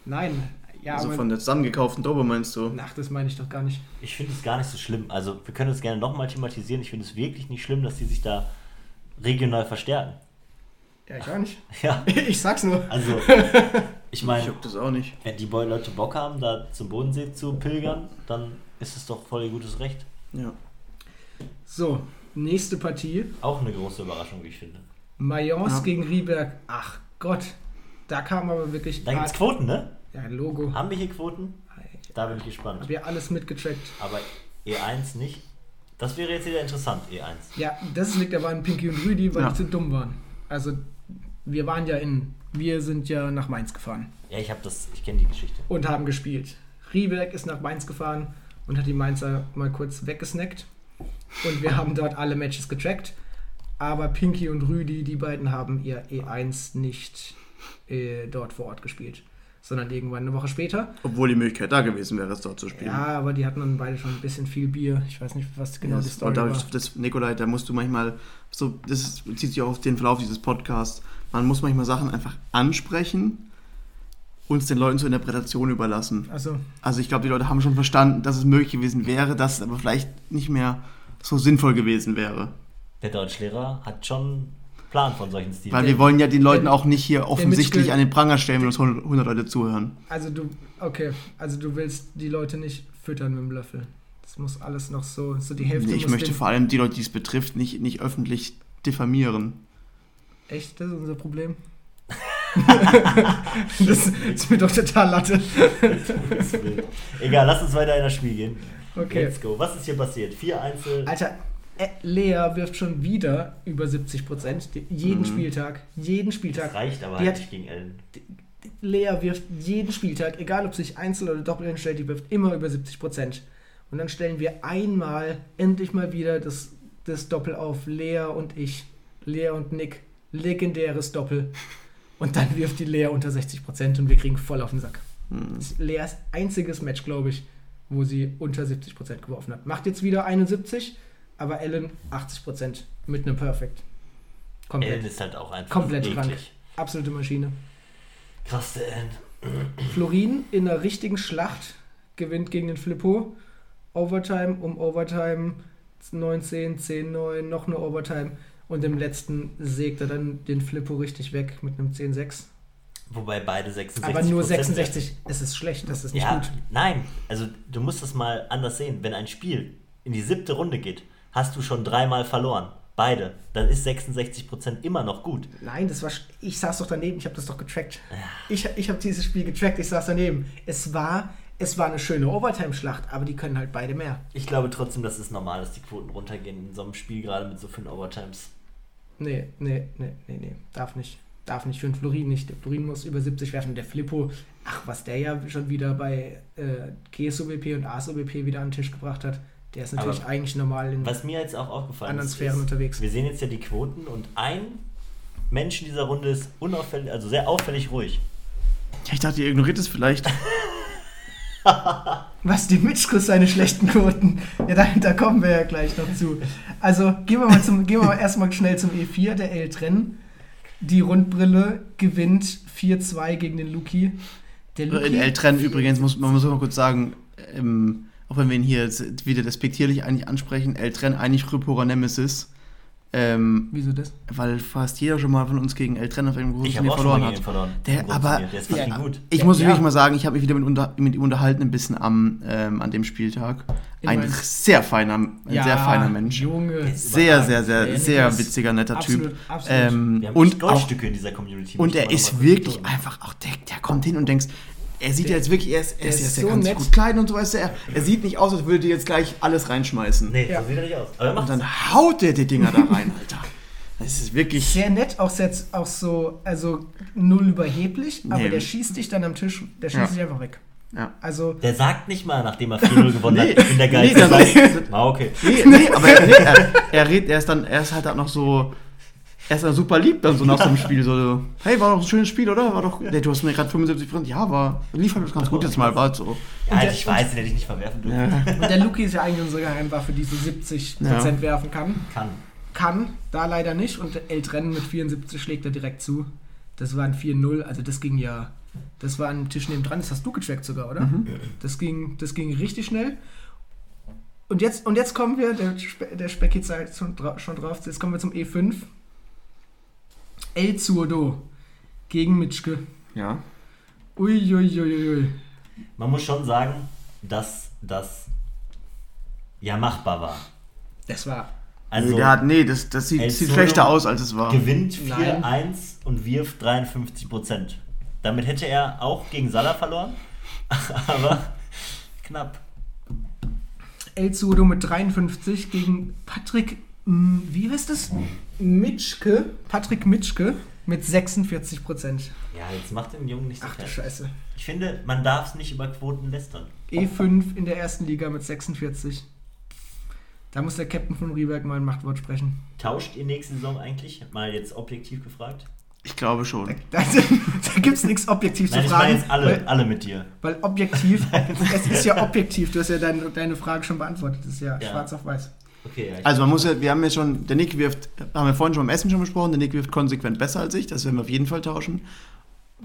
Nein, ja, also aber von der zusammengekauften Dobe meinst du? Ach, das meine ich doch gar nicht. Ich finde es gar nicht so schlimm. Also wir können es gerne nochmal thematisieren. Ich finde es wirklich nicht schlimm, dass die sich da regional verstärken. Ja, ich auch nicht. Ja, Ich sag's nur. also ich Ich meine, hab das auch nicht. wenn die Leute Bock haben, da zum Bodensee zu pilgern, dann ist es doch voll ihr gutes Recht. Ja. So, nächste Partie. Auch eine große Überraschung, wie ich finde. Mayence Ja. gegen Rieberg. Ach Gott, da kam aber wirklich. Da gibt es Quoten, ne? Ja, Logo. Haben wir hier Quoten? Da bin ich gespannt. Hab ja alles mitgetrackt. Aber E1 nicht. Das wäre jetzt wieder interessant, E E1. Ja, das liegt aber an Pinky und Rüdi, weil Ja. die zu dumm waren. Also, wir waren ja in. Wir sind ja nach Mainz gefahren Ja, ich habe das, ich kenne die Geschichte. und haben gespielt. Rieberg ist nach Mainz gefahren und hat die Mainzer mal kurz weggesnackt. Und wir haben dort alle Matches getrackt. Aber Pinky und Rüdi, die beiden haben ihr E1 nicht äh, dort vor Ort gespielt, sondern irgendwann eine Woche später. Obwohl die Möglichkeit da gewesen wäre, es dort zu spielen. Ja, aber die hatten dann beide schon ein bisschen viel Bier. Ich weiß nicht, was genau die das, Story war. das, Nikolai, da musst du manchmal, so, das ist, bezieht sich auch auf den Verlauf dieses Podcasts, man muss manchmal Sachen einfach ansprechen und es den Leuten zur Interpretation überlassen. Also, Also ich glaube, die Leute haben schon verstanden, dass es möglich gewesen wäre, dass es aber vielleicht nicht mehr so sinnvoll gewesen wäre. Der Deutschlehrer hat schon Plan von solchen Stilen. Weil wir wollen ja den Leuten auch nicht hier offensichtlich an den Pranger stellen, wenn uns 100 Leute zuhören. also du, okay, also du willst die Leute nicht füttern mit dem Löffel. Das muss alles noch so, so die Hälfte Nee, ich muss möchte vor allem die Leute, die es betrifft, nicht, nicht öffentlich diffamieren. Echt, das ist unser Problem. das ist mir doch total Latte. Egal, lass uns weiter in das Spiel gehen. Okay. Let's go. Was ist hier passiert? Vier Einzel. Alter, äh, Lea wirft schon wieder über 70 Prozent. Jeden Mhm. Spieltag. Jeden Das Spieltag. reicht aber Die halt nicht gegen Ellen. Lea wirft jeden Spieltag, egal ob sich Einzel oder Doppel hinstellt, die wirft immer über 70 Prozent. Und dann stellen wir einmal, endlich mal wieder das, das Doppel auf Lea und ich. Lea und Nick. Legendäres Doppel. Und dann wirft die Lea unter 60 Prozent und wir kriegen voll auf den Sack. Hm. Das ist Leas einziges Match, glaube ich, wo sie unter 70 Prozent geworfen hat. Macht jetzt wieder 71, aber Ellen 80 Prozent mit einem Perfect. Komplett. Ellen ist halt auch einfach Komplett eklig. krank. Absolute Maschine. Krass, der Ellen. Florin in der richtigen Schlacht gewinnt gegen den Flippo. Overtime um Overtime 19, 10, 9, noch eine Overtime. Und im letzten sägt er dann den Flippo richtig weg mit einem 10-6. Wobei beide 66 Aber nur Prozent 66. Es ist schlecht, das ist nicht Ja, gut. nein. Also du musst das mal anders sehen. Wenn ein Spiel in die siebte Runde geht, hast du schon dreimal verloren. Beide. Dann ist 66% immer noch gut. Nein, das war. Ich saß doch daneben, ich habe das doch getrackt. Ich, ich habe dieses Spiel getrackt, ich saß daneben. Es war, es war eine schöne Overtime-Schlacht, aber die können halt beide mehr. Ich glaube trotzdem, dass es normal ist, die Quoten runtergehen in so einem Spiel, gerade mit so vielen Overtimes. Nee, nee, nee, nee, nee. Darf nicht. Darf nicht für den Florin nicht. Der Florin muss über 70 werfen. Der Flippo, ach, was der ja schon wieder bei äh, GSOBP und ASOBP wieder an den Tisch gebracht hat, der ist natürlich Aber eigentlich normal in Was mir jetzt auch aufgefallen anderen ist, Sphären ist, unterwegs. wir sehen jetzt ja die Quoten und ein Mensch in dieser Runde ist unauffällig, also sehr auffällig ruhig. Ja, ich dachte, ihr ignoriert es vielleicht. Was, die Mitschkuss seine schlechten Quoten? Ja, da, da kommen wir ja gleich noch zu. Also, gehen wir mal, zum, gehen wir mal erstmal schnell zum E4, der Eltren. Die Rundbrille gewinnt 4-2 gegen den Luki. Der In Eltren übrigens, muss, man muss auch mal kurz sagen, ähm, auch wenn wir ihn hier jetzt wieder despektierlich eigentlich ansprechen, Eltren eigentlich Rüpporer Nemesis. Ähm, Wieso das? weil fast jeder schon mal von uns gegen Eltren auf einem großen Ich habe Turnier auch schon mal verloren hat. verloren. Der, aber. Der ist Ja, gut. ich Ja, muss ja. wirklich mal sagen, ich habe mich wieder mit, unter, mit ihm unterhalten, ein bisschen am, ähm, an dem Spieltag. In Ein sehr feiner, ein sehr feiner Mensch. Junge. Sehr, sehr, sehr, Ja, sehr witziger, netter absolut, Typ. absolut. Ähm, Wir haben und echt auch, Goldstücke in dieser Community. und er ist wirklich einfach auch, der, der kommt hin und denkst, er sieht Der- ja jetzt wirklich, er ist, er der ist, ist er so kann sich nett. gut kleiden und so, weißt du, er, er sieht nicht aus, als würde dir jetzt gleich alles reinschmeißen. Nee, Ja. so sieht er nicht aus. Aber er Und dann haut der die Dinger da rein, Alter. Das ist wirklich. Sehr nett, auch, sehr, auch so, also null überheblich, aber Nee. der schießt dich dann am Tisch, der schießt Ja. dich einfach weg. Ja. Also, Der sagt nicht mal, nachdem er 4-0 gewonnen hat, Nee. ich bin der Nee, Geilste. Sagt, ah, okay. Nee, nee, aber er, nee, er, er, redet, er ist dann, er ist halt auch noch so. Er ist dann super lieb dann so nach so einem Spiel. So, hey, war doch ein schönes Spiel, oder? War doch. Nee, du hast mir gerade 75 Ja, war. Lief halt ganz gut jetzt mal, war so. Ja, der- ich weiß, den hätte ich nicht verwerfen dürfen. Ja. und der Luki ist ja eigentlich unsere Geheimwaffe, die so 70% Ja. werfen kann. Kann. Kann, da leider nicht. Und El Trennen mit 74 schlägt er direkt zu. Das war ein 4-0, also das ging ja. Das war ein Tisch nebendran, das hast du gecheckt sogar, oder? Das, ging, das ging richtig schnell. Und jetzt, und jetzt kommen wir, der, Spe der Specki zeigt schon, dra schon drauf, jetzt kommen wir zum E5. El Zurdo gegen Mitschke. Ja. Uiuiuiui. Man muss schon sagen, dass das ja machbar war. Das war Also nee, der hat, nee, das, das sieht, sieht schlechter aus, als es war. gewinnt Nein. 4-1 und wirft 53 Prozent. Damit hätte er auch gegen Salah verloren, aber knapp. El Zurdo mit 53 gegen Patrick, wie heißt es? Mitschke. Patrick Mitschke mit 46 Prozent. Ja, jetzt macht den Jungen nicht so Ach du. Scheiße. Ich finde, man darf es nicht über Quoten lästern. E5 in der ersten Liga mit 46. Da muss der Captain von Rieberg mal ein Machtwort sprechen. Tauscht ihr nächste Saison eigentlich? Mal jetzt objektiv gefragt. Ich glaube schon. Da, da gibt es nichts objektiv Nein, zu ich meine fragen. jetzt alle, Weil, alle mit dir. weil objektiv, es ist ja objektiv, du hast ja deine, deine Frage schon beantwortet. Das ist ja, Ja. schwarz auf weiß. Okay, ja, Also man muss ja, wir haben ja schon, der Nick wirft, haben wir vorhin schon beim Essen schon besprochen, der Nick wirft konsequent besser als ich, das werden wir auf jeden Fall tauschen.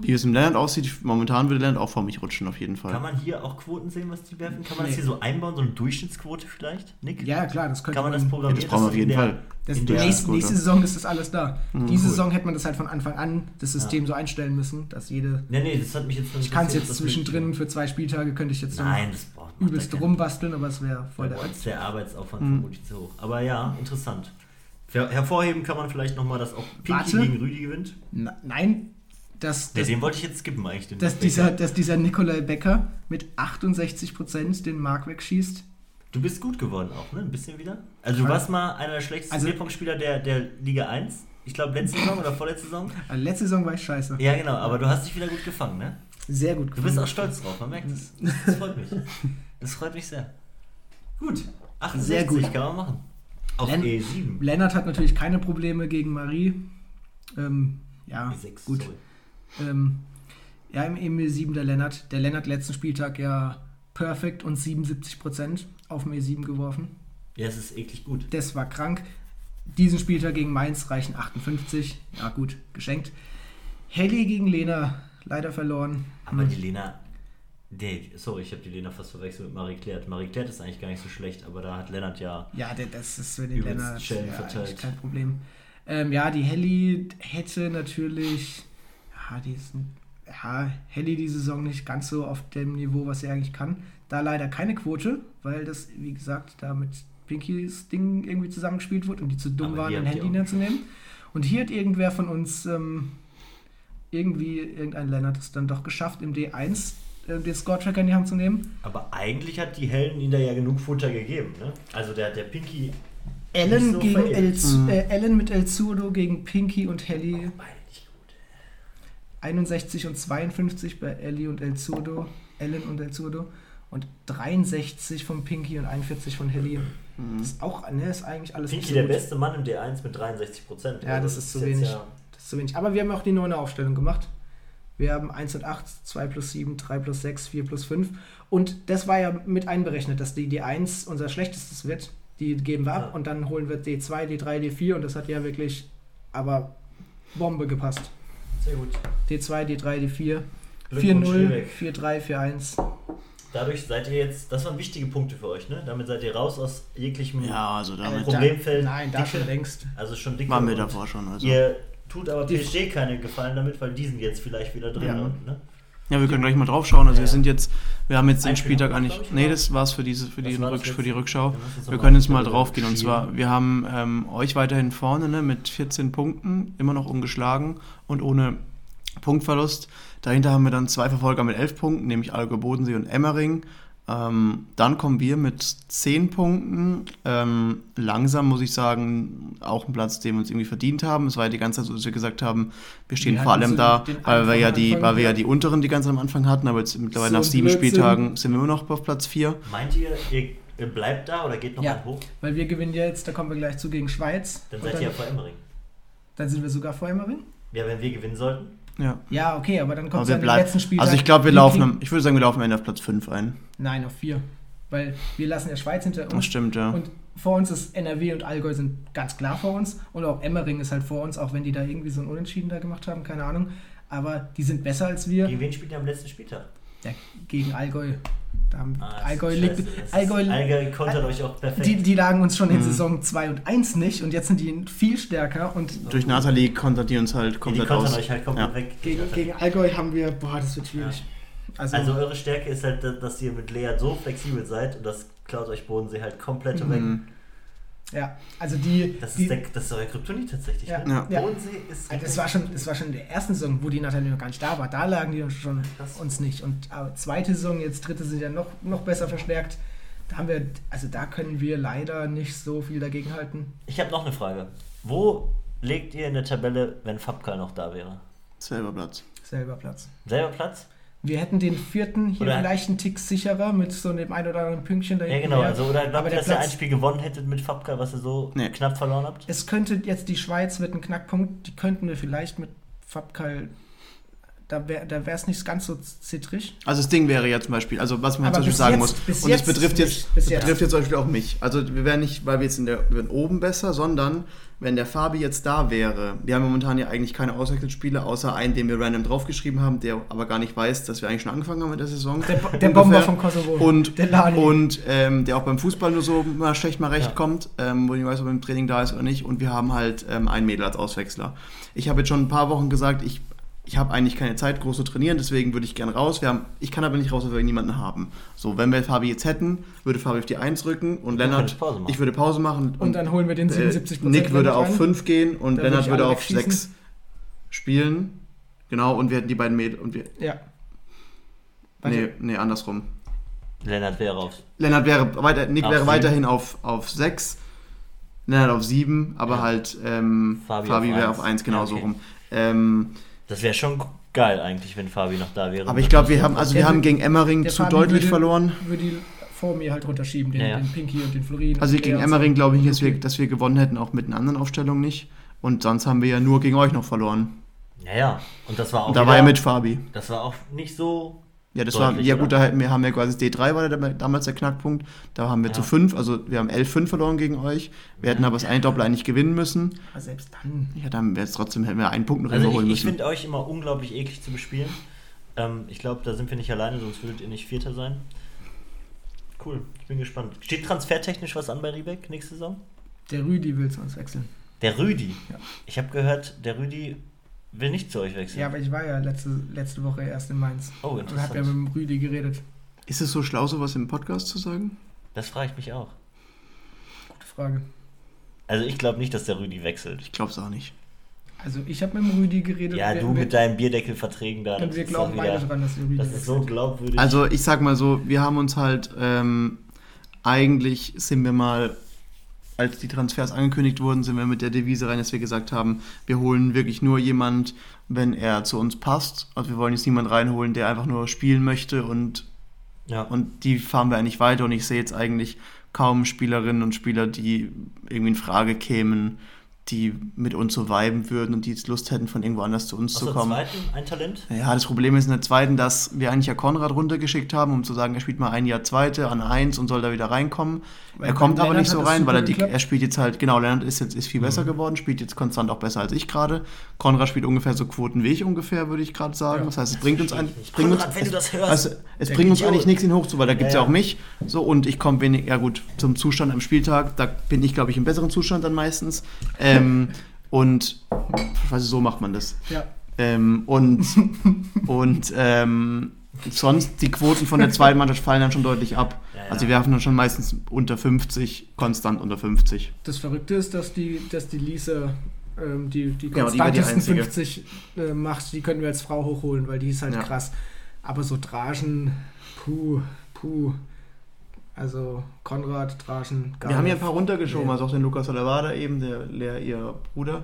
Wie es im Lennart aussieht, momentan würde Lennart auch vor mich rutschen, auf jeden Fall. Kann man hier auch Quoten sehen, was die werfen? Kann man das Nee. hier so einbauen, so eine Durchschnittsquote vielleicht, Nick? Ja, klar, das könnte Kann man das programmieren? das brauchen wir auf jeden der- Fall. Das, der- nächste, nächste ja. Saison ist das alles da. Diese cool. Saison hätte man das halt von Anfang an, das System so einstellen müssen, dass jede. Nee, nee, das hat mich jetzt Ich kann es jetzt zwischendrin für zwei Spieltage, könnte ich jetzt Nein, das braucht übelst ja rumbasteln, aber es wäre voll der. uns der Arbeitsaufwand Mhm. vermutlich zu hoch. Aber ja, interessant. Her hervorheben kann man vielleicht nochmal, dass auch Pinky Warte. gegen Rüdi gewinnt. Na, nein, dass, Ja, dass, den wollte ich jetzt skippen eigentlich. Den dass, Becker. dieser, dass dieser Nikolai Becker mit 68% den Mark wegschießt. Du bist gut geworden auch, ne? Ein bisschen wieder. Also du warst mal einer der schlechtesten Also- Bierpong-Spieler der, der Liga 1. Ich glaube letzte Saison oder vorletzte Saison. Also letzte Saison war ich scheiße. Ja, genau, aber du hast dich wieder gut gefangen, ne? Sehr gut Du bist auch stolz drauf, man merkt es. Das freut mich. Das freut mich sehr. Gut. 68 Sehr gut. kann man machen. Auf Len- E7. Lennart hat natürlich keine Probleme gegen Marie. Ähm, ja, E6, gut. sorry. Ähm, ja, im E7 der Lennart. Der Lennart letzten Spieltag ja perfekt und 77% auf dem E7 geworfen. Ja, es ist eklig gut. Das war krank. Diesen Spieltag gegen Mainz reichen 58. Ja, gut, geschenkt. Helly gegen Lena, leider verloren. Aber Hm. die Lena. Nee, sorry, ich habe die Lena fast verwechselt mit Marie Claire. Marie Claire ist eigentlich gar nicht so schlecht, aber da hat Lennart ja. Ja, das ist für den Lennart ja, verteilt. kein Problem. Ähm, ja, die Helly hätte natürlich. Ja, die ist, ein- ja, Helly die Saison nicht ganz so auf dem Niveau, was sie eigentlich kann. Da leider keine Quote, weil das, wie gesagt, da mit Pinkys Ding irgendwie zusammengespielt wird und die zu dumm Aber waren, ein Handy nehmen. Und hier hat irgendwer von uns ähm, irgendwie, irgendein Lennart es dann doch geschafft, im D1 äh, den Score-Tracker in die Hand zu nehmen. Aber eigentlich hat die Helden ihm da ja genug Futter gegeben, ne? Also der, der Pinky. Ellen, so gegen. El, Mhm. äh, Ellen mit El Zurdo gegen Pinky und Helly. Gut. 61 und 52 bei Ellie und El Zurdo. Ellen und El Zurdo. Und 63 von Pinky und 41 von Helly. Mhm. Ist auch, ne, ist eigentlich alles Pinky der gut. beste Mann im D1 mit 63 Prozent. Ja, das ist zu wenig. Das ist zu wenig. Aber wir haben auch die neue Aufstellung gemacht. Wir haben 1 und 8, 2 plus 7, 3 plus 6, 4 plus 5. Und das war ja mit einberechnet, dass die D1 unser schlechtestes wird. Die geben wir ab Ja. und dann holen wir D2, D3, D4 und das hat ja wirklich aber Bombe gepasst. Sehr gut. D2, D3, D4. Glückwunsch, 4-0, Riebeck. 4-3, 4-1. Dadurch seid ihr jetzt, das waren wichtige Punkte für euch, ne? Damit seid ihr raus aus jeglichem, Ja, also damit Pro- Problemfeld, Nein, da dicke- schon längst. also schon dick. waren wir davor schon. Also. Ihr tut aber PSG keine Gefallen damit, weil die sind jetzt vielleicht wieder drin. Ja. Und, ne? Ja, wir können gleich mal drauf schauen. Also Ja. wir sind jetzt, wir haben jetzt den Spieltag eigentlich. Nee, das war's für diese, für, die war das Rück, für die. Rückschau. Wir können jetzt mal drauf gehen. Und zwar, wir haben ähm, euch weiterhin vorne ne, mit 14 Punkten, immer noch ungeschlagen und ohne Punktverlust. Dahinter haben wir dann zwei Verfolger mit elf Punkten, nämlich Algo Bodensee und Emmering. Ähm, dann kommen wir mit zehn Punkten. Ähm, langsam muss ich sagen, auch ein Platz, den wir uns irgendwie verdient haben. Es war ja die ganze Zeit so, dass wir gesagt haben, wir stehen wir vor allem so da, weil wir ja die, weil wir ja die unteren die ganze am Anfang hatten, aber jetzt mittlerweile so nach sieben Spieltagen sind wir immer noch auf Platz vier. Meint ihr, ihr bleibt da oder geht noch ja, mal hoch? Weil wir gewinnen jetzt, da kommen wir gleich zu gegen Schweiz. Dann seid ihr ja vor Emmering. Dann sind wir sogar vor Emmering? Ja, wenn wir gewinnen sollten. Ja. ja, okay, aber dann kommt es ja den letzten Spiel. Also ich glaube, wir laufen, am, ich würde sagen, wir laufen am Ende auf Platz 5 ein. Nein, auf 4. Weil wir lassen ja Schweiz hinter uns. Das stimmt, ja. Und vor uns ist NRW und Allgäu sind ganz klar vor uns. Und auch Emmering ist halt vor uns, auch wenn die da irgendwie so ein Unentschieden da gemacht haben, keine Ahnung. Aber die sind besser als wir. Gegen wen spielt ihr am letzten Spieltag? Ja, gegen Allgäu. Da haben ah, Allgäu, liegt, Allgäu, Allgäu kontert euch auch perfekt. Die, die lagen uns schon in mhm. Saison 2 und 1 nicht und jetzt sind die viel stärker. Und Durch Nathalie kontert die uns halt komplett ja, die aus. euch halt komplett ja. weg. Gegen, gegen Allgäu haben wir, boah, das wird schwierig. Ja. Also, also, eure Stärke ist halt, dass ihr mit Lea so flexibel seid und das klaut euch Bodensee halt komplett mhm. weg. Ja, also die. Das, die, ist, der, das ist euer Kryptonit tatsächlich. Ja, ne? ja. Bodensee ist. Also das, war schon, das war schon in der ersten Saison, wo die Nathalie noch gar nicht da war. Da lagen die schon Krass. uns nicht. Und aber zweite Saison, jetzt dritte sind ja noch, noch besser verstärkt. Da haben wir, also da können wir leider nicht so viel dagegen halten. Ich habe noch eine Frage. Wo legt ihr in der Tabelle, wenn Fabka noch da wäre? Selber Platz. Selber Platz. Selber Platz? Wir hätten den vierten hier oder vielleicht einen Tick sicherer mit so einem ein oder anderen Pünktchen da Ja, genau. Also, oder glaubt ihr, dass ihr ein Spiel gewonnen hättet mit Fabka, was ihr so nee. knapp verloren habt? Es könnte jetzt die Schweiz wird ein Knackpunkt, die könnten wir vielleicht mit Fabka da wäre da es nicht ganz so zittrig. Also das Ding wäre ja zum Beispiel, also was man zum Beispiel sagen jetzt, muss, und das betrifft jetzt, betrifft jetzt. jetzt zum Beispiel auch mich. Also wir wären nicht, weil wir jetzt in der, wir wären oben besser, sondern wenn der Fabi jetzt da wäre, wir haben momentan ja eigentlich keine Auswechselspiele, außer einen, den wir random draufgeschrieben haben, der aber gar nicht weiß, dass wir eigentlich schon angefangen haben mit der Saison. Der, der Bomber vom Kosovo. Und, der, und ähm, der auch beim Fußball nur so mal schlecht mal recht ja. kommt, ähm, wo ich weiß, ob er im Training da ist oder nicht. Und wir haben halt ähm, ein Mädel als Auswechsler. Ich habe jetzt schon ein paar Wochen gesagt, ich ich habe eigentlich keine Zeit, groß zu trainieren, deswegen würde ich gerne raus. Wir haben, ich kann aber nicht raus, weil wir niemanden haben. So, wenn wir Fabi jetzt hätten, würde Fabi auf die 1 rücken und Lennart, ich würde Pause machen. Und, und, dann holen wir den 77 äh, Nick würde auf 5 gehen und dann Lennart würde auf 6 spielen. Genau, und wir hätten die beiden Mädels und wir. Ja. Nee, nee, andersrum. Lennart wäre auf. Lennart wäre weiter, Nick wäre weiterhin auf, auf 6. Lennart auf 7, aber ja. halt ähm, Fabi, Fabi wäre auf 1, genau ja, okay. so rum. Ähm, das wäre schon geil eigentlich, wenn Fabi noch da wäre. Aber ich glaube, wir haben also wir haben gegen Emmering zu Fabi deutlich würde, verloren. Würde die vor mir halt runterschieben, den, ja, ja. den Pinky und den Florin. Also gegen Emmering glaube ich, dass wir, dass wir gewonnen hätten, auch mit einer anderen Aufstellung nicht. Und sonst haben wir ja nur gegen euch noch verloren. Ja, ja. Und das war auch. Und da wieder, war ja mit Fabi. Das war auch nicht so ja, das war, ja gut, da wir haben ja quasi D3 war der, damals der Knackpunkt. Da haben wir ja. zu 5, also wir haben 11-5 verloren gegen euch. Wir hätten aber das eine Doppel eigentlich gewinnen müssen. Aber selbst dann. Ja, dann wäre es trotzdem, hätten wir einen Punkt noch also überholen ich, müssen. Ich finde euch immer unglaublich eklig zu bespielen. Ähm, ich glaube, da sind wir nicht alleine, sonst würdet ihr nicht Vierter sein. Cool, ich bin gespannt. Steht transfertechnisch was an bei Riebeck nächste Saison? Der Rüdi will zu uns wechseln. Der Rüdi? Ja. Ich habe gehört, der Rüdi will nicht zu euch wechseln. Ja, aber ich war ja letzte, letzte Woche erst in Mainz. Oh, interessant. Und habe ja mit dem Rüdi geredet. Ist es so schlau, sowas im Podcast zu sagen? Das frage ich mich auch. Gute Frage. Also ich glaube nicht, dass der Rüdi wechselt. Ich glaube es auch nicht. Also ich habe mit dem Rüdi geredet. Ja, du mit deinen Bierdeckelverträgen da. Und wir glauben beide dran, dass der Rüdi Das ist so glaubwürdig. Also ich sag mal so, wir haben uns halt ähm, eigentlich sind wir mal als die Transfers angekündigt wurden, sind wir mit der Devise rein, dass wir gesagt haben, wir holen wirklich nur jemand, wenn er zu uns passt. Also wir wollen jetzt niemanden reinholen, der einfach nur spielen möchte und, ja. und die fahren wir eigentlich weiter und ich sehe jetzt eigentlich kaum Spielerinnen und Spieler, die irgendwie in Frage kämen, die mit uns so viben würden und die jetzt Lust hätten, von irgendwo anders zu uns Aus zu kommen. Der zweiten ein Talent? Ja, das Problem ist in der zweiten, dass wir eigentlich ja Konrad runtergeschickt haben, um zu sagen, er spielt mal ein Jahr zweite an eins und soll da wieder reinkommen. Weil er kommt aber nicht so rein, weil er, die, er spielt jetzt halt, genau, Lennart ist jetzt ist viel mhm. besser geworden, spielt jetzt konstant auch besser als ich gerade. Konrad spielt ungefähr so Quoten wie ich ungefähr, würde ich gerade sagen. Ja. Das heißt, es bringt uns ein, bringt Konrad, uns, wenn du das hörst, also, es bringt uns eigentlich nichts, ihn hoch zu, weil da gibt es ja, ja, auch mich. So, und ich komme wenig, ja gut, zum Zustand am Spieltag, da bin ich, glaube ich, im besseren Zustand dann meistens. Ähm, Und also so macht man das. Ja. Ähm, und und ähm, sonst die Quoten von der zweiten Mannschaft fallen dann schon deutlich ab. Ja, ja. Also wir werfen dann schon meistens unter 50, konstant unter 50. Das Verrückte ist, dass die, dass die Lise ähm, die, die die war die konstantesten einzige. 50 äh, macht, die können wir als Frau hochholen, weil die ist halt Ja. krass. Aber so Dragen, puh, puh. Also Konrad, Dragen, gar Wir haben ja ein nicht. paar runtergeschoben, Nee. also auch den Lukas Olavada eben, der Lea, ihr Bruder.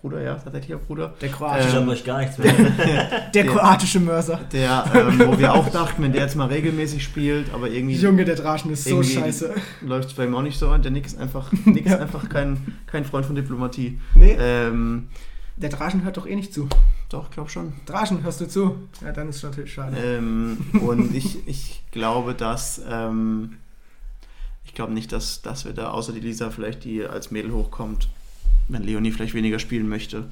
Bruder, ja, tatsächlich ihr Bruder. Der Ich kroatische, Ähm, euch gar nichts mehr. der der- kroatische Mörser. Der, ähm, wo wir auch dachten, wenn der jetzt mal regelmäßig spielt, aber irgendwie Junge, der Drachen ist so scheiße. läuft es bei ihm auch nicht so an. Der Nick ist einfach, Nick ist einfach kein, kein Freund von Diplomatie. Nee, Ähm, der Drachen hört doch eh nicht zu. Doch, glaub schon. Drachen, hörst du zu? Ja, dann ist es natürlich schade. Ähm, und ich, ich glaube, dass ähm, ich glaube nicht, dass, dass wir da, außer die Lisa vielleicht, die als Mädel hochkommt, wenn Leonie vielleicht weniger spielen möchte.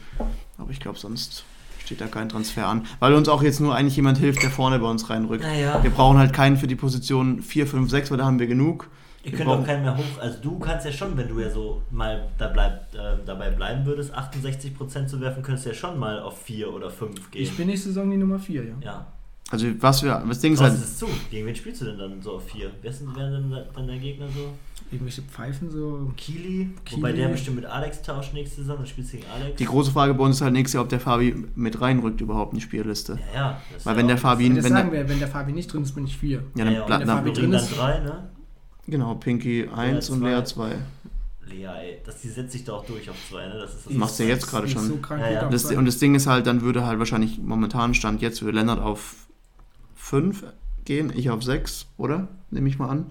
Aber ich glaube, sonst steht da kein Transfer an. Weil uns auch jetzt nur eigentlich jemand hilft, der vorne bei uns reinrückt. naja, Wir brauchen halt keinen für die Position 4, 5, 6, weil da haben wir genug. Ihr könnt auch keinen mehr hoch. Also du kannst ja schon, wenn du ja so mal da bleib, äh, dabei bleiben würdest, 68% zu werfen, könntest du ja schon mal auf 4 oder 5 gehen. ich bin nächste Saison die Nummer 4, ja. ja. Also was wir, das Ding ist halt, zu? Gegen wen spielst du denn dann so auf 4? Wer sind wer denn dann der Gegner so? Irgendwelche Pfeifen so. Kili? Kili. Wobei der bestimmt mit Alex tauscht nächste Saison. Du spielst gegen Alex. die große Frage bei uns ist halt nächstes Jahr, ob der Fabi mit reinrückt überhaupt in die Spielliste. ja, ja. das ist Weil ja wenn der Fabi, das wenn sagen der, wir, wenn der Fabi nicht drin ist, bin ich 4. ja, Ja, dann ja, und bleibt der dann, Fabi Florin drin dann ist- 3, ne? Genau, Pinky 1 und. Lea 2. Lea, ey. Das, die setzt sich da auch durch auf 2, ne? Das ist das Das macht sie ja jetzt gerade schon. So krank Ja, ja. Das, und das Ding ist halt, dann würde halt wahrscheinlich momentan Stand jetzt würde Lennart auf 5 gehen, ich auf 6, oder? Nehme ich mal an.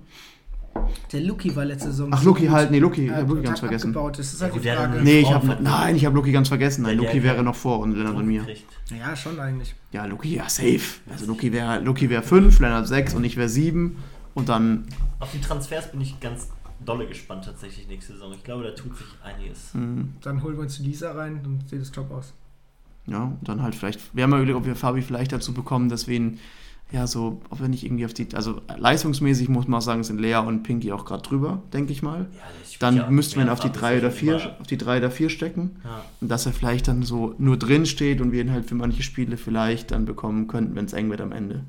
der Luki war letzte Saison. Ach, Luki gut. halt, nee, Luki, ich habe hat Luki ganz vergessen. abgebaut. Das ist Ja, halt gut, die Frage. Nee, ich verloren. nein, ich habe Luki ganz vergessen. Nein, Luki wäre noch vor und Lennart und mir. Ja, schon eigentlich. Ja, Luki, ja, safe. Also Luki wäre Luki wäre 5, Lennart 6 und ich wäre 7 und dann Auf die Transfers bin ich ganz dolle gespannt tatsächlich nächste Saison. Ich glaube, da tut sich einiges. mh, Dann holen wir uns Lisa rein, dann sieht es top aus. Ja, und dann halt vielleicht, wir haben mal überlegt, ob wir Fabi vielleicht dazu bekommen, dass wir ihn, ja, so, ob wir nicht irgendwie auf die, also leistungsmäßig muss man auch sagen, sind Lea und Pinky auch gerade drüber, denke ich mal. Ja, das spielt Dann ja müssten wir ihn auf die drei oder ja vier, immer- auf die drei oder vier stecken. Ja. Und dass er vielleicht dann so nur drin steht und wir ihn halt für manche Spiele vielleicht dann bekommen könnten, wenn es eng wird am Ende.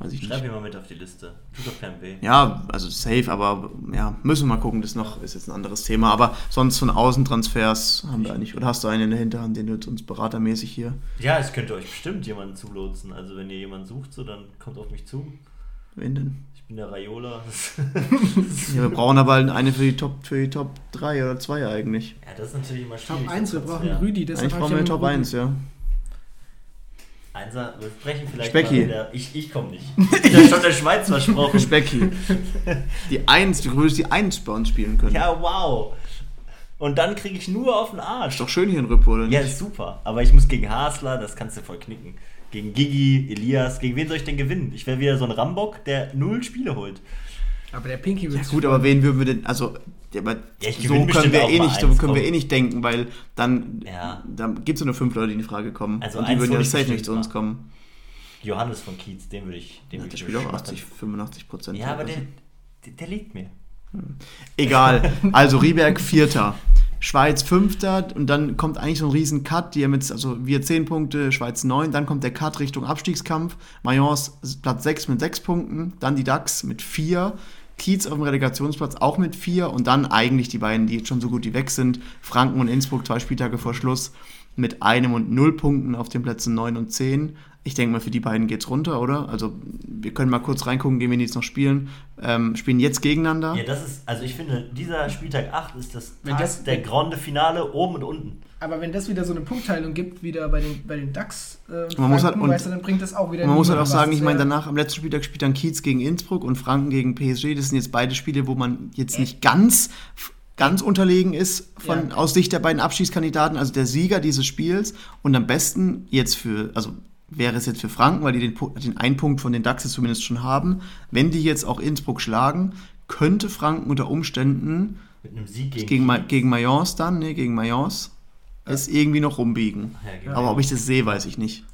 Weiß ich Schreib ihn mal mit auf die Liste. Tut doch keinem weh. Ja, also safe, aber ja, müssen wir mal gucken, das ist noch, ist jetzt ein anderes Thema. Aber sonst von Außentransfers haben wir eigentlich, oder hast du einen in der Hinterhand, den du uns beratermäßig hier Ja, es könnte euch bestimmt jemanden zulotsen. Also wenn ihr jemanden sucht, so dann kommt auf mich zu. Wen denn? Ich bin der Raiola. Ja, wir brauchen aber eine für die Top, für die Top 3 oder 2 eigentlich. ja, das ist natürlich immer schwierig. Top 1, wir brauchen. Rüdi. deshalb Eigentlich brauchen ich wir Top mit Rüdi- 1, ja. Einser, wir sprechen vielleicht Specki. mal in der, Ich, ich komme nicht. Ich habe schon der Schweiz versprochen. Specky. Die 1, du würdest die 1 bei uns spielen können. Ja, wow. Und dann kriege ich nur auf den Ist Arsch. doch schön hier in Rüppe, oder nicht? Ja, ist super. Aber ich muss gegen Hasler, das kannst du voll knicken. Gegen Gigi, Elias, gegen wen soll ich denn gewinnen? Ich wäre wieder so ein Rambock, der null Spiele holt. Aber der Pinky Ja, wird gut, aber wen würden wir denn, also, ja, aber Ja, ich so können wir eh nicht, so können wir eh nicht denken, weil dann, Ja. da gibt es nur fünf Leute, die in die Frage kommen. Also und die würden ja safe nicht zu uns kommen. Johannes von Kiez, den würde ich. Den Ja, würde der ich spielt auch schmackern. 80, 85 Prozent. Ja, aber der, der, der liegt mir. Egal. Also Rieberg Vierter. Schweiz Fünfter und dann kommt eigentlich so ein riesen Cut, die haben jetzt, also wir 10 Punkte, Schweiz 9, dann kommt der Cut Richtung Abstiegskampf, Mayence Platz 6 mit 6 Punkten, dann die DAX mit 4, Kiez auf dem Relegationsplatz auch mit 4 und dann eigentlich die beiden, die jetzt schon so gut wie weg sind, Franken und Innsbruck zwei Spieltage vor Schluss mit einem und 0 Punkten auf den Plätzen 9 und 10. Ich denke mal, für die beiden geht's runter, oder? Also wir können mal kurz reingucken, gegen wen die jetzt noch spielen. Ähm, spielen jetzt gegeneinander. Ja, das ist, also ich finde, dieser Spieltag 8 ist das, Tag das- der Grande Finale oben und unten. Aber wenn das wieder so eine Punktteilung gibt, wieder bei den, bei den DAX, äh, Man muss halt- Franken, und- weißt du, dann bringt das auch wieder Und man muss halt auch sagen, ich meine, danach am letzten Spieltag spielt dann Kiez gegen Innsbruck und Franken gegen PSG. Das sind jetzt beide Spiele, wo man jetzt nicht ganz, ganz unterlegen ist von, Ja. aus Sicht der beiden Abschiedskandidaten, also der Sieger dieses Spiels. Und am besten jetzt für, also wäre es jetzt für Franken, weil die den, den einen Punkt von den DAXes zumindest schon haben. Wenn die jetzt auch Innsbruck schlagen, könnte Franken unter Umständen Mit einem Sieg gegen, gegen, gegen Mayence dann, ne, gegen Mayence, es irgendwie noch rumbiegen. Ja, gegen Aber ob ich das sehe, weiß ich nicht.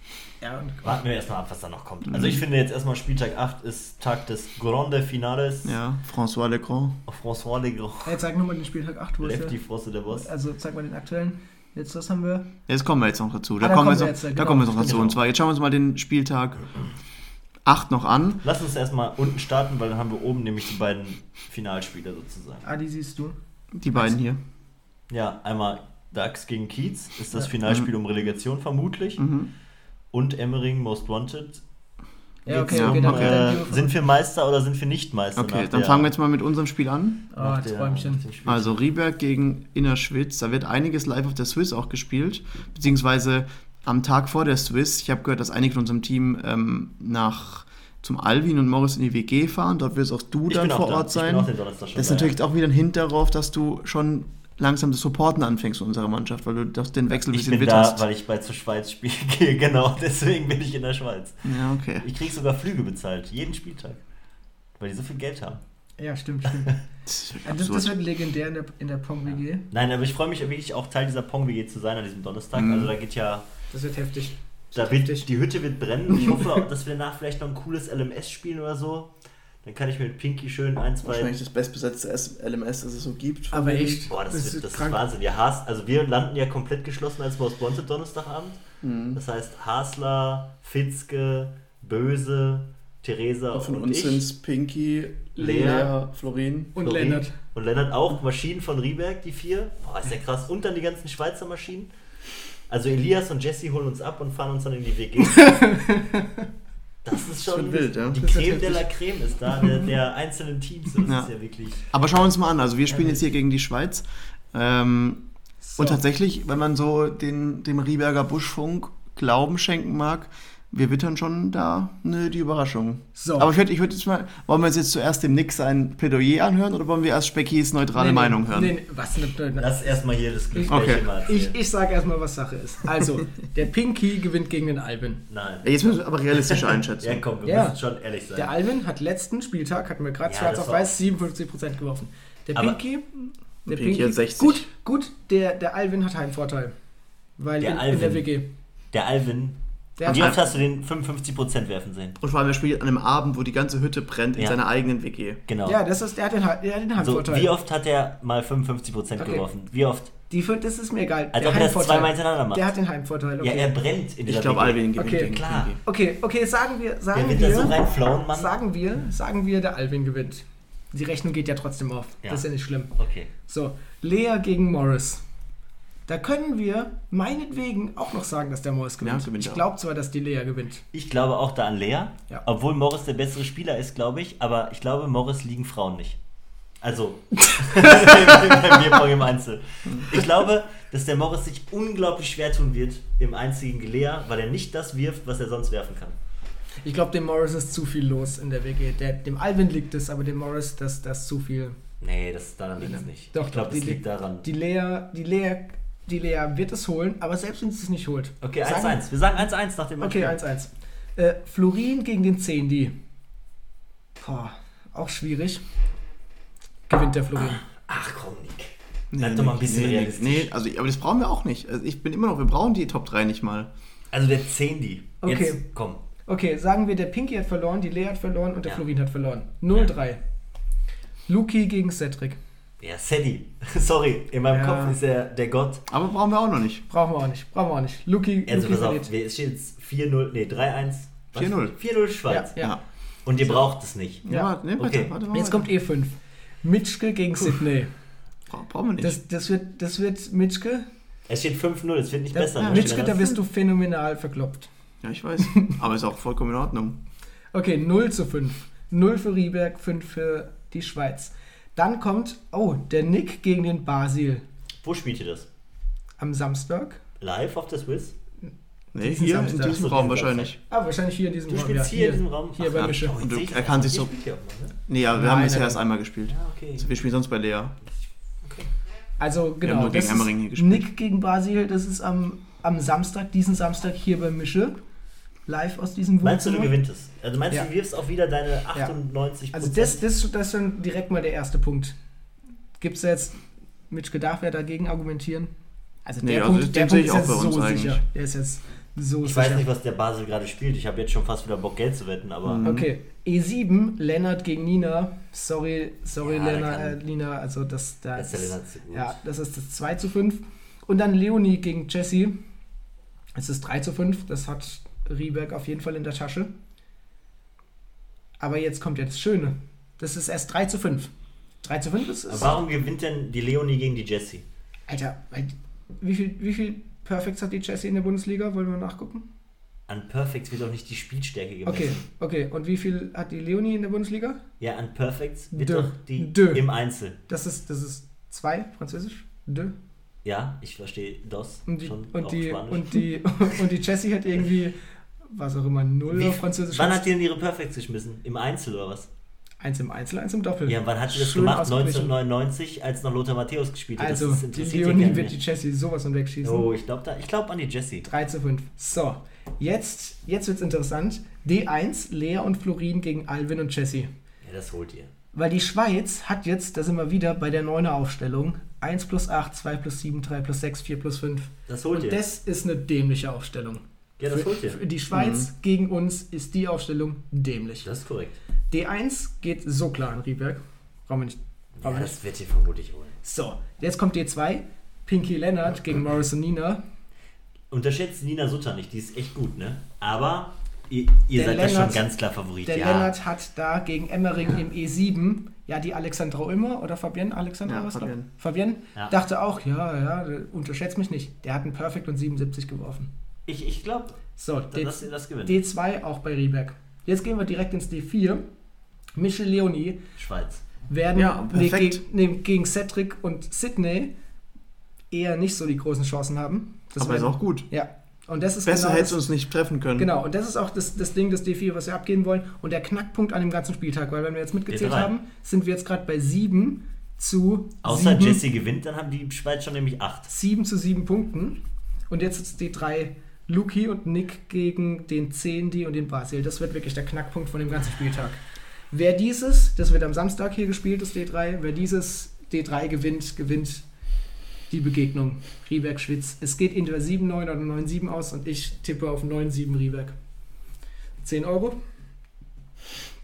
Ja, und Warten wir erstmal ab, was da noch kommt. Mhm. Also ich finde jetzt erstmal Spieltag 8 ist Tag des Grande Finales. Ja, François Legrand. François Legrand. Hey, zeig nochmal den Spieltag 8, wo ist Lefty der? Frosse der Boss. Also zeig mal den aktuellen. Jetzt, was haben wir? Jetzt kommen wir jetzt noch dazu. Da, Ah, da kommen, wir jetzt noch, jetzt, da genau. kommen wir jetzt noch dazu. Genau. Und zwar, jetzt schauen wir uns mal den Spieltag 8 noch an. Lass uns erstmal unten starten, weil dann haben wir oben nämlich die beiden Finalspiele sozusagen. Ah, die siehst du. Die beiden hier. Ja, einmal Ducks gegen Kiez ist das Finalspiel um Relegation vermutlich. Mhm. Und Emmering Most Wanted. Ja, okay, um, okay, äh, sind wir Meister oder sind wir nicht Meister? Okay, dann fangen wir jetzt mal mit unserem Spiel an. Ah, oh, Träumchen. Also Rieberg gegen Innerschwitz, da wird einiges live auf der Swiss auch gespielt, beziehungsweise am Tag vor der Swiss. Ich habe gehört, dass einige von unserem Team ähm, nach zum Alvin und Morris in die WG fahren. Dort wirst auch du ich dann vor da. Ort sein. das ist natürlich auch wieder ein Hint darauf, dass du schon langsam das Supporten anfängst von unserer Mannschaft, weil du das, den Wechsel ein bisschen Ich bin witterst. da, weil ich bald zur Schweiz spiele. genau, deswegen bin ich in der Schweiz. Ja, okay. Ich krieg sogar Flüge bezahlt, jeden Spieltag. Weil die so viel Geld haben. Ja, stimmt, stimmt. das, das, das, wird legendär in der, in der Pong-WG. Ja. Nein, aber ich freue mich wirklich auch Teil dieser Pong-WG zu sein an diesem Donnerstag. Mhm. Also da geht ja... Das wird heftig. Da wird, die Hütte wird brennen. Ich hoffe, dass wir danach vielleicht noch ein cooles LMS spielen oder so. Dann kann ich mit Pinky schön ein, zwei. Wahrscheinlich das bestbesetzte LMS, das es so gibt. Aber echt? Boah, das, das, wird, das ist, Wahnsinn. Wir Haas, also wir landen ja komplett geschlossen als Most Wanted Donnerstagabend. Mhm. Das heißt Hasler, Fitzke, Böse, Theresa und, von und uns sind es Pinky, Lea, Lea Florin und Florin. Lennart. Und Lennart auch. Maschinen von Rieberg, die vier. Boah, ist ja krass. Und dann die ganzen Schweizer Maschinen. Also Elias und Jesse holen uns ab und fahren uns dann in die WG. Das ist schon, schon wild, ja. Die Creme de la Creme ist da, der, der einzelnen Teams. Das ja. ist ja wirklich. Aber schauen wir uns mal an. Also wir spielen jetzt hier gegen die Schweiz. Ähm, so. Und tatsächlich, wenn man so den, dem Rieberger Buschfunk Glauben schenken mag, wir wittern schon da ne, die Überraschung. So. Aber ich würde ich würd jetzt mal, wollen wir uns jetzt zuerst dem Nick sein Plädoyer anhören oder wollen wir erst Speckys neutrale nee, Meinung hören? Nee, was ne, ne, Lass erstmal hier das Gespräch okay. mal Ich, ich sage erstmal, was Sache ist. Also, der Pinky gewinnt gegen den Alvin. Nein. Jetzt müssen wir aber realistisch einschätzen. ja, komm, wir ja. müssen schon ehrlich sein. Der Alvin hat letzten Spieltag, hatten wir gerade ja, schwarz auf weiß, 57% geworfen. Der Pinky, der Pinky, Pinky 60. Gut, gut, der, der Alvin hat Heimvorteil. Weil der in, Alvin, in der WG. Der Alvin der und wie oft hast du den 55% werfen sehen? Und vor allem, er spielt an einem Abend, wo die ganze Hütte brennt, in ja. seiner eigenen WG. Genau. Ja, das ist, der hat den, der hat den Heimvorteil. So, wie oft hat er mal 55% okay. geworfen? Wie oft? Die, das ist mir egal. Als ob er das zweimal hintereinander macht. Der hat den Heimvorteil. Okay. Ja, er brennt in dieser Ich glaube, Alvin gewinnt okay. gegen Klar. Okay, okay, sagen wir, sagen der wir, so reinflauen, Mann. sagen wir, sagen wir, der Alvin gewinnt. Die Rechnung geht ja trotzdem auf. Ja. Das ist ja nicht schlimm. Okay. So, Lea gegen Morris. Da können wir meinetwegen auch noch sagen, dass der Morris gewinnt. Ja, gewinnt ich glaube zwar, dass die Lea gewinnt. Ich glaube auch da an Lea, ja. obwohl Morris der bessere Spieler ist, glaube ich. Aber ich glaube, Morris liegen Frauen nicht. Also, beim Bierpong im Einzel. Ich glaube, dass der Morris sich unglaublich schwer tun wird im Einzigen Lea, weil er nicht das wirft, was er sonst werfen kann. Ich glaube, dem Morris ist zu viel los in der WG. Der, dem Alvin liegt es, aber dem Morris, das, das zu viel. Nee, das, daran liegt es nicht. Doch, ich glaube, das liegt daran. Die Lea, die Lea die Lea wird es holen, aber selbst wenn sie es nicht holt. Okay, 1-1. Wir sagen 1-1 nach dem Match. Okay, 1-1. Äh, Florin gegen den Zehndy. Boah, auch schwierig. Gewinnt der Florin. Ach, ach komm, Nick. Bleib nee, doch mal ein bisschen nee, realistisch. Nee, also, aber das brauchen wir auch nicht. Also ich bin immer noch, wir brauchen die Top 3 nicht mal. Also der Zehndy. Okay. Jetzt, komm. Okay, sagen wir, der Pinky hat verloren, die Lea hat verloren und der ja. Florin hat verloren. 0-3. Ja. Luki gegen Cedric. Ja, Sadie. Sorry, in meinem ja. Kopf ist er der Gott. Aber brauchen wir auch noch nicht. Brauchen wir auch nicht. Brauchen wir auch nicht. Luki, also Luki pass auf, es steht jetzt 4-0, nee, 3-1. 4-0. 4-0 Schweiz. Ja, ja. Und ihr braucht es nicht. Ja, ja nee, okay. warte, warte, Jetzt kommt E5. Mitschke gegen Sydney. Brauchen wir nicht. Das, das, wird, das wird Mitschke. Es steht 5-0, es wird nicht da, besser. Ja, Mitschke, da wirst du phänomenal verkloppt. Ja, ich weiß. Aber ist auch vollkommen in Ordnung. Okay, 0 zu 5. 0 für Rieberg, 5 für die Schweiz. Dann kommt, oh, der Nick gegen den Basil. Wo spielt ihr das? Am Samstag. Live auf der Swiss? Nee, hier Samstag. in diesem Raum wahrscheinlich. Ah, wahrscheinlich hier in diesem du Raum. Du spielst ja, hier, in diesem Raum? Hier Ach, bei Mische. Und du, er kann sich so... Ne? Nee, ja, wir nein, haben bisher erst einmal gespielt. Ja, okay. also wir spielen sonst bei Lea. Okay. Also genau, das gegen ist Nick gegen Basil, das ist am, am Samstag, diesen Samstag hier bei Mische live aus diesem Wohnzimmer. Meinst du, du gewinnst Also meinst ja. du, wirfst auch wieder deine 98 ja. Also das, das, das ist schon direkt mal der erste Punkt. Gibt es jetzt, Mitch darf wer dagegen argumentieren? Also nee, der also Punkt, der Punkt ist jetzt so eigentlich. sicher. Der ist jetzt so ich sicher. weiß nicht, was der Basel gerade spielt. Ich habe jetzt schon fast wieder Bock, Geld zu wetten, aber. Mhm. Okay. E7, Lennart gegen Nina. Sorry, sorry, ja, Lennart, äh, Nina. Also das, da ist, ist ja, das ist das 2 zu 5. Und dann Leonie gegen Jesse. Es ist 3 zu 5. Das hat Rieberg auf jeden Fall in der Tasche. Aber jetzt kommt jetzt das Schöne. Das ist erst 3 zu 5. 3 zu 5 ist es. Warum gewinnt denn die Leonie gegen die Jessie? Alter, wie viel, wie viel Perfects hat die Jessie in der Bundesliga? Wollen wir nachgucken? An Perfects wird doch nicht die Spielstärke gemessen. Okay, okay. Und wie viel hat die Leonie in der Bundesliga? Ja, an Perfects wird De. doch die De. im Einzel. Das ist, das ist zwei, französisch. De. Ja, ich verstehe DOS Und die, und, die, und, die, und die Jessie hat irgendwie, was auch immer, null Wie- auf französisch. Wann hat die denn ihre Perfects geschmissen? Im Einzel oder was? Eins im Einzel, eins im Doppel. Ja, wann hat sie das Schön gemacht? ausgeglichen. 1999, als noch Lothar Matthäus gespielt hat. Also, das die Leonie wird die. Jessie sowas von wegschießen. Oh, ich glaube glaub an die Jessie. 3 zu 5. So, jetzt, jetzt wird es interessant. D1, Lea und Florin gegen Alvin und Jessie. Ja, das holt ihr. Weil die Schweiz hat jetzt, da sind wir wieder bei der 9er Aufstellung, 1 plus 8, 2 plus 7, 3 plus 6, 4 plus 5. Das holt Und ihr. das ist eine dämliche Aufstellung. Ja, das für, holt ihr. die Schweiz gegen uns ist die Aufstellung dämlich. Das ist korrekt. D1 geht so klar an Rieberg. Brauchen wir nicht. Ja, wir nicht. das wird ihr vermutlich holen. So, jetzt kommt D2. Pinky Leonard gegen Morrison Nina. Unterschätzt Nina Sutter nicht, die ist echt gut, ne? Aber ihr, ihr seid da schon Lennart- ganz klar Favorit. Der ja. Lennart hat da gegen Emmering im E7, ja, die Alexandra Ulmer oder Fabienne Alexandra, Ja, was Fabienne. Fabienne Ja. dachte auch, ja, ja, unterschätzt mich nicht. Der hat einen Perfect und 77 geworfen. Ich, ich glaube, So, D, dass sie das gewinnen. D2 auch bei Rieberg. Jetzt gehen wir direkt ins D4. Michel Leonie Schweiz. werden Ja, nee, perfekt. gegen, nee, gegen Cedric und Sydney eher nicht so die großen Chancen haben. Das aber ist auch gut. Ja, und das ist Besser genau hättest du das, uns nicht treffen können. Genau, und das ist auch das, das Ding des D4, was wir abgehen wollen. Und der Knackpunkt an dem ganzen Spieltag, weil wenn wir jetzt mitgezählt D3. haben, sind wir jetzt gerade bei 7 zu Außer 7, Jesse gewinnt, dann haben die Schweiz schon nämlich 8. 7 zu 7 Punkten. Und jetzt ist die drei Luki und Nick gegen den Zendi und den Basil. Das wird wirklich der Knackpunkt von dem ganzen Spieltag. Wer dieses, das wird am Samstag hier gespielt, das D3, wer dieses D3 gewinnt, gewinnt die Begegnung. Rieberg-Schwitz. Es geht entweder 7-9 oder 9-7 aus und ich tippe auf 9-7 Rieberg. 10 Euro.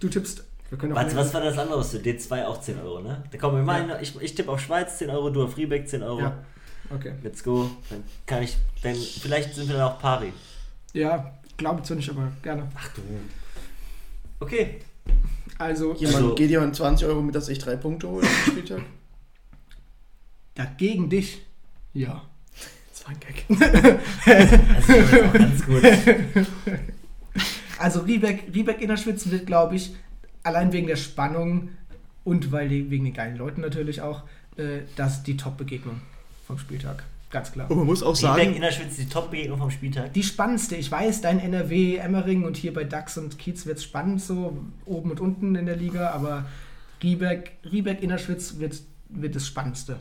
Du tippst. Wir können auch Was, was war das andere? was du- D2 auch 10 Euro, ne? Da kommen wir mal, Ja. ich, ich tippe auf Schweiz 10 Euro, du auf Riebeck 10 Euro. Ja. Okay. Let's go. Dann kann ich, dann, vielleicht sind wir dann auch pari. Ja, glaube zwar nicht, aber gerne. Ach du. Okay. Also, Jemand, Also- geht jemand 20 Euro mit, dass ich drei Punkte hole am Spieltag? ja, gegen dich. Ja. Das war ein Gag. Das ist jetzt auch ganz gut. Also Riebeck, Riebeck Innerschwitz wird, glaube ich, allein wegen der Spannung und weil die, wegen den geilen Leuten natürlich auch, äh, das die Top-Begegnung vom Spieltag. Ganz klar. Und man muss auch Riebeck sagen, in der Schweiz die Top-Begegnung vom Spieltag. Die spannendste, ich weiß, dein NRW, Emmering und hier bei DAX und Kiez wird es spannend so, oben und unten in der Liga, aber Riebeck, Riebeck Innerschwitz wird, wird das Spannendste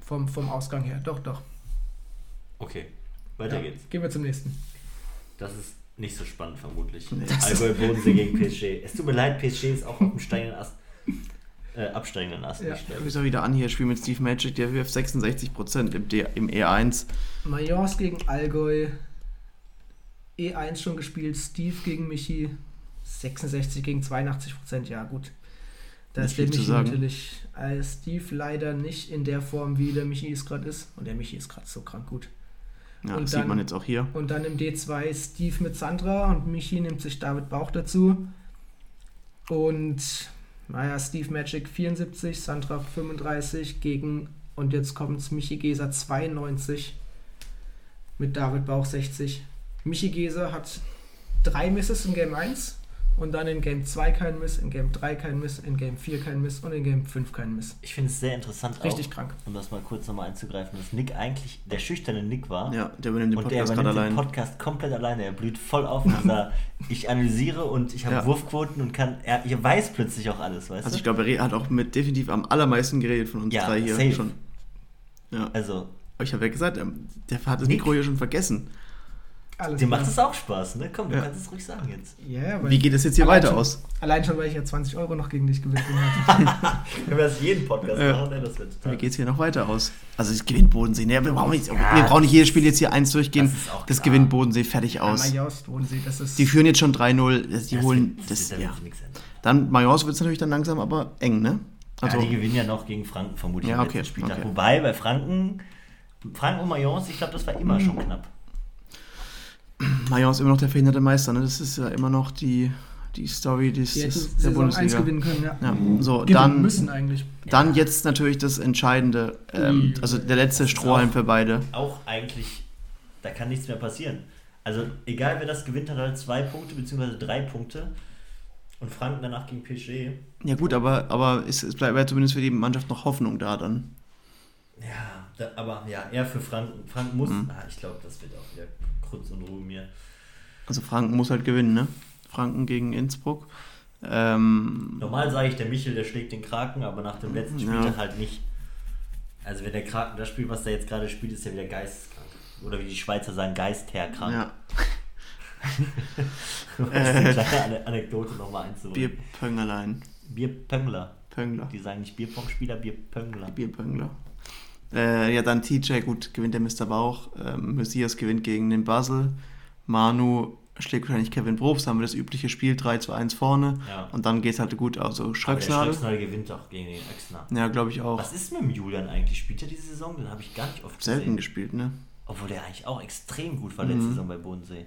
vom, vom Ausgang her. Doch, doch. Okay. Weiter Ja. geht's. Gehen wir zum nächsten. Das ist nicht so spannend vermutlich. Nee. Allgäu Bodensee gegen PSG. Es tut mir leid, PSG ist auch auf dem steigenden Ast. Äh, absteigenden Ast. Ja. Ich ist wieder an hier, spiel mit Steve Magic, der wirft 66% im, D, im E E1. Mayence gegen Allgäu. E1 schon gespielt. Steve gegen Michi. 66 gegen 82 Prozent. Ja, gut. Da ist der Michi natürlich. Äh, Steve leider nicht in der Form, wie der Michi es gerade ist. Und der Michi ist gerade so krank gut. Ja, Und das dann- sieht man jetzt auch hier. Und dann im D2 Steve mit Sandra und Michi nimmt sich David Bauch dazu. Und naja, Steve Magic 74, Sandra 35 gegen, und jetzt kommt Michi Geser 92 mit David Bauch 60. Michi Geser hat drei Misses in Game 1 und dann in Game 2 kein Miss, in Game 3 kein Miss, in Game 4 kein Miss und in Game 5 kein Miss. Ich finde es sehr interessant, Richtig auch, krank. um das mal kurz nochmal einzugreifen, dass Nick eigentlich der schüchterne Nick war. Ja, der übernimmt den Und der Podcast übernimmt allein. den Podcast komplett alleine. Er blüht voll auf. Und sagt, ich analysiere und ich habe Ja. Wurfquoten und kann. Er, er weiß plötzlich auch alles, weißt Also du? ich glaube, er hat auch mit definitiv am allermeisten geredet von uns Ja, drei hier safe. schon. Ja, Also, aber ich habe ja gesagt, ähm, der hat das Nick? Mikro hier schon vergessen. Alles dir klar. macht es auch Spaß, ne? Komm, du Ja. kannst es ruhig sagen jetzt. Weil Wie geht es jetzt hier Allein weiter schon- aus? Allein schon, weil ich ja 20 Euro noch gegen dich gewinnt hatte. Wenn wir das jeden Podcast Ja. machen, ne, das wird total. Wie geht es hier noch weiter aus? Also es gewinnt Bodensee. Ne, wir, brauchen nicht, Ja, wir brauchen nicht jedes Spiel jetzt hier eins durchgehen. das Das gewinnt Bodensee fertig aus. Ja, Majorst, Bodensee, das ist. Die führen jetzt schon 3-0. Das- Die Das holen wird- das, wird ja. Dann Majors wird es natürlich dann langsam aber eng, ne? Also ja, die gewinnen ja noch gegen Franken vermutlich Ja, im okay, letzten Spieltag. okay. Wobei bei Franken, Franken und Mayence, ich glaube, das war immer schon knapp. Major ist immer noch der verhinderte Meister, ne? Das ist ja immer noch die, die Story des, Die des, der Saison 1 Bundesliga. gewinnen können, ja. Ja, so, Gewinnen dann, müssen eigentlich. dann jetzt natürlich das Entscheidende, ähm, also der letzte Strohhalm für beide. Auch eigentlich, da kann nichts mehr passieren. Also egal wer das gewinnt, hat halt zwei Punkte bzw. drei Punkte. Und Franken danach gegen PSG. Ja gut, aber, aber es, es bleibt ja zumindest für die Mannschaft noch Hoffnung da dann. Ja, da, aber ja, eher für Franken. Franken muss. Mhm. Ah, ich glaube, das wird auch wieder Krutz und Ruhe mir. Also Franken muss halt gewinnen, ne? Franken gegen Innsbruck. Ähm, Normal sage ich, der Michel, der schlägt den Kraken, aber nach dem letzten Spiel Ja. dann halt nicht. Also wenn der Kraken das spielt, was der jetzt gerade spielt, ist ja wieder geisteskrank. Oder wie die Schweizer sagen, geistherkrank. ja, Um eine kleine Ane- Anekdote nochmal einzubringen. Bierpöngerlein. Bierpöngler. Pöngler. Die sagen nicht Bierpong-Spieler, Bierpöngler. Bierpöngler. Äh, ja, dann TJ, gut, gewinnt der Mr. Bauch. Ähm, Messias gewinnt gegen den Basel. Manu schlägt wahrscheinlich Kevin Probst, haben wir das übliche Spiel, 3 zu 1 vorne. Ja. Und dann geht's halt gut. Also Schröcksnadel. Schröcksnadel gewinnt auch gegen den Öxner. Ja, glaube ich auch. Was ist mit dem Julian eigentlich? Spielt er diese Saison? Den habe ich gar nicht oft Selten gesehen. gespielt, ne? Obwohl der eigentlich auch extrem gut war letzte Mhm. Saison bei Bodensee.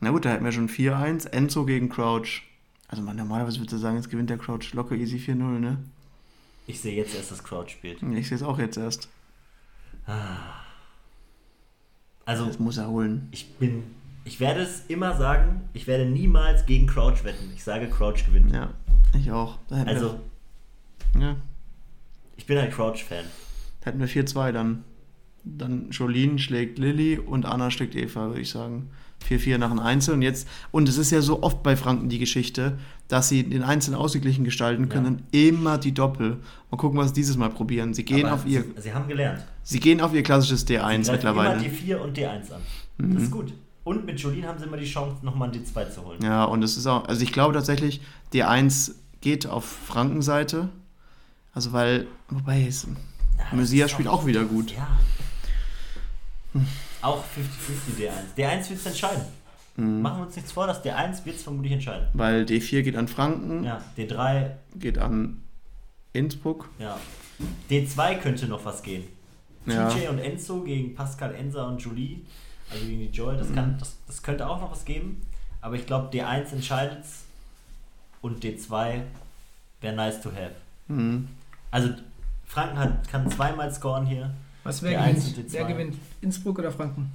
Na gut, da hätten wir schon 4-1. Enzo gegen Crouch. Also man, normalerweise würde ich sagen, jetzt gewinnt der Crouch locker easy 4-0, ne? Ich sehe jetzt erst, dass Crouch spielt. Ich sehe es auch jetzt erst. Also, Das muss er holen. ich bin. Ich werde es immer sagen, ich werde niemals gegen Crouch wetten. Ich sage, Crouch gewinnt. Ja, ich auch. Also, wir, ja, ich bin ein Crouch-Fan. hätten wir 4-2 dann. Dann Jolene schlägt Lilly und Anna schlägt Eva, würde ich sagen. 4-4 nach dem Einzel. Und jetzt, und es ist ja so oft bei Franken die Geschichte, dass sie den Einzelnen ausgeglichen gestalten können, immer die Doppel. Mal gucken, was sie dieses Mal probieren. Sie gehen Aber auf ihr, Sie, sie haben gelernt. sie gehen auf ihr klassisches D1 Sie mittlerweile. immer D4 und D1 an. Mhm. Das ist gut. Und mit Jolene haben sie immer die Chance, nochmal ein D2 zu holen. Ja, und es ist auch, also ich glaube tatsächlich, D1 geht auf Frankenseite. Also weil, wobei, es, Ja, Messias spielt auch wieder gut. Ja. Auch 50-50 D1. D1 wird es entscheiden. Mhm. Machen wir uns nichts vor, das D1 wird es vermutlich entscheiden. weil D4 geht an Franken, Ja, D3, geht an Innsbruck. ja. D2 könnte noch was gehen. Ja. TJ und Enzo gegen Pascal Enser und Julie, also gegen die Joy, das, Mhm. kann, das, das könnte auch noch was geben. Aber ich glaube, D1 entscheidet und D2 wäre nice to have. Mhm. Also Franken hat, kann zweimal scoren hier. Was wer Eins gewinnt? Wer gewinnt? Innsbruck oder Franken?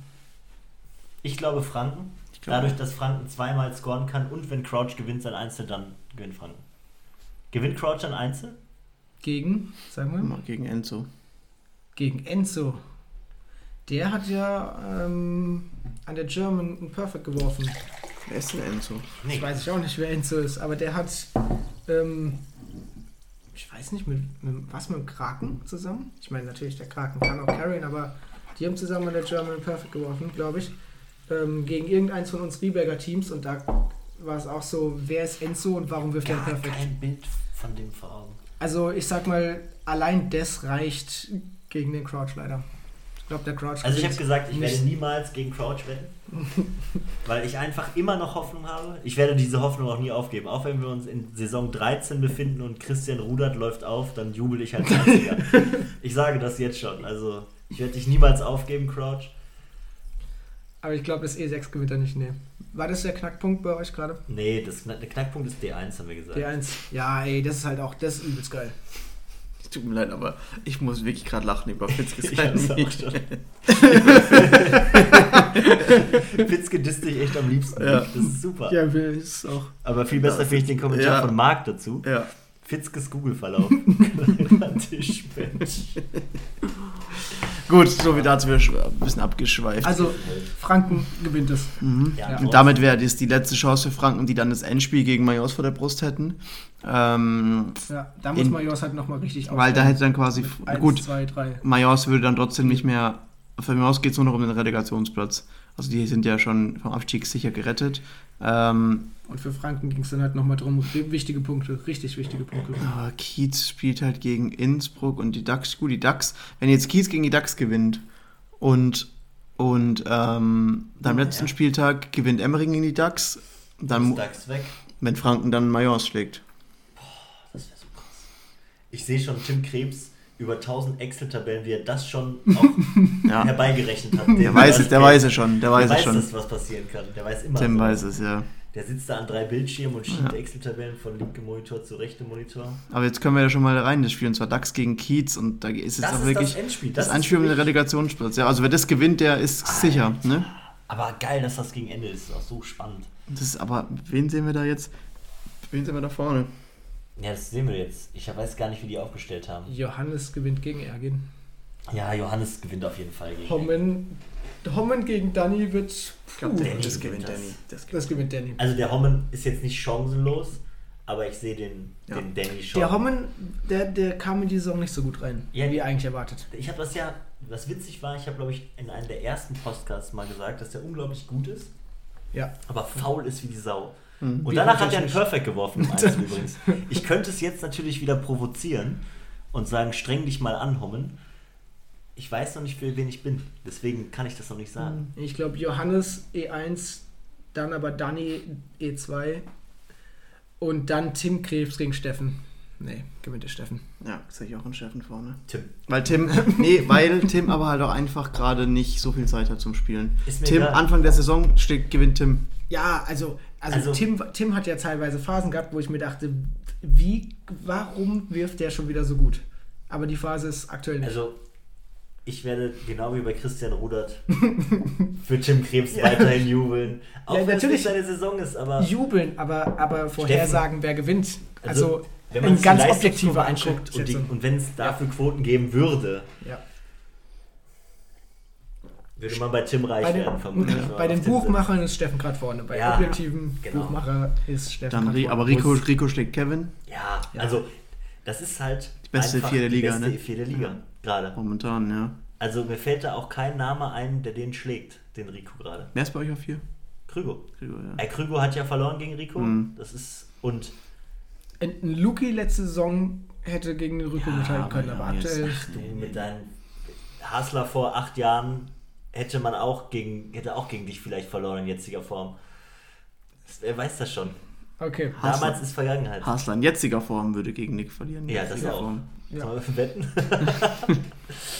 Ich glaube Franken. Ich glaube, Dadurch, dass Franken zweimal scoren kann und wenn Crouch gewinnt sein Einzel, dann gewinnt Franken. Gewinnt Crouch ein Einzel? Gegen, sagen wir, mal gegen Enzo. gegen Enzo. Der hat ja ähm, an der German ein Perfect geworfen. Wer ist denn Enzo? Nee. Ich weiß ich auch nicht, wer Enzo ist, aber der hat, ähm, ich weiß nicht, mit, mit was mit dem Kraken zusammen? Ich meine, natürlich, der Kraken kann auch carryen, aber die haben zusammen an der German Perfect geworfen, glaube ich, ähm, gegen irgendeins von uns Rieberger Teams und da war es auch so, wer ist Enzo und warum wirft er Gar Perfect? kein Bild von dem vor Augen. Also ich sag mal, allein das reicht gegen den Crouch leider. Ich glaube, der Crouch Also ich habe gesagt, ich werde niemals gegen Crouch wetten, weil ich einfach immer noch Hoffnung habe. Ich werde diese Hoffnung auch nie aufgeben. Auch wenn wir uns in Saison 13 befinden und Christian Rudert läuft auf, dann jubel ich Einziger. ich sage das jetzt schon. Also ich werde dich niemals aufgeben, Crouch. Aber ich glaube, das E6 gewinnt er nicht. Nee. War das der Knackpunkt bei euch gerade? Nee, das, der Knackpunkt ist D1, haben wir gesagt. D1. Ja, ey, das ist halt auch, das ist übelst geil. Tut mir leid, aber ich muss wirklich gerade lachen über Fitzkes Ich hab's auch schon. Fitzke disst dich echt am liebsten. Ja. Das ist super. Ja, ist auch. Aber viel besser Ja, finde ich den Kommentar ja. von Marc dazu. Ja. Fitzkes Google-Verlauf. Tischmensch. Gut, so wie dazu wir ein bisschen abgeschweift. Also, Franken gewinnt es. mhm. Ja, Und damit wäre das die letzte Chance für Franken, die dann das Endspiel gegen Majors vor der Brust hätten. Ähm, Ja, da muss In- Majors halt nochmal richtig weil da hätte dann quasi, Eins, gut, zwei, drei. Majors würde dann trotzdem nicht mehr, für Majors geht es nur noch um den Relegationsplatz. Also die sind ja schon vom Abstieg sicher gerettet. Ähm, Und für Franken ging es dann halt nochmal drum. Wichtige Punkte, richtig wichtige Punkte. aber Kiez spielt halt gegen Innsbruck und die DAX, gut, die DAX, wenn jetzt Kiez gegen die DAX gewinnt und, und ähm, dann am Ja. letzten Spieltag gewinnt Emmering gegen die DAX, dann, Ist DAX weg. wenn Franken dann Majors schlägt. Das wäre so krass. Ich sehe schon Tim Krebs über 1000 Excel-Tabellen, wie er das schon auch Ja. herbeigerechnet hat. Der weiß es, der weiß es schon, der weiß es schon. Das, was passieren kann. Der weiß immer. Tim so. weiß es, ja. Der sitzt da an drei Bildschirmen und schiebt ja. Excel-Tabellen von linkem Monitor zu rechtem Monitor. Aber jetzt können wir ja schon mal rein, das Spiel, und zwar DAX gegen Kiez. Und da ist jetzt das auch ist wirklich das, Endspiel. das, das Endspiel mit dem Relegationsplatz. Ja, also wer das gewinnt, der ist ah, sicher. Ne? Aber geil, dass das gegen Ende ist. Das ist auch so spannend. Das ist, aber wen sehen wir da jetzt? Wen sehen wir da vorne? Ja, das sehen wir jetzt. Ich weiß gar nicht, wie die aufgestellt haben. Johannes gewinnt gegen Ergin. Ja, Johannes gewinnt auf jeden Fall gegen Hommen Hommen gegen Danny wird. Ich glaube, Danny das gewinnt Danny. Das, das gewinnt Danny. Also der Hommen ist jetzt nicht chancenlos, aber ich sehe den, ja. den Danny schon. Der Hommen, der, der kam in die Saison nicht so gut rein, ja, wie eigentlich erwartet. Ich habe das ja, was witzig war, ich habe glaube ich in einem der ersten Podcasts mal gesagt, dass der unglaublich gut ist. Ja. Aber faul ist wie die Sau. Mhm. Und danach hat er einen Perfect geworfen übrigens. Ich könnte es jetzt natürlich wieder provozieren und sagen, streng dich mal an, Hommen ich weiß noch nicht, für wen ich bin. Deswegen kann ich das noch nicht sagen. Ich glaube, Johannes E1, dann aber Danny E2 und dann Tim Krebs gegen Steffen. Nee, gewinnt der Steffen. Ja, sehe ich auch einen Steffen vorne. Tim. Weil Tim, nee, weil Tim aber halt auch einfach gerade nicht so viel Zeit hat zum Spielen. Tim, egal. Anfang der Saison steht, gewinnt Tim. Ja, also, also, also, Tim, Tim hat ja teilweise Phasen gehabt, wo ich mir dachte, wie, warum wirft der schon wieder so gut? Aber die Phase ist aktuell nicht. Also, ich werde genau wie bei Christian Rudert für Tim Krebs ja. weiterhin jubeln. Auch ja, wenn es nicht seine Saison ist, aber. Jubeln, aber, aber vorhersagen, wer gewinnt. Also, also wenn man ganz objektive anguckt und, und wenn es dafür ja. Quoten geben würde, ja. Würde man bei Tim reich bei den, werden, vermutlich. Bei den Buchmachern ist Steffen gerade vorne. Bei objektiven genau. Buchmacher ist Steffen Dann, Aber Rico, Rico schlägt Kevin. Ja, also das ist halt die beste vierte Liga, die beste ne? vierte Liga gerade. Momentan, ja. Also mir fällt da auch kein Name ein, der den schlägt, den Rico gerade. Wer ist bei euch auf vier? Krügo. Krügo, ja. Krügo hat ja verloren gegen Rico. Mhm. Das ist. Und. Ein Luki letzte Saison hätte gegen den Rico ja, mithalten können, aber, aber aktuell. Ach, du mit deinem Hasler vor acht Jahren hätte man auch gegen, hätte auch gegen dich vielleicht verloren in jetziger Form. Wer weiß das schon. Okay. Damals Hasler, ist Vergangenheit. Hasler in jetziger Form würde gegen Nick verlieren. Ja, das auch. Form. Ja. Sollen wir wetten?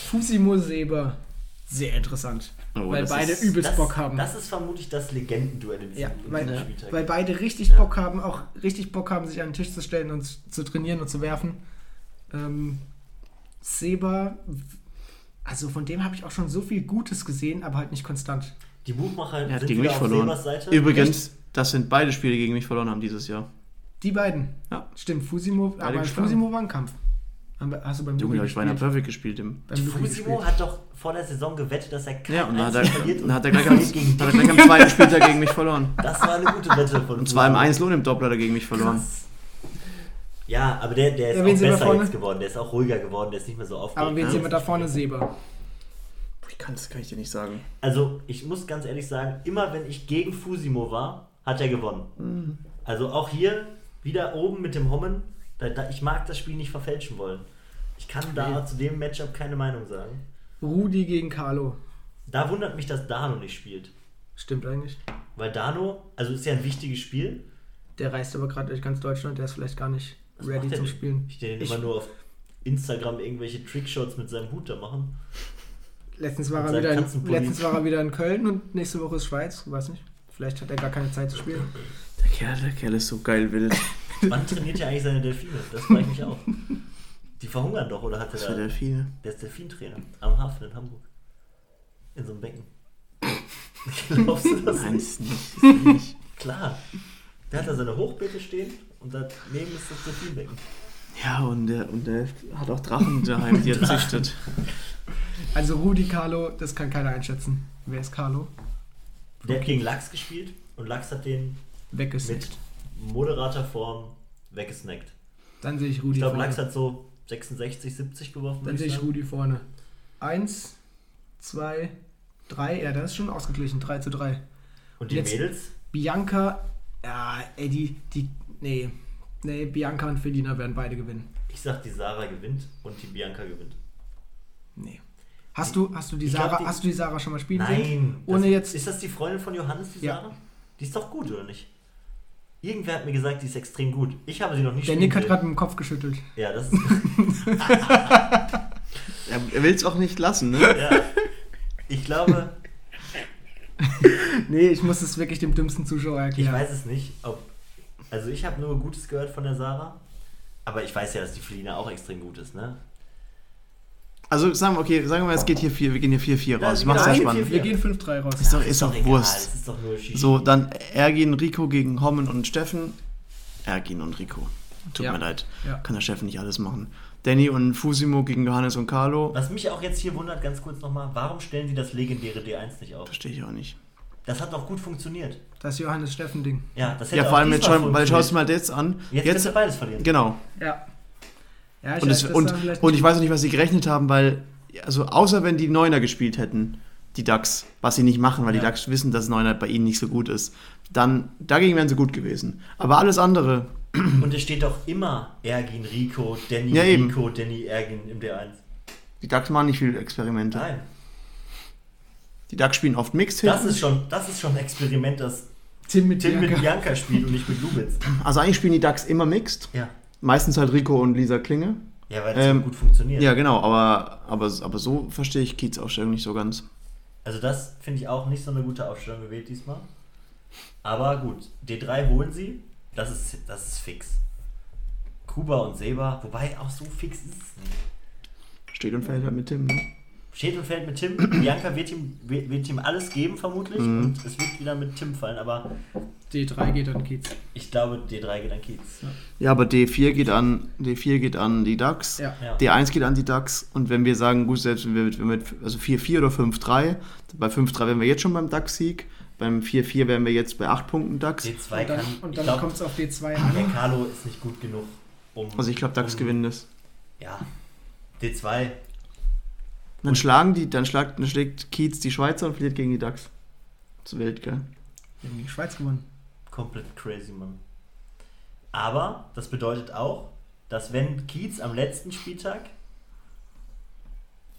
Fusimo Seba. Sehr interessant. Oh, weil beide ist, übelst das, Bock haben. Das ist vermutlich das Legendenduell im ja, weil, ja. weil beide richtig ja. Bock haben, auch richtig Bock haben, sich an den Tisch zu stellen und zu trainieren und zu werfen. Ähm, Seba, also von dem habe ich auch schon so viel Gutes gesehen, aber halt nicht konstant. Die Buchmacher er hat gegen mich verloren. Übrigens, Echt? das sind beide Spiele, die gegen mich verloren haben dieses Jahr. Die beiden? Ja. Stimmt, Fusimo, beide aber. Fusimo war ein Kampf. Hast du beim Junge, habe ich beinahe Perfect gespielt. Im Fusimo hat doch vor der Saison gewettet, dass er kein Ja, und dann hat er, verliert. Und hat er gleich, am, hat er gleich am zweiten Spieltag gegen mich verloren. Das war eine gute Wette von Und zwar im Einzel und im Doppler hat er gegen mich verloren. Krass. Ja, aber der, der ist ja, auch besser jetzt geworden. Der ist auch ruhiger geworden. Der ist nicht mehr so aufgeregt. Aber wen sehen wir da vorne? Seba. Ich kann, das kann ich dir nicht sagen. Also, ich muss ganz ehrlich sagen, immer wenn ich gegen Fusimo war, hat er gewonnen. Mhm. Also auch hier wieder oben mit dem Hommen. Da, da, ich mag das Spiel nicht verfälschen wollen. Ich kann da zu dem Matchup keine Meinung sagen. Rudi gegen Carlo. Da wundert mich, dass Dano nicht spielt. Stimmt eigentlich. Weil Dano, also ist ja ein wichtiges Spiel. Der reist aber gerade durch ganz Deutschland, der ist vielleicht gar nicht ready zum Spielen. Ich den immer nur auf Instagram irgendwelche Trickshots mit seinem Hut da machen. Letztens war, er wieder in, letztens war er wieder in Köln und nächste Woche ist Schweiz, weiß nicht. Vielleicht hat er gar keine Zeit zu spielen. Der Kerl, der Kerl ist so geil wild. Wann trainiert ja eigentlich seine Delfine? Das frage ich mich auch. Die verhungern doch, oder hat er da. Delfine? Der ist Delfintrainer am Hafen in Hamburg. In so einem Becken. Glaubst du das Nein, nicht? Ist nicht. Klar. Der hat da seine Hochbeete stehen und daneben ist das Delfinbecken. Ja, und der, und der hat auch Drachen daheim, die er züchtet. Also Rudi Carlo, das kann keiner einschätzen. Wer ist Carlo? Der hat gegen Lachs gespielt und Lachs hat den weggesnackt. Mit moderater Form weggesnackt. Dann sehe ich Rudi. Ich glaube, Lachs hat so 66, 70 geworfen. Dann sehe ich Rudi vorne. Eins, zwei, drei. Ja, das ist schon ausgeglichen. 3 zu 3. Und die Jetzt Mädels? Bianca, ja, ey, die, die, nee. Nee, Bianca und Felina werden beide gewinnen. Ich sag, die Sarah gewinnt und die Bianca gewinnt. Nee. Hast du, hast du die Sarah, glaub, die, hast du die Sarah schon mal spielen nein, sehen? Ohne das, jetzt. Ist das die Freundin von Johannes, die ja. Sarah? Die ist doch gut, oder nicht? Irgendwer hat mir gesagt, die ist extrem gut. Ich habe sie noch nicht Der Nick hat gerade mit dem Kopf geschüttelt. Ja, das ist. er will es auch nicht lassen, ne? Ja. Ich glaube, nee, ich muss es wirklich dem dümmsten Zuschauer erklären. Ich weiß es nicht, ob. Also ich habe nur Gutes gehört von der Sarah. Aber ich weiß ja, dass die Felina auch extrem gut ist, ne? Also sagen wir, okay, sagen wir mal, es geht hier vier, wir gehen hier 4-4 Ja, raus. wir Mach's gehen ja vier, spannend. Wir gehen 5-3 raus. Ist doch, ist doch egal, Wurst. Es ist doch nur. So, dann Ergin, Rico gegen Hommen und Steffen. Ergin und Rico. Tut Ja. mir leid. Ja. Kann der Steffen nicht alles machen. Danny und Fusimo gegen Johannes und Carlo. Was mich auch jetzt hier wundert, ganz kurz nochmal, warum stellen sie das legendäre D1 nicht auf? Verstehe ich auch nicht. Das hat doch gut funktioniert. Das Johannes Steffen-Ding. Ja, das hätte Ja, vor allem jetzt schon, weil schaust du mal jetzt an. Jetzt, Jetzt, ihr beides verlieren. genau. Ja. Ja, Und, es, das und, war vielleicht und nicht- ich weiß auch nicht, was sie gerechnet haben, weil, also außer wenn die Neuner gespielt hätten, die Ducks, was sie nicht machen, weil Ja. die Ducks wissen, dass Neuner bei ihnen nicht so gut ist, dann dagegen wären sie gut gewesen. Aber alles andere, Und es steht doch immer Ergin, Rico, Danny, Ja. Rico, Danny, Ergin im D1. die Ducks machen nicht viele Experimente. Nein. Die Ducks spielen oft Mixed Das ist schon, das ist schon ein Experiment, das Tim mit Tim mit Bianca. Bianca spielt und nicht mit Lubitz. Also eigentlich spielen die Ducks immer Mixed. Ja. Meistens halt Rico und Lisa Klinge. Ja, weil das Ähm, gut funktioniert. Ja, genau, aber, aber, aber so verstehe ich Kiez Aufstellung nicht so ganz. Also das finde ich auch nicht so eine gute Aufstellung gewählt diesmal. Aber gut, D3 holen sie. Das ist, das ist fix. Kuba und Seba, wobei auch so fix ist es nicht. Steht und fällt halt mit Tim, ne? Steht und fällt mit Tim. Bianca wird ihm, wird wird ihm alles geben, vermutlich. Mhm. Und es wird wieder mit Tim fallen. Aber D3 geht an Kiez. ich glaube, D3 geht an Kiez. Ja, aber D4 geht an, D4 geht an die Ducks. Ja. Ja. D1 geht an die Ducks und wenn wir sagen, gut, selbst wenn wir mit, wenn wir mit also 4-4 oder 5-3, bei 5-3 wären wir jetzt schon beim Ducks-Sieg, beim 4-4 wären wir jetzt bei 8 Punkten Ducks. D2 Und dann, kann. und ich dann glaube, kommt es auf D2 der an. Carlo ist nicht gut genug, um. Also ich glaube, Ducks um, gewinnen das. Ja. D2. Dann schlagen die, dann, schlägt, dann schlägt Kiez die Schweizer und verliert gegen die Ducks. Das ist wild, gell? Wir haben gegen die Schweiz gewonnen. Komplett crazy, Mann. Aber das bedeutet auch, dass wenn Kiez am letzten Spieltag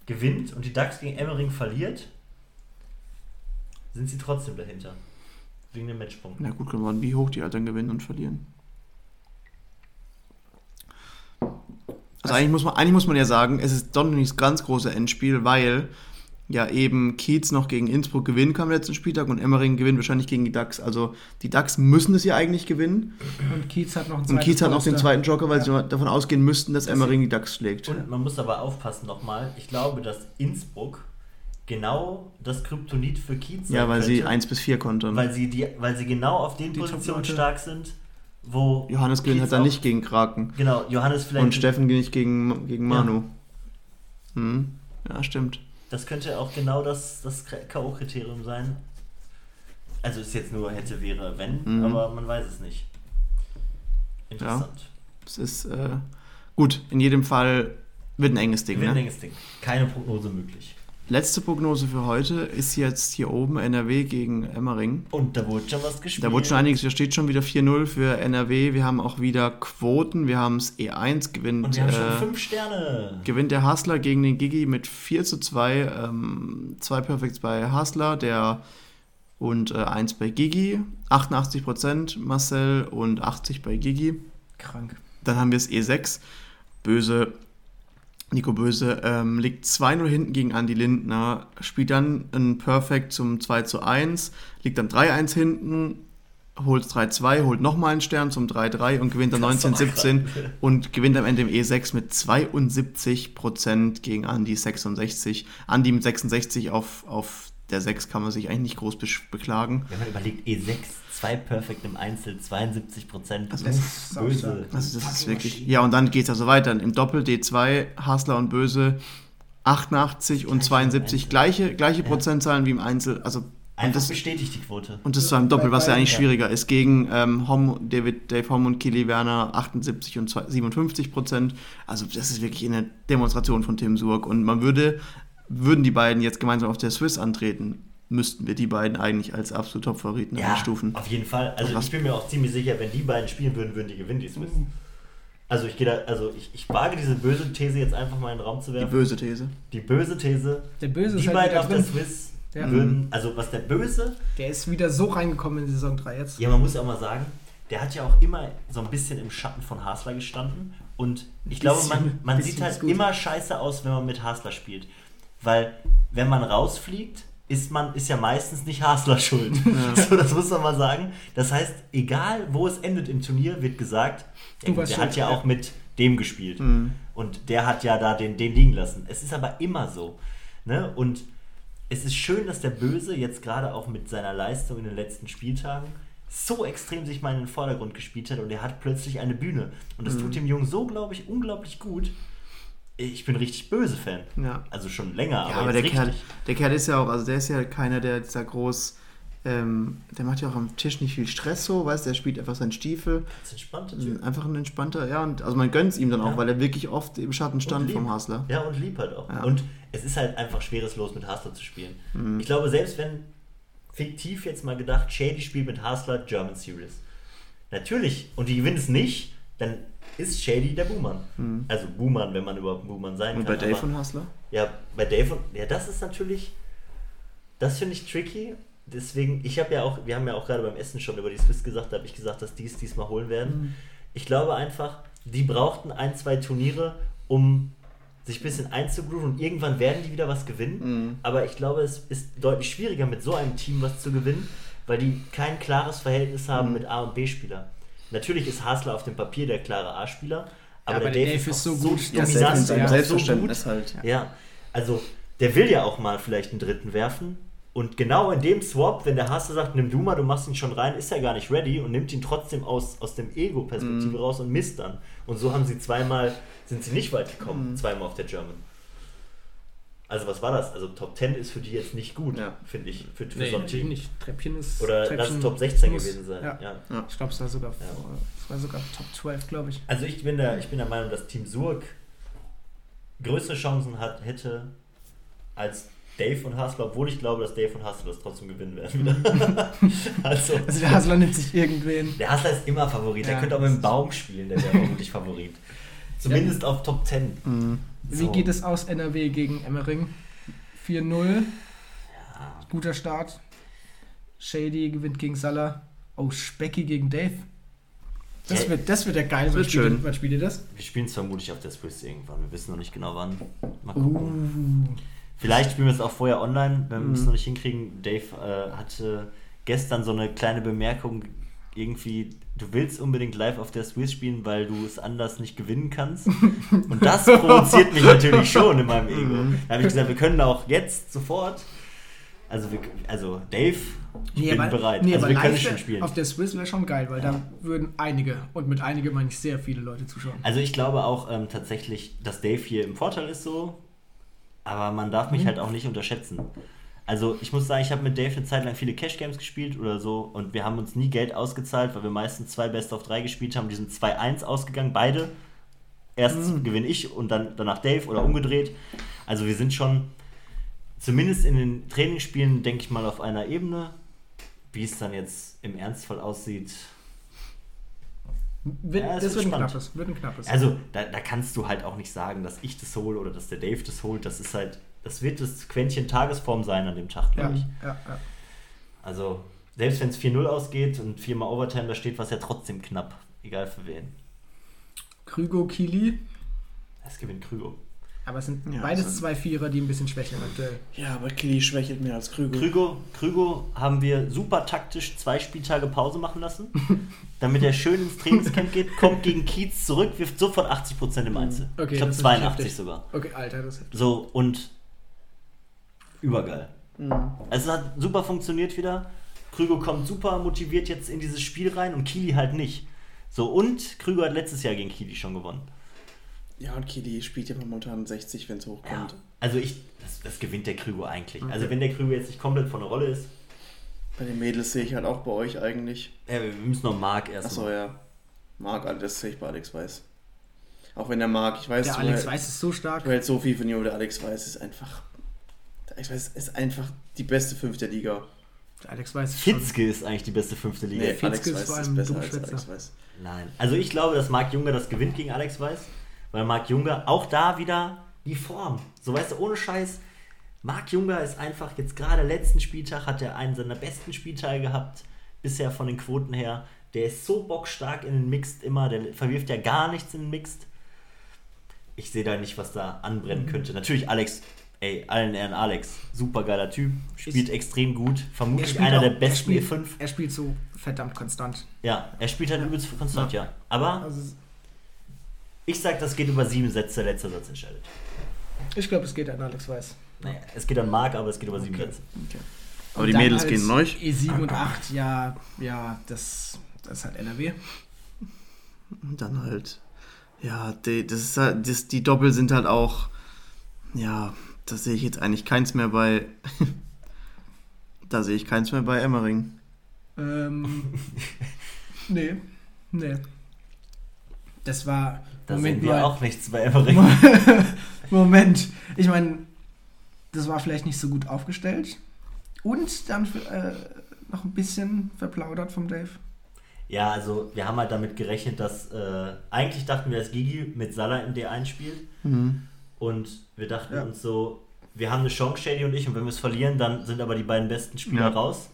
gewinnt und die Ducks gegen Emmering verliert, sind sie trotzdem dahinter. Wegen dem Matchpunkt. Na gut, an, wie hoch die halt dann gewinnen und verlieren. Also eigentlich muss, man, eigentlich muss man ja sagen, es ist doch noch nicht das ganz große Endspiel, weil ja eben Kiez noch gegen Innsbruck gewinnen kann am letzten Spieltag und Emmering gewinnt wahrscheinlich gegen die Ducks. Also die Ducks müssen es ja eigentlich gewinnen Und Kiez hat noch einen und Kiez hat noch den zweiten Joker, weil Ja. sie davon ausgehen müssten, dass Emmering die Ducks schlägt. Und man muss aber aufpassen nochmal. Ich glaube, dass Innsbruck genau das Kryptonit für Kiez Ja, sein weil sie könnte, 1 bis 4 kontern. weil sie die, weil sie genau auf den Die Positionen stark sind, wo Johannes gewinnt halt dann nicht gegen Kraken. Genau, Johannes vielleicht. Und Steffen nicht gegen, gegen Ja. Manu. Hm. Ja, stimmt. Das könnte auch genau das, das K.O.-Kriterium sein. Also ist jetzt nur hätte, wäre, wenn, Mhm. aber man weiß es nicht. Interessant. Es ist äh, gut, in jedem Fall wird ein enges Ding. Wird ein Ne? enges Ding. Keine Prognose möglich. Letzte Prognose für heute ist jetzt hier oben NRW gegen Emmering. Und da wurde schon was gespielt. Da wurde schon einiges, da steht schon wieder 4-0 für NRW. Wir haben auch wieder Quoten. Wir haben es E1 gewinnt. Und wir haben schon äh, fünf Sterne. gewinnt der Hustler gegen den Gigi mit 4 zu 2. Ähm, zwei Perfects bei Hustler der und äh, 1 bei Gigi. 88% Marcel und 80 bei Gigi. Krank. Dann haben wir es E6. Böse, Nico Böse, ähm, liegt 2-0 hinten gegen Andy Lindner, spielt dann ein Perfect zum 2 zu 1, liegt dann 3-1 hinten, holt 3-2, holt nochmal einen Stern zum 3-3 und gewinnt dann Das ist doch 19-17 krank. und gewinnt am Ende im E6 mit 72% gegen Andy 66. Andy mit 66 auf, auf der 6 kann man sich eigentlich nicht groß beklagen. Wenn man überlegt, E6, zwei Perfect im Einzel, 72 Prozent. Also Das das ist böse. Also das ist wirklich. Ja, und dann geht es also weiter. Im Doppel D2, Hasler und Böse 88 und Gleiche 72, Einzel. gleiche, gleiche Ja. Prozentzahlen wie im Einzel. Also und Einfach das, bestätigt die Quote. und das zwar im Doppel, was ja eigentlich Ja. schwieriger ist, gegen ähm, Hom, David, Dave Hom und Kili Werner 78 und zwei- 57 Prozent. Also das ist wirklich eine Demonstration von Tim Surk. Und man würde, würden die beiden jetzt gemeinsam auf der Swiss antreten, müssten wir die beiden eigentlich als absolut Top-Favoriten Ja, einstufen. auf jeden Fall. Also Was- ich bin mir auch ziemlich sicher, wenn die beiden spielen würden, würden die gewinnen, die Swiss. Also ich gehe da, also ich, ich wage diese böse These jetzt einfach mal in den Raum zu Die werfen. böse These. Die böse These, Der Böse die halt beiden auf der. Swiss Ja. würden, also was der Böse, Der ist wieder so reingekommen in Saison 3 jetzt. ja man muss auch mal sagen, der hat ja auch immer so ein bisschen im Schatten von Hasler gestanden und ich glaube, man, Bisschen, man bisschen sieht halt immer scheiße aus, wenn man mit Hasler spielt. Weil wenn man rausfliegt, ist man ist ja meistens nicht Hasler schuld. Ja. So, das muss man mal sagen. Das heißt, egal wo es endet im Turnier, wird gesagt, der, der hat ja, ja auch mit dem gespielt. Mhm. Und der hat ja da den, den liegen lassen. Es ist aber immer so. Ne? Und es ist schön, dass der Böse jetzt gerade auch mit seiner Leistung in den letzten Spieltagen so extrem sich mal in den Vordergrund gespielt hat und er hat plötzlich eine Bühne. Und das mhm. tut dem Jungen so, glaube ich, unglaublich gut. Ich bin richtig böse Fan. Ja. Also schon länger, ja, aber, aber der, Kerl, der Kerl ist ja auch, also der ist ja keiner, der dieser groß ähm, der macht ja auch am Tisch nicht viel Stress so, weißt du, der spielt einfach seinen Stiefel. Das ist entspannter Typ. Einfach ein entspannter, ja, und also man gönnt es ihm dann ja. auch, weil er wirklich oft im Schatten stand vom Hasler. Ja, und lieb halt auch. Ja. Und es ist halt einfach schweres Los mit Hasler zu spielen. Mhm. Ich glaube, selbst wenn fiktiv jetzt mal gedacht, Shady spielt mit Hasler German Series. Natürlich, und die gewinnen es nicht, dann ist Shady der Buhmann. Mhm. Also Buhmann, wenn man überhaupt Buhmann sein und kann. Und bei Dave aber, und Hasler? Ja, bei Dave und, ja, das ist natürlich, das finde ich tricky deswegen, ich habe ja auch, wir haben ja auch gerade beim Essen schon über die Swiss gesagt, da habe ich gesagt, dass die es diesmal holen werden. Mhm. Ich glaube einfach, die brauchten ein, zwei Turniere, um sich ein bisschen einzugrooven und irgendwann werden die wieder was gewinnen. Mhm. Aber ich glaube, es ist deutlich schwieriger mit so einem Team was zu gewinnen, weil die kein klares Verhältnis haben mhm. mit A- und B-Spieler. Natürlich ist Hasler auf dem Papier der klare A-Spieler, aber, ja, aber, der, Dave, Dave ist so gut, so dominant, ja, Selbstverständnis so gut. halt. Ja. ja, also der will ja auch mal vielleicht einen dritten werfen, und genau in dem Swap, wenn der Hasse sagt, nimm du mal, du machst ihn schon rein, ist er gar nicht ready und nimmt ihn trotzdem aus, aus dem Ego-Perspektive mm. raus und misst dann. Und so haben sie zweimal, sind sie nicht weit gekommen, mm. zweimal auf der German. Also was war das? Also Top 10 ist für die jetzt nicht gut, ja. finde ich, für, für nee, so ein Team. nicht. Treppchen ist... Oder Treppchen lass es Top 16 muss, gewesen sein. Ja. Ja. ja. Ich glaube, es war sogar, es war sogar Top 12, glaube ich. Also ich bin, der, ich bin der Meinung, dass Team Surk größere Chancen hat, hätte als Dave und Hassler, obwohl ich glaube, dass Dave und Hassler das trotzdem gewinnen werden. Mhm. also, also, der Hassler nimmt sich irgendwen. Der Hassler ist immer Favorit. Ja, der könnte auch mit dem Baum spielen, der wäre vermutlich Favorit. Zumindest ja. auf Top 10. Mhm. So. Wie geht es aus NRW gegen Emmering? 4-0. Ja. Guter Start. Shady gewinnt gegen Salah. Oh, Specky gegen Dave. Das, hey. wird, das wird ja geil. Das wird schön. Wann spielt ihr das? Wir spielen es vermutlich auf der Swiss irgendwann. Wir wissen noch nicht genau wann. Mal gucken. Uh. Vielleicht spielen wir es auch vorher online, wenn wir es mhm. noch nicht hinkriegen. Dave äh, hatte gestern so eine kleine Bemerkung, irgendwie, du willst unbedingt live auf der Swiss spielen, weil du es anders nicht gewinnen kannst. Und das provoziert mich natürlich schon in meinem Ego. Mhm. Da habe ich gesagt, wir können auch jetzt sofort. Also, wir, also Dave, ich nee, bin aber, bereit. Nee, also wir können schon spielen. Auf der Swiss wäre schon geil, weil ja. da würden einige, und mit einige meine ich sehr viele Leute zuschauen. Also ich glaube auch ähm, tatsächlich, dass Dave hier im Vorteil ist so, aber man darf mich mhm. halt auch nicht unterschätzen. Also ich muss sagen, ich habe mit Dave eine Zeit lang viele Cash Games gespielt oder so und wir haben uns nie Geld ausgezahlt, weil wir meistens zwei Best of 3 gespielt haben. Die sind 2-1 ausgegangen, beide. Erst mhm. gewinne ich und dann danach Dave oder umgedreht. Also wir sind schon zumindest in den Trainingsspielen, denke ich mal, auf einer Ebene. Wie es dann jetzt im Ernstfall aussieht, wird, ja, das wird ein, knappes, wird ein knappes. Also, da, da kannst du halt auch nicht sagen, dass ich das hole oder dass der Dave das holt. Das ist halt, das wird das Quäntchen Tagesform sein an dem Tag, glaube ja, ich. Ja, ja. Also, selbst wenn es 4-0 ausgeht und viermal Overtime da steht, war es ja trotzdem knapp. Egal für wen. Krügo, Kili. Es gewinnt Krügo. Aber es sind ja, beides also zwei Vierer, die ein bisschen schwächeln aktuell. Ja, aber Kili schwächelt mehr als Krügo. Krügo, Krügo haben wir super taktisch zwei Spieltage Pause machen lassen, damit er schön ins Trainingscamp geht, kommt gegen Kiez zurück, wirft sofort 80% im Einzel. Okay, ich glaube 82 sogar. Okay, Alter, das ist heftig. So, und übergeil. Mhm. Also es hat super funktioniert wieder. Krügo kommt super motiviert jetzt in dieses Spiel rein und Kili halt nicht. So, und Krügo hat letztes Jahr gegen Kili schon gewonnen. Ja, und Kili spielt ja momentan 60, wenn es hochkommt. Ja, also ich, das, das, gewinnt der Krügo eigentlich. Okay. Also wenn der Krügo jetzt nicht komplett von der Rolle ist. Bei den Mädels sehe ich halt auch bei euch eigentlich. Ja, wir müssen noch Marc erst Achso, ja. Marc, das sehe ich bei Alex Weiß. Auch wenn der Marc, ich weiß... Der Alex halt, Weiß ist so stark. Du hältst so viel von ihm, der Alex Weiß ist einfach... Alex Weiß ist einfach die beste fünfte Liga. Alex Weiß ist Fitzke ist eigentlich die beste fünfte Liga. Nee, Alex Weiß ist, ist besser als Alex Weiß. Nein. Also ich glaube, dass Marc Junge das gewinnt gegen Alex Weiß. Weil Marc Junger, auch da wieder die Form. So weißt du, ohne Scheiß. Marc Junger ist einfach jetzt gerade letzten Spieltag hat er einen seiner besten Spieltage gehabt, bisher von den Quoten her. Der ist so bockstark in den Mixed immer, der verwirft ja gar nichts in den Mixed. Ich sehe da nicht, was da anbrennen könnte. Natürlich Alex ey, allen Ehren Alex, super geiler Typ, spielt Ich- extrem gut, Er vermutlich spielt einer auch- der er besten spielt, E5. Er spielt so verdammt konstant. Ja, er spielt halt übelst konstant, ja. Aber Also ich sag, das geht über sieben Sätze, letzter Satz entscheidet. ich glaube, es geht an Alex Weiß. Naja, es geht an Marc, aber es geht über sieben Okay. Sätze. Aber Und die Mädels halt gehen an euch. E7 und 8, ja, ja, das, das ist halt NRW. Und dann halt, ja, die, das ist halt, das, die Doppel sind halt auch, ja, da sehe ich jetzt eigentlich keins mehr bei, da sehe ich keins mehr bei Emmering. Ähm, nee, nee. Das war, Da Moment sehen wir mal, auch nichts bei Emmerich. Moment, ich meine, das war vielleicht nicht so gut aufgestellt. Und dann äh, noch ein bisschen verplaudert vom Dave. Ja, also wir haben halt damit gerechnet, dass äh, eigentlich dachten wir, dass Gigi mit Salah im D1 spielt Mhm. Und wir dachten Ja. uns so, wir haben eine Chance, Shady und ich, und wenn wir es verlieren, dann sind aber die beiden besten Spieler Ja. raus.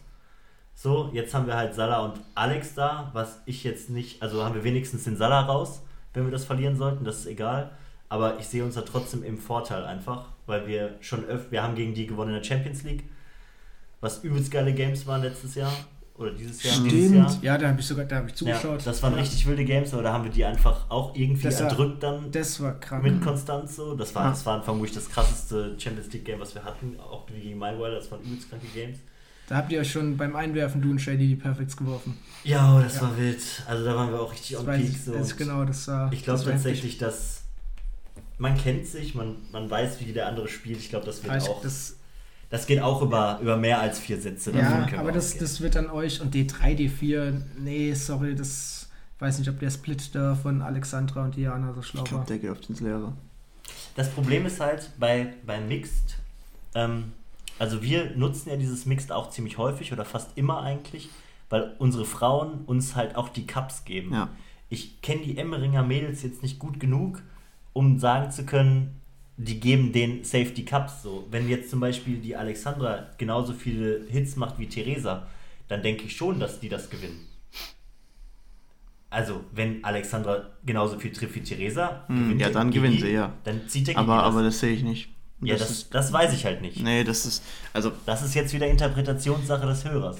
So, jetzt haben wir halt Salah und Alex da, was ich jetzt nicht, also haben wir wenigstens den Salah raus, wenn wir das verlieren sollten, das ist egal. Aber ich sehe uns da trotzdem im Vorteil einfach, weil wir schon öfter, wir haben gegen die gewonnen in der Champions League, was übelst geile Games waren letztes Jahr oder dieses Jahr. Dieses Jahr. Ja, da habe ich sogar da hab ich Ja, zugeschaut. das waren Ja. richtig wilde Games, aber da haben wir die einfach auch irgendwie Das war- erdrückt dann Das war krank. mit Konstanz so. Das war, Ja. das war vermutlich das krasseste Champions League Game, was wir hatten, auch wie gegen Mindwiler, das waren übelst kranke Games. Da habt ihr euch schon beim Einwerfen, du und Shady, die Perfects geworfen. Ja, oh, das Ja. war wild. Also da waren wir auch richtig Das on peak ich, so. das, genau, das war. ich glaube tatsächlich, dass man kennt sich, man, man weiß, wie der andere spielt. Ich glaube, das wird heftig. auch. Das, Das geht auch über, über mehr als vier Sätze. ja, aber das, das wird an euch und D3, D4, nee, sorry, das weiß nicht, ob der Split da von Alexandra und Diana so schlau Ich war. glaube, der geht oft ins Leere. Das Problem ist halt bei, bei Mixed, ähm, also wir nutzen ja dieses Mixed auch ziemlich häufig oder fast immer eigentlich, weil unsere Frauen uns halt auch die Cups geben. Ja. Ich kenne die Emmeringer Mädels jetzt nicht gut genug, um sagen zu können, die geben den Safety Cups so. Wenn jetzt zum Beispiel die Alexandra genauso viele Hits macht wie Theresa, dann denke ich schon, dass die das gewinnen. Also, wenn Alexandra genauso viel trifft wie Theresa, Hm, gewinnt ja, dann gewinnt sie, ja. Dann zieht der Aber, das. aber das sehe ich nicht. ja, das, ist, das weiß ich halt nicht. nee, das ist, also, Das ist jetzt wieder Interpretationssache des Hörers.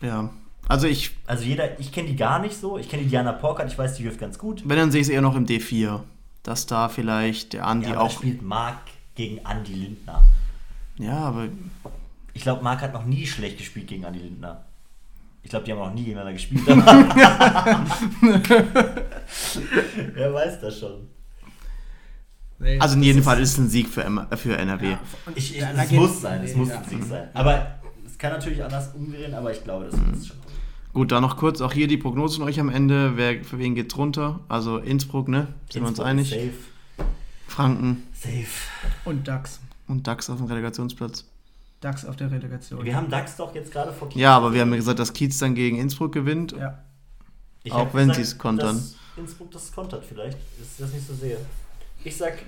ja. Also ich, Also jeder, ich kenne die gar nicht so. Ich kenne die Diana Porkert, ich weiß, die wirft ganz gut. wenn, dann sehe ich es eher noch im D4. Dass da vielleicht der Andi Ja, auch, spielt Marc gegen Andy Lindner. ja, aber Ich glaube, Marc hat noch nie schlecht gespielt gegen Andy Lindner. Ich glaube, die haben auch nie gegeneinander gespielt. Wer weiß das schon. Nee, Also in jedem ist- Fall ist es ein Sieg für, M für NRW. Ja, Ich, ich, es muss sein, es muss ja. ein Sieg sein. Aber es kann natürlich anders umgehen, aber ich glaube, das ist schon. Gut, dann noch kurz auch hier die Prognose von euch am Ende. Wer, für wen geht's runter? Also Innsbruck, ne? Sind wir uns Innsbruck einig? Safe. Franken Safe. Und DAX. und DAX auf dem Relegationsplatz. DAX auf der Relegation. Wir haben DAX doch jetzt gerade vor Ja, aber wir haben ja gesagt, dass Kiez dann gegen Innsbruck gewinnt. Ja. Ich Auch wenn gesagt, sie's kontern. Dass Innsbruck das kontert vielleicht, dass ich das nicht so sehe. Ich sag,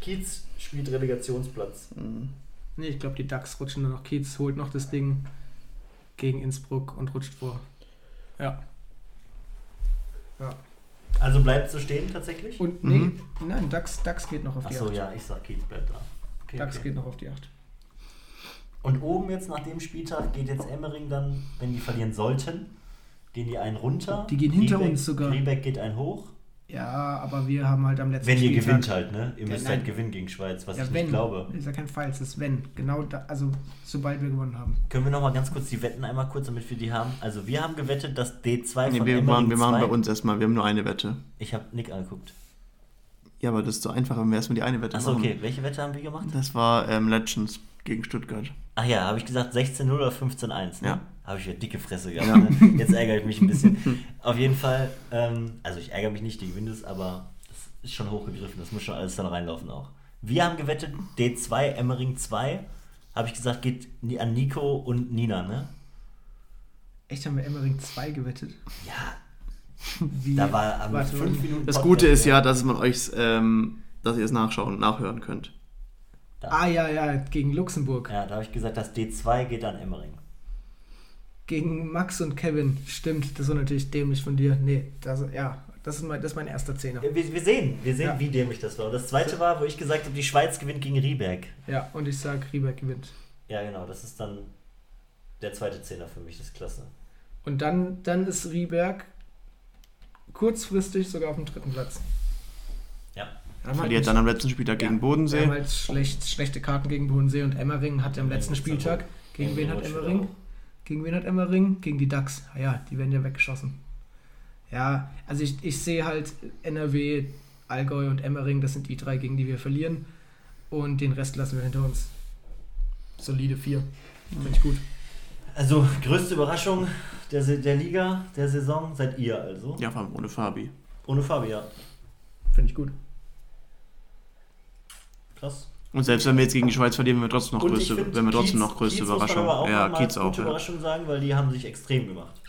Kiez spielt Relegationsplatz. Nee, ich glaube, die DAX rutschen nur noch. Kiez holt noch das Ding gegen Innsbruck und rutscht vor. Ja. Ja. Also bleibt so stehen tatsächlich? Und nee, Mhm. nein, DAX, DAX geht noch auf die Achso, 8. ja, ich sag Kiez bleibt da. Okay, DAX okay. geht noch auf die 8. Und oben jetzt nach dem Spieltag geht jetzt Emmering dann, wenn die verlieren sollten, gehen die einen runter. Die gehen hinter uns sogar. Riebeck geht einen hoch. Ja, aber wir haben halt am letzten Wenn ihr Spieltag... gewinnt halt, ne? Ihr Ja, müsst nein. halt gewinnen gegen Schweiz, was ja, ich wenn. nicht glaube. Ist ja kein Fall, es ist wenn. Genau da, also sobald wir gewonnen haben. Können wir nochmal ganz kurz die Wetten einmal kurz, damit wir die haben? Also wir haben gewettet, dass D2 Nee, von wir, Emmering machen, wir machen 2 bei uns erstmal, wir haben nur eine Wette. Ich habe Nick angeguckt. Ja, aber das ist so einfach, wenn wir erstmal die eine Wette Achso, machen. okay. Welche Wette haben wir gemacht? Das war ähm, Legends gegen Stuttgart. Ach ja, habe ich gesagt 16-0 oder 15-1? Ne? Ja. Habe ich ja dicke Fresse gehabt. Ja. Ne? Jetzt ärgere ich mich ein bisschen. Auf jeden Fall, ähm, also ich ärgere mich nicht, die gewinnt es, aber das ist schon hochgegriffen. Das muss schon alles dann reinlaufen auch. Wir haben gewettet, D2, Emmering 2, habe ich gesagt, geht an Nico und Nina, ne? Echt, haben wir Emmering 2 gewettet? Ja, Wie? da war am Warte, fünf Minuten Das Gute ist ja, dass man euch, ähm, dass ihr es nachschauen, nachhören könnt. Ah ja, ja, gegen Luxemburg. Ja, da habe ich gesagt, das D2 geht an Emmering. Gegen Max und Kevin. Stimmt, das war natürlich dämlich von dir. Nee, das, ja, das ist mein, das ist mein erster Zehner. Wir, wir sehen, wir sehen, Ja. wie dämlich das war. Und das zweite war, wo ich gesagt habe, die Schweiz gewinnt gegen Rieberg. Ja, und ich sag, Rieberg gewinnt. Ja, genau, das ist dann der zweite Zehner für mich, das ist klasse. Und dann, dann ist Rieberg kurzfristig sogar auf dem dritten Platz. Ja. Wir haben halt Verliert nicht- dann am letzten Spieltag Ja, gegen Wir haben Bodensee. halt schlecht, schlechte Karten gegen Bodensee und Emmering hat am letzten Spieltag. Gegen wen hat Emmering? Gegen wen hat Emmering? Gegen die DAX. Ah Ja, die werden ja weggeschossen. Ja, also ich, ich sehe halt NRW, Allgäu und Emmering, das sind die drei, gegen die wir verlieren. Und den Rest lassen wir hinter uns. Solide vier. Finde ich gut. Also, größte Überraschung der, der Liga, der Saison, seid ihr also. Ja, vor allem ohne Fabi. Ohne Fabian. Finde ich gut. Krass. Und selbst wenn wir jetzt gegen die Schweiz verlieren, wenn wir trotzdem noch Und größte, find, wenn wir trotzdem Kiez- noch größte Kiez muss man Überraschung. aber auch Ja, Kiez auch. gute Ja. Überraschung sagen, weil die haben sich extrem gemacht.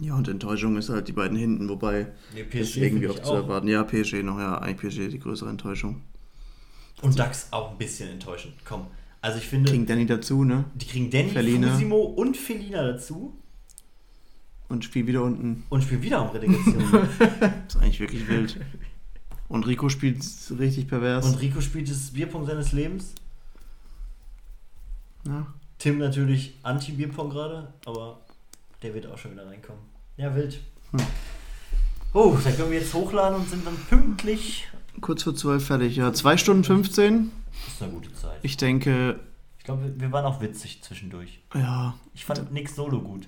ja, und Enttäuschung ist halt die beiden hinten, wobei Nee, das ist irgendwie auch zu erwarten. Ja, PSG noch, ja, eigentlich PSG die größere Enttäuschung. Und DAX auch ein bisschen enttäuschend. Komm. Also ich finde, Kriegen Danny dazu, ne? die kriegen Danny, Feline. Fusimo und Felina dazu Und spielt wieder unten. und spielen wieder um Relegation. Das ist eigentlich wirklich wild. Und Rico spielt richtig pervers. und Rico spielt das Bierpong seines Lebens. ja. Tim natürlich Anti-Bierpong gerade, aber der wird auch schon wieder reinkommen. Ja, wild. Hm. Oh, dann können wir jetzt hochladen und sind dann pünktlich. Kurz vor zwölf fertig, ja. 2 Stunden 15. Das ist eine gute Zeit. Ich denke, Ich glaube, wir waren auch witzig zwischendurch. ja. Ich fand Nick Solo gut.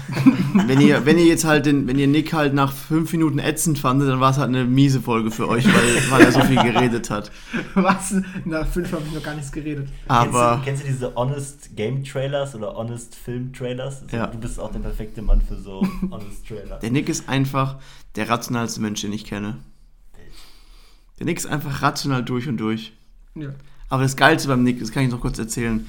Wenn ihr, wenn ihr jetzt halt den, wenn ihr Nick halt nach fünf Minuten ätzend fandet, dann war es halt eine miese Folge für euch, weil, weil er so viel geredet hat. Was? Nach fünf habe ich noch gar nichts geredet. Aber kennst, du, kennst du diese Honest Game Trailers oder Honest Film Trailers? Also Ja. Du bist auch der perfekte Mann für so Honest Trailer. der Nick ist einfach der rationalste Mensch, den ich kenne. Der Nick ist einfach rational durch und durch. Ja. Aber das Geilste beim Nick, das kann ich noch kurz erzählen.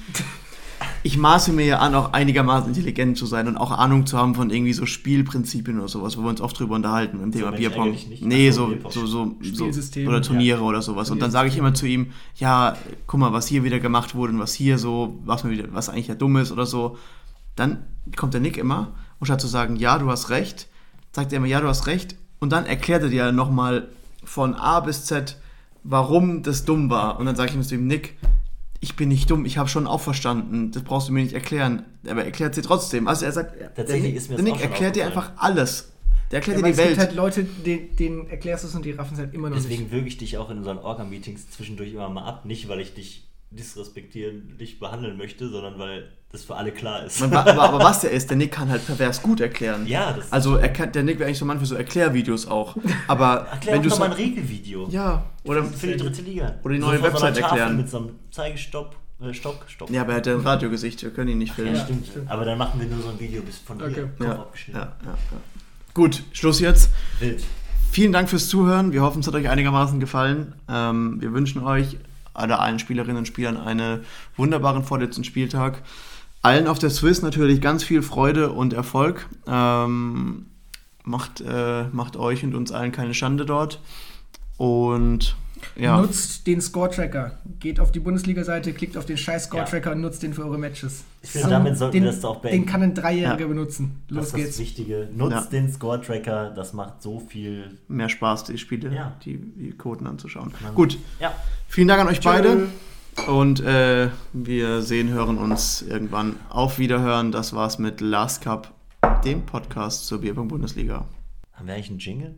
Ich maße mir ja an, auch einigermaßen intelligent zu sein und auch Ahnung zu haben von irgendwie so Spielprinzipien oder sowas, wo wir uns oft drüber unterhalten im Thema Mensch Bierpong. Nee, so, so, Bierpong. so, so, so oder Turniere ja. oder sowas. Und dann sage ich immer zu ihm, ja, guck mal, was hier wieder gemacht wurde und was hier so, was mir wieder, was eigentlich ja dumm ist oder so. Dann kommt der Nick immer und statt zu sagen, ja, du hast recht, sagt er immer, ja, du hast recht. Und dann erklärt er dir nochmal von A bis Z, warum das dumm war. Und dann sage ich mir zu ihm, Nick, ich bin nicht dumm, ich habe schon auch verstanden, das brauchst du mir nicht erklären. Aber er erklärt sie trotzdem. Also er sagt, der, Tatsächlich Nick- ist mir der das Nick erklärt dir einfach alles. Der erklärt Ja, dir aber die es Welt. gibt halt Leute, denen, denen erklärst du es und die raffen es halt immer noch Deswegen nicht. würge ich dich auch in unseren Orga-Meetings zwischendurch immer mal ab. Nicht, weil ich dich disrespektierlich behandeln möchte, sondern weil das für alle klar ist. aber, aber, aber was der ist, der Nick kann halt pervers gut erklären. Ja, das Also er kann, der Nick wäre eigentlich so ein Mann für so Erklärvideos auch. Aber Erklär wenn du mal ein Regelvideo. Ja, oder für die dritte Liga. Oder die So neue so Website Tafel erklären. Mit so einem Zeigestopp, äh, Stock, Stopp. Ja, aber er hat ja ein Radiogesicht, wir können ihn nicht filmen. Ja, stimmt. stimmt. Aber dann machen wir nur so ein Video bis von. Okay. Kopf Ja, abgeschnitten. ja, ja, ja. Gut, Schluss jetzt. Wild. Vielen Dank fürs Zuhören. Wir hoffen, es hat euch einigermaßen gefallen. Ähm, wir wünschen euch, alle allen Spielerinnen und Spielern, einen wunderbaren vorletzten Spieltag. Allen auf der Swiss natürlich ganz viel Freude und Erfolg. Ähm, macht, äh, macht euch und uns allen keine Schande dort. Und ja, Nutzt den Score-Tracker. Geht auf die Bundesliga-Seite, klickt auf den scheiß Score-Tracker und nutzt den für eure Matches. Ich finde, damit sollten den, wir das auch beenden. Den kann ein Dreijähriger Ja. benutzen. Das Los ist das geht's. Wichtige. Nutzt Ja. den Score-Tracker, das macht so viel. mehr Spaß, die Spiele, Ja. die, die Quoten anzuschauen. Man- Gut, Ja. vielen Dank an euch Tschö. beide. Und äh, wir sehen, hören uns irgendwann. Auf Wiederhören. Das war's mit Last Cup, dem Podcast zur Bierpong Bundesliga. Haben wir eigentlich einen Jingle?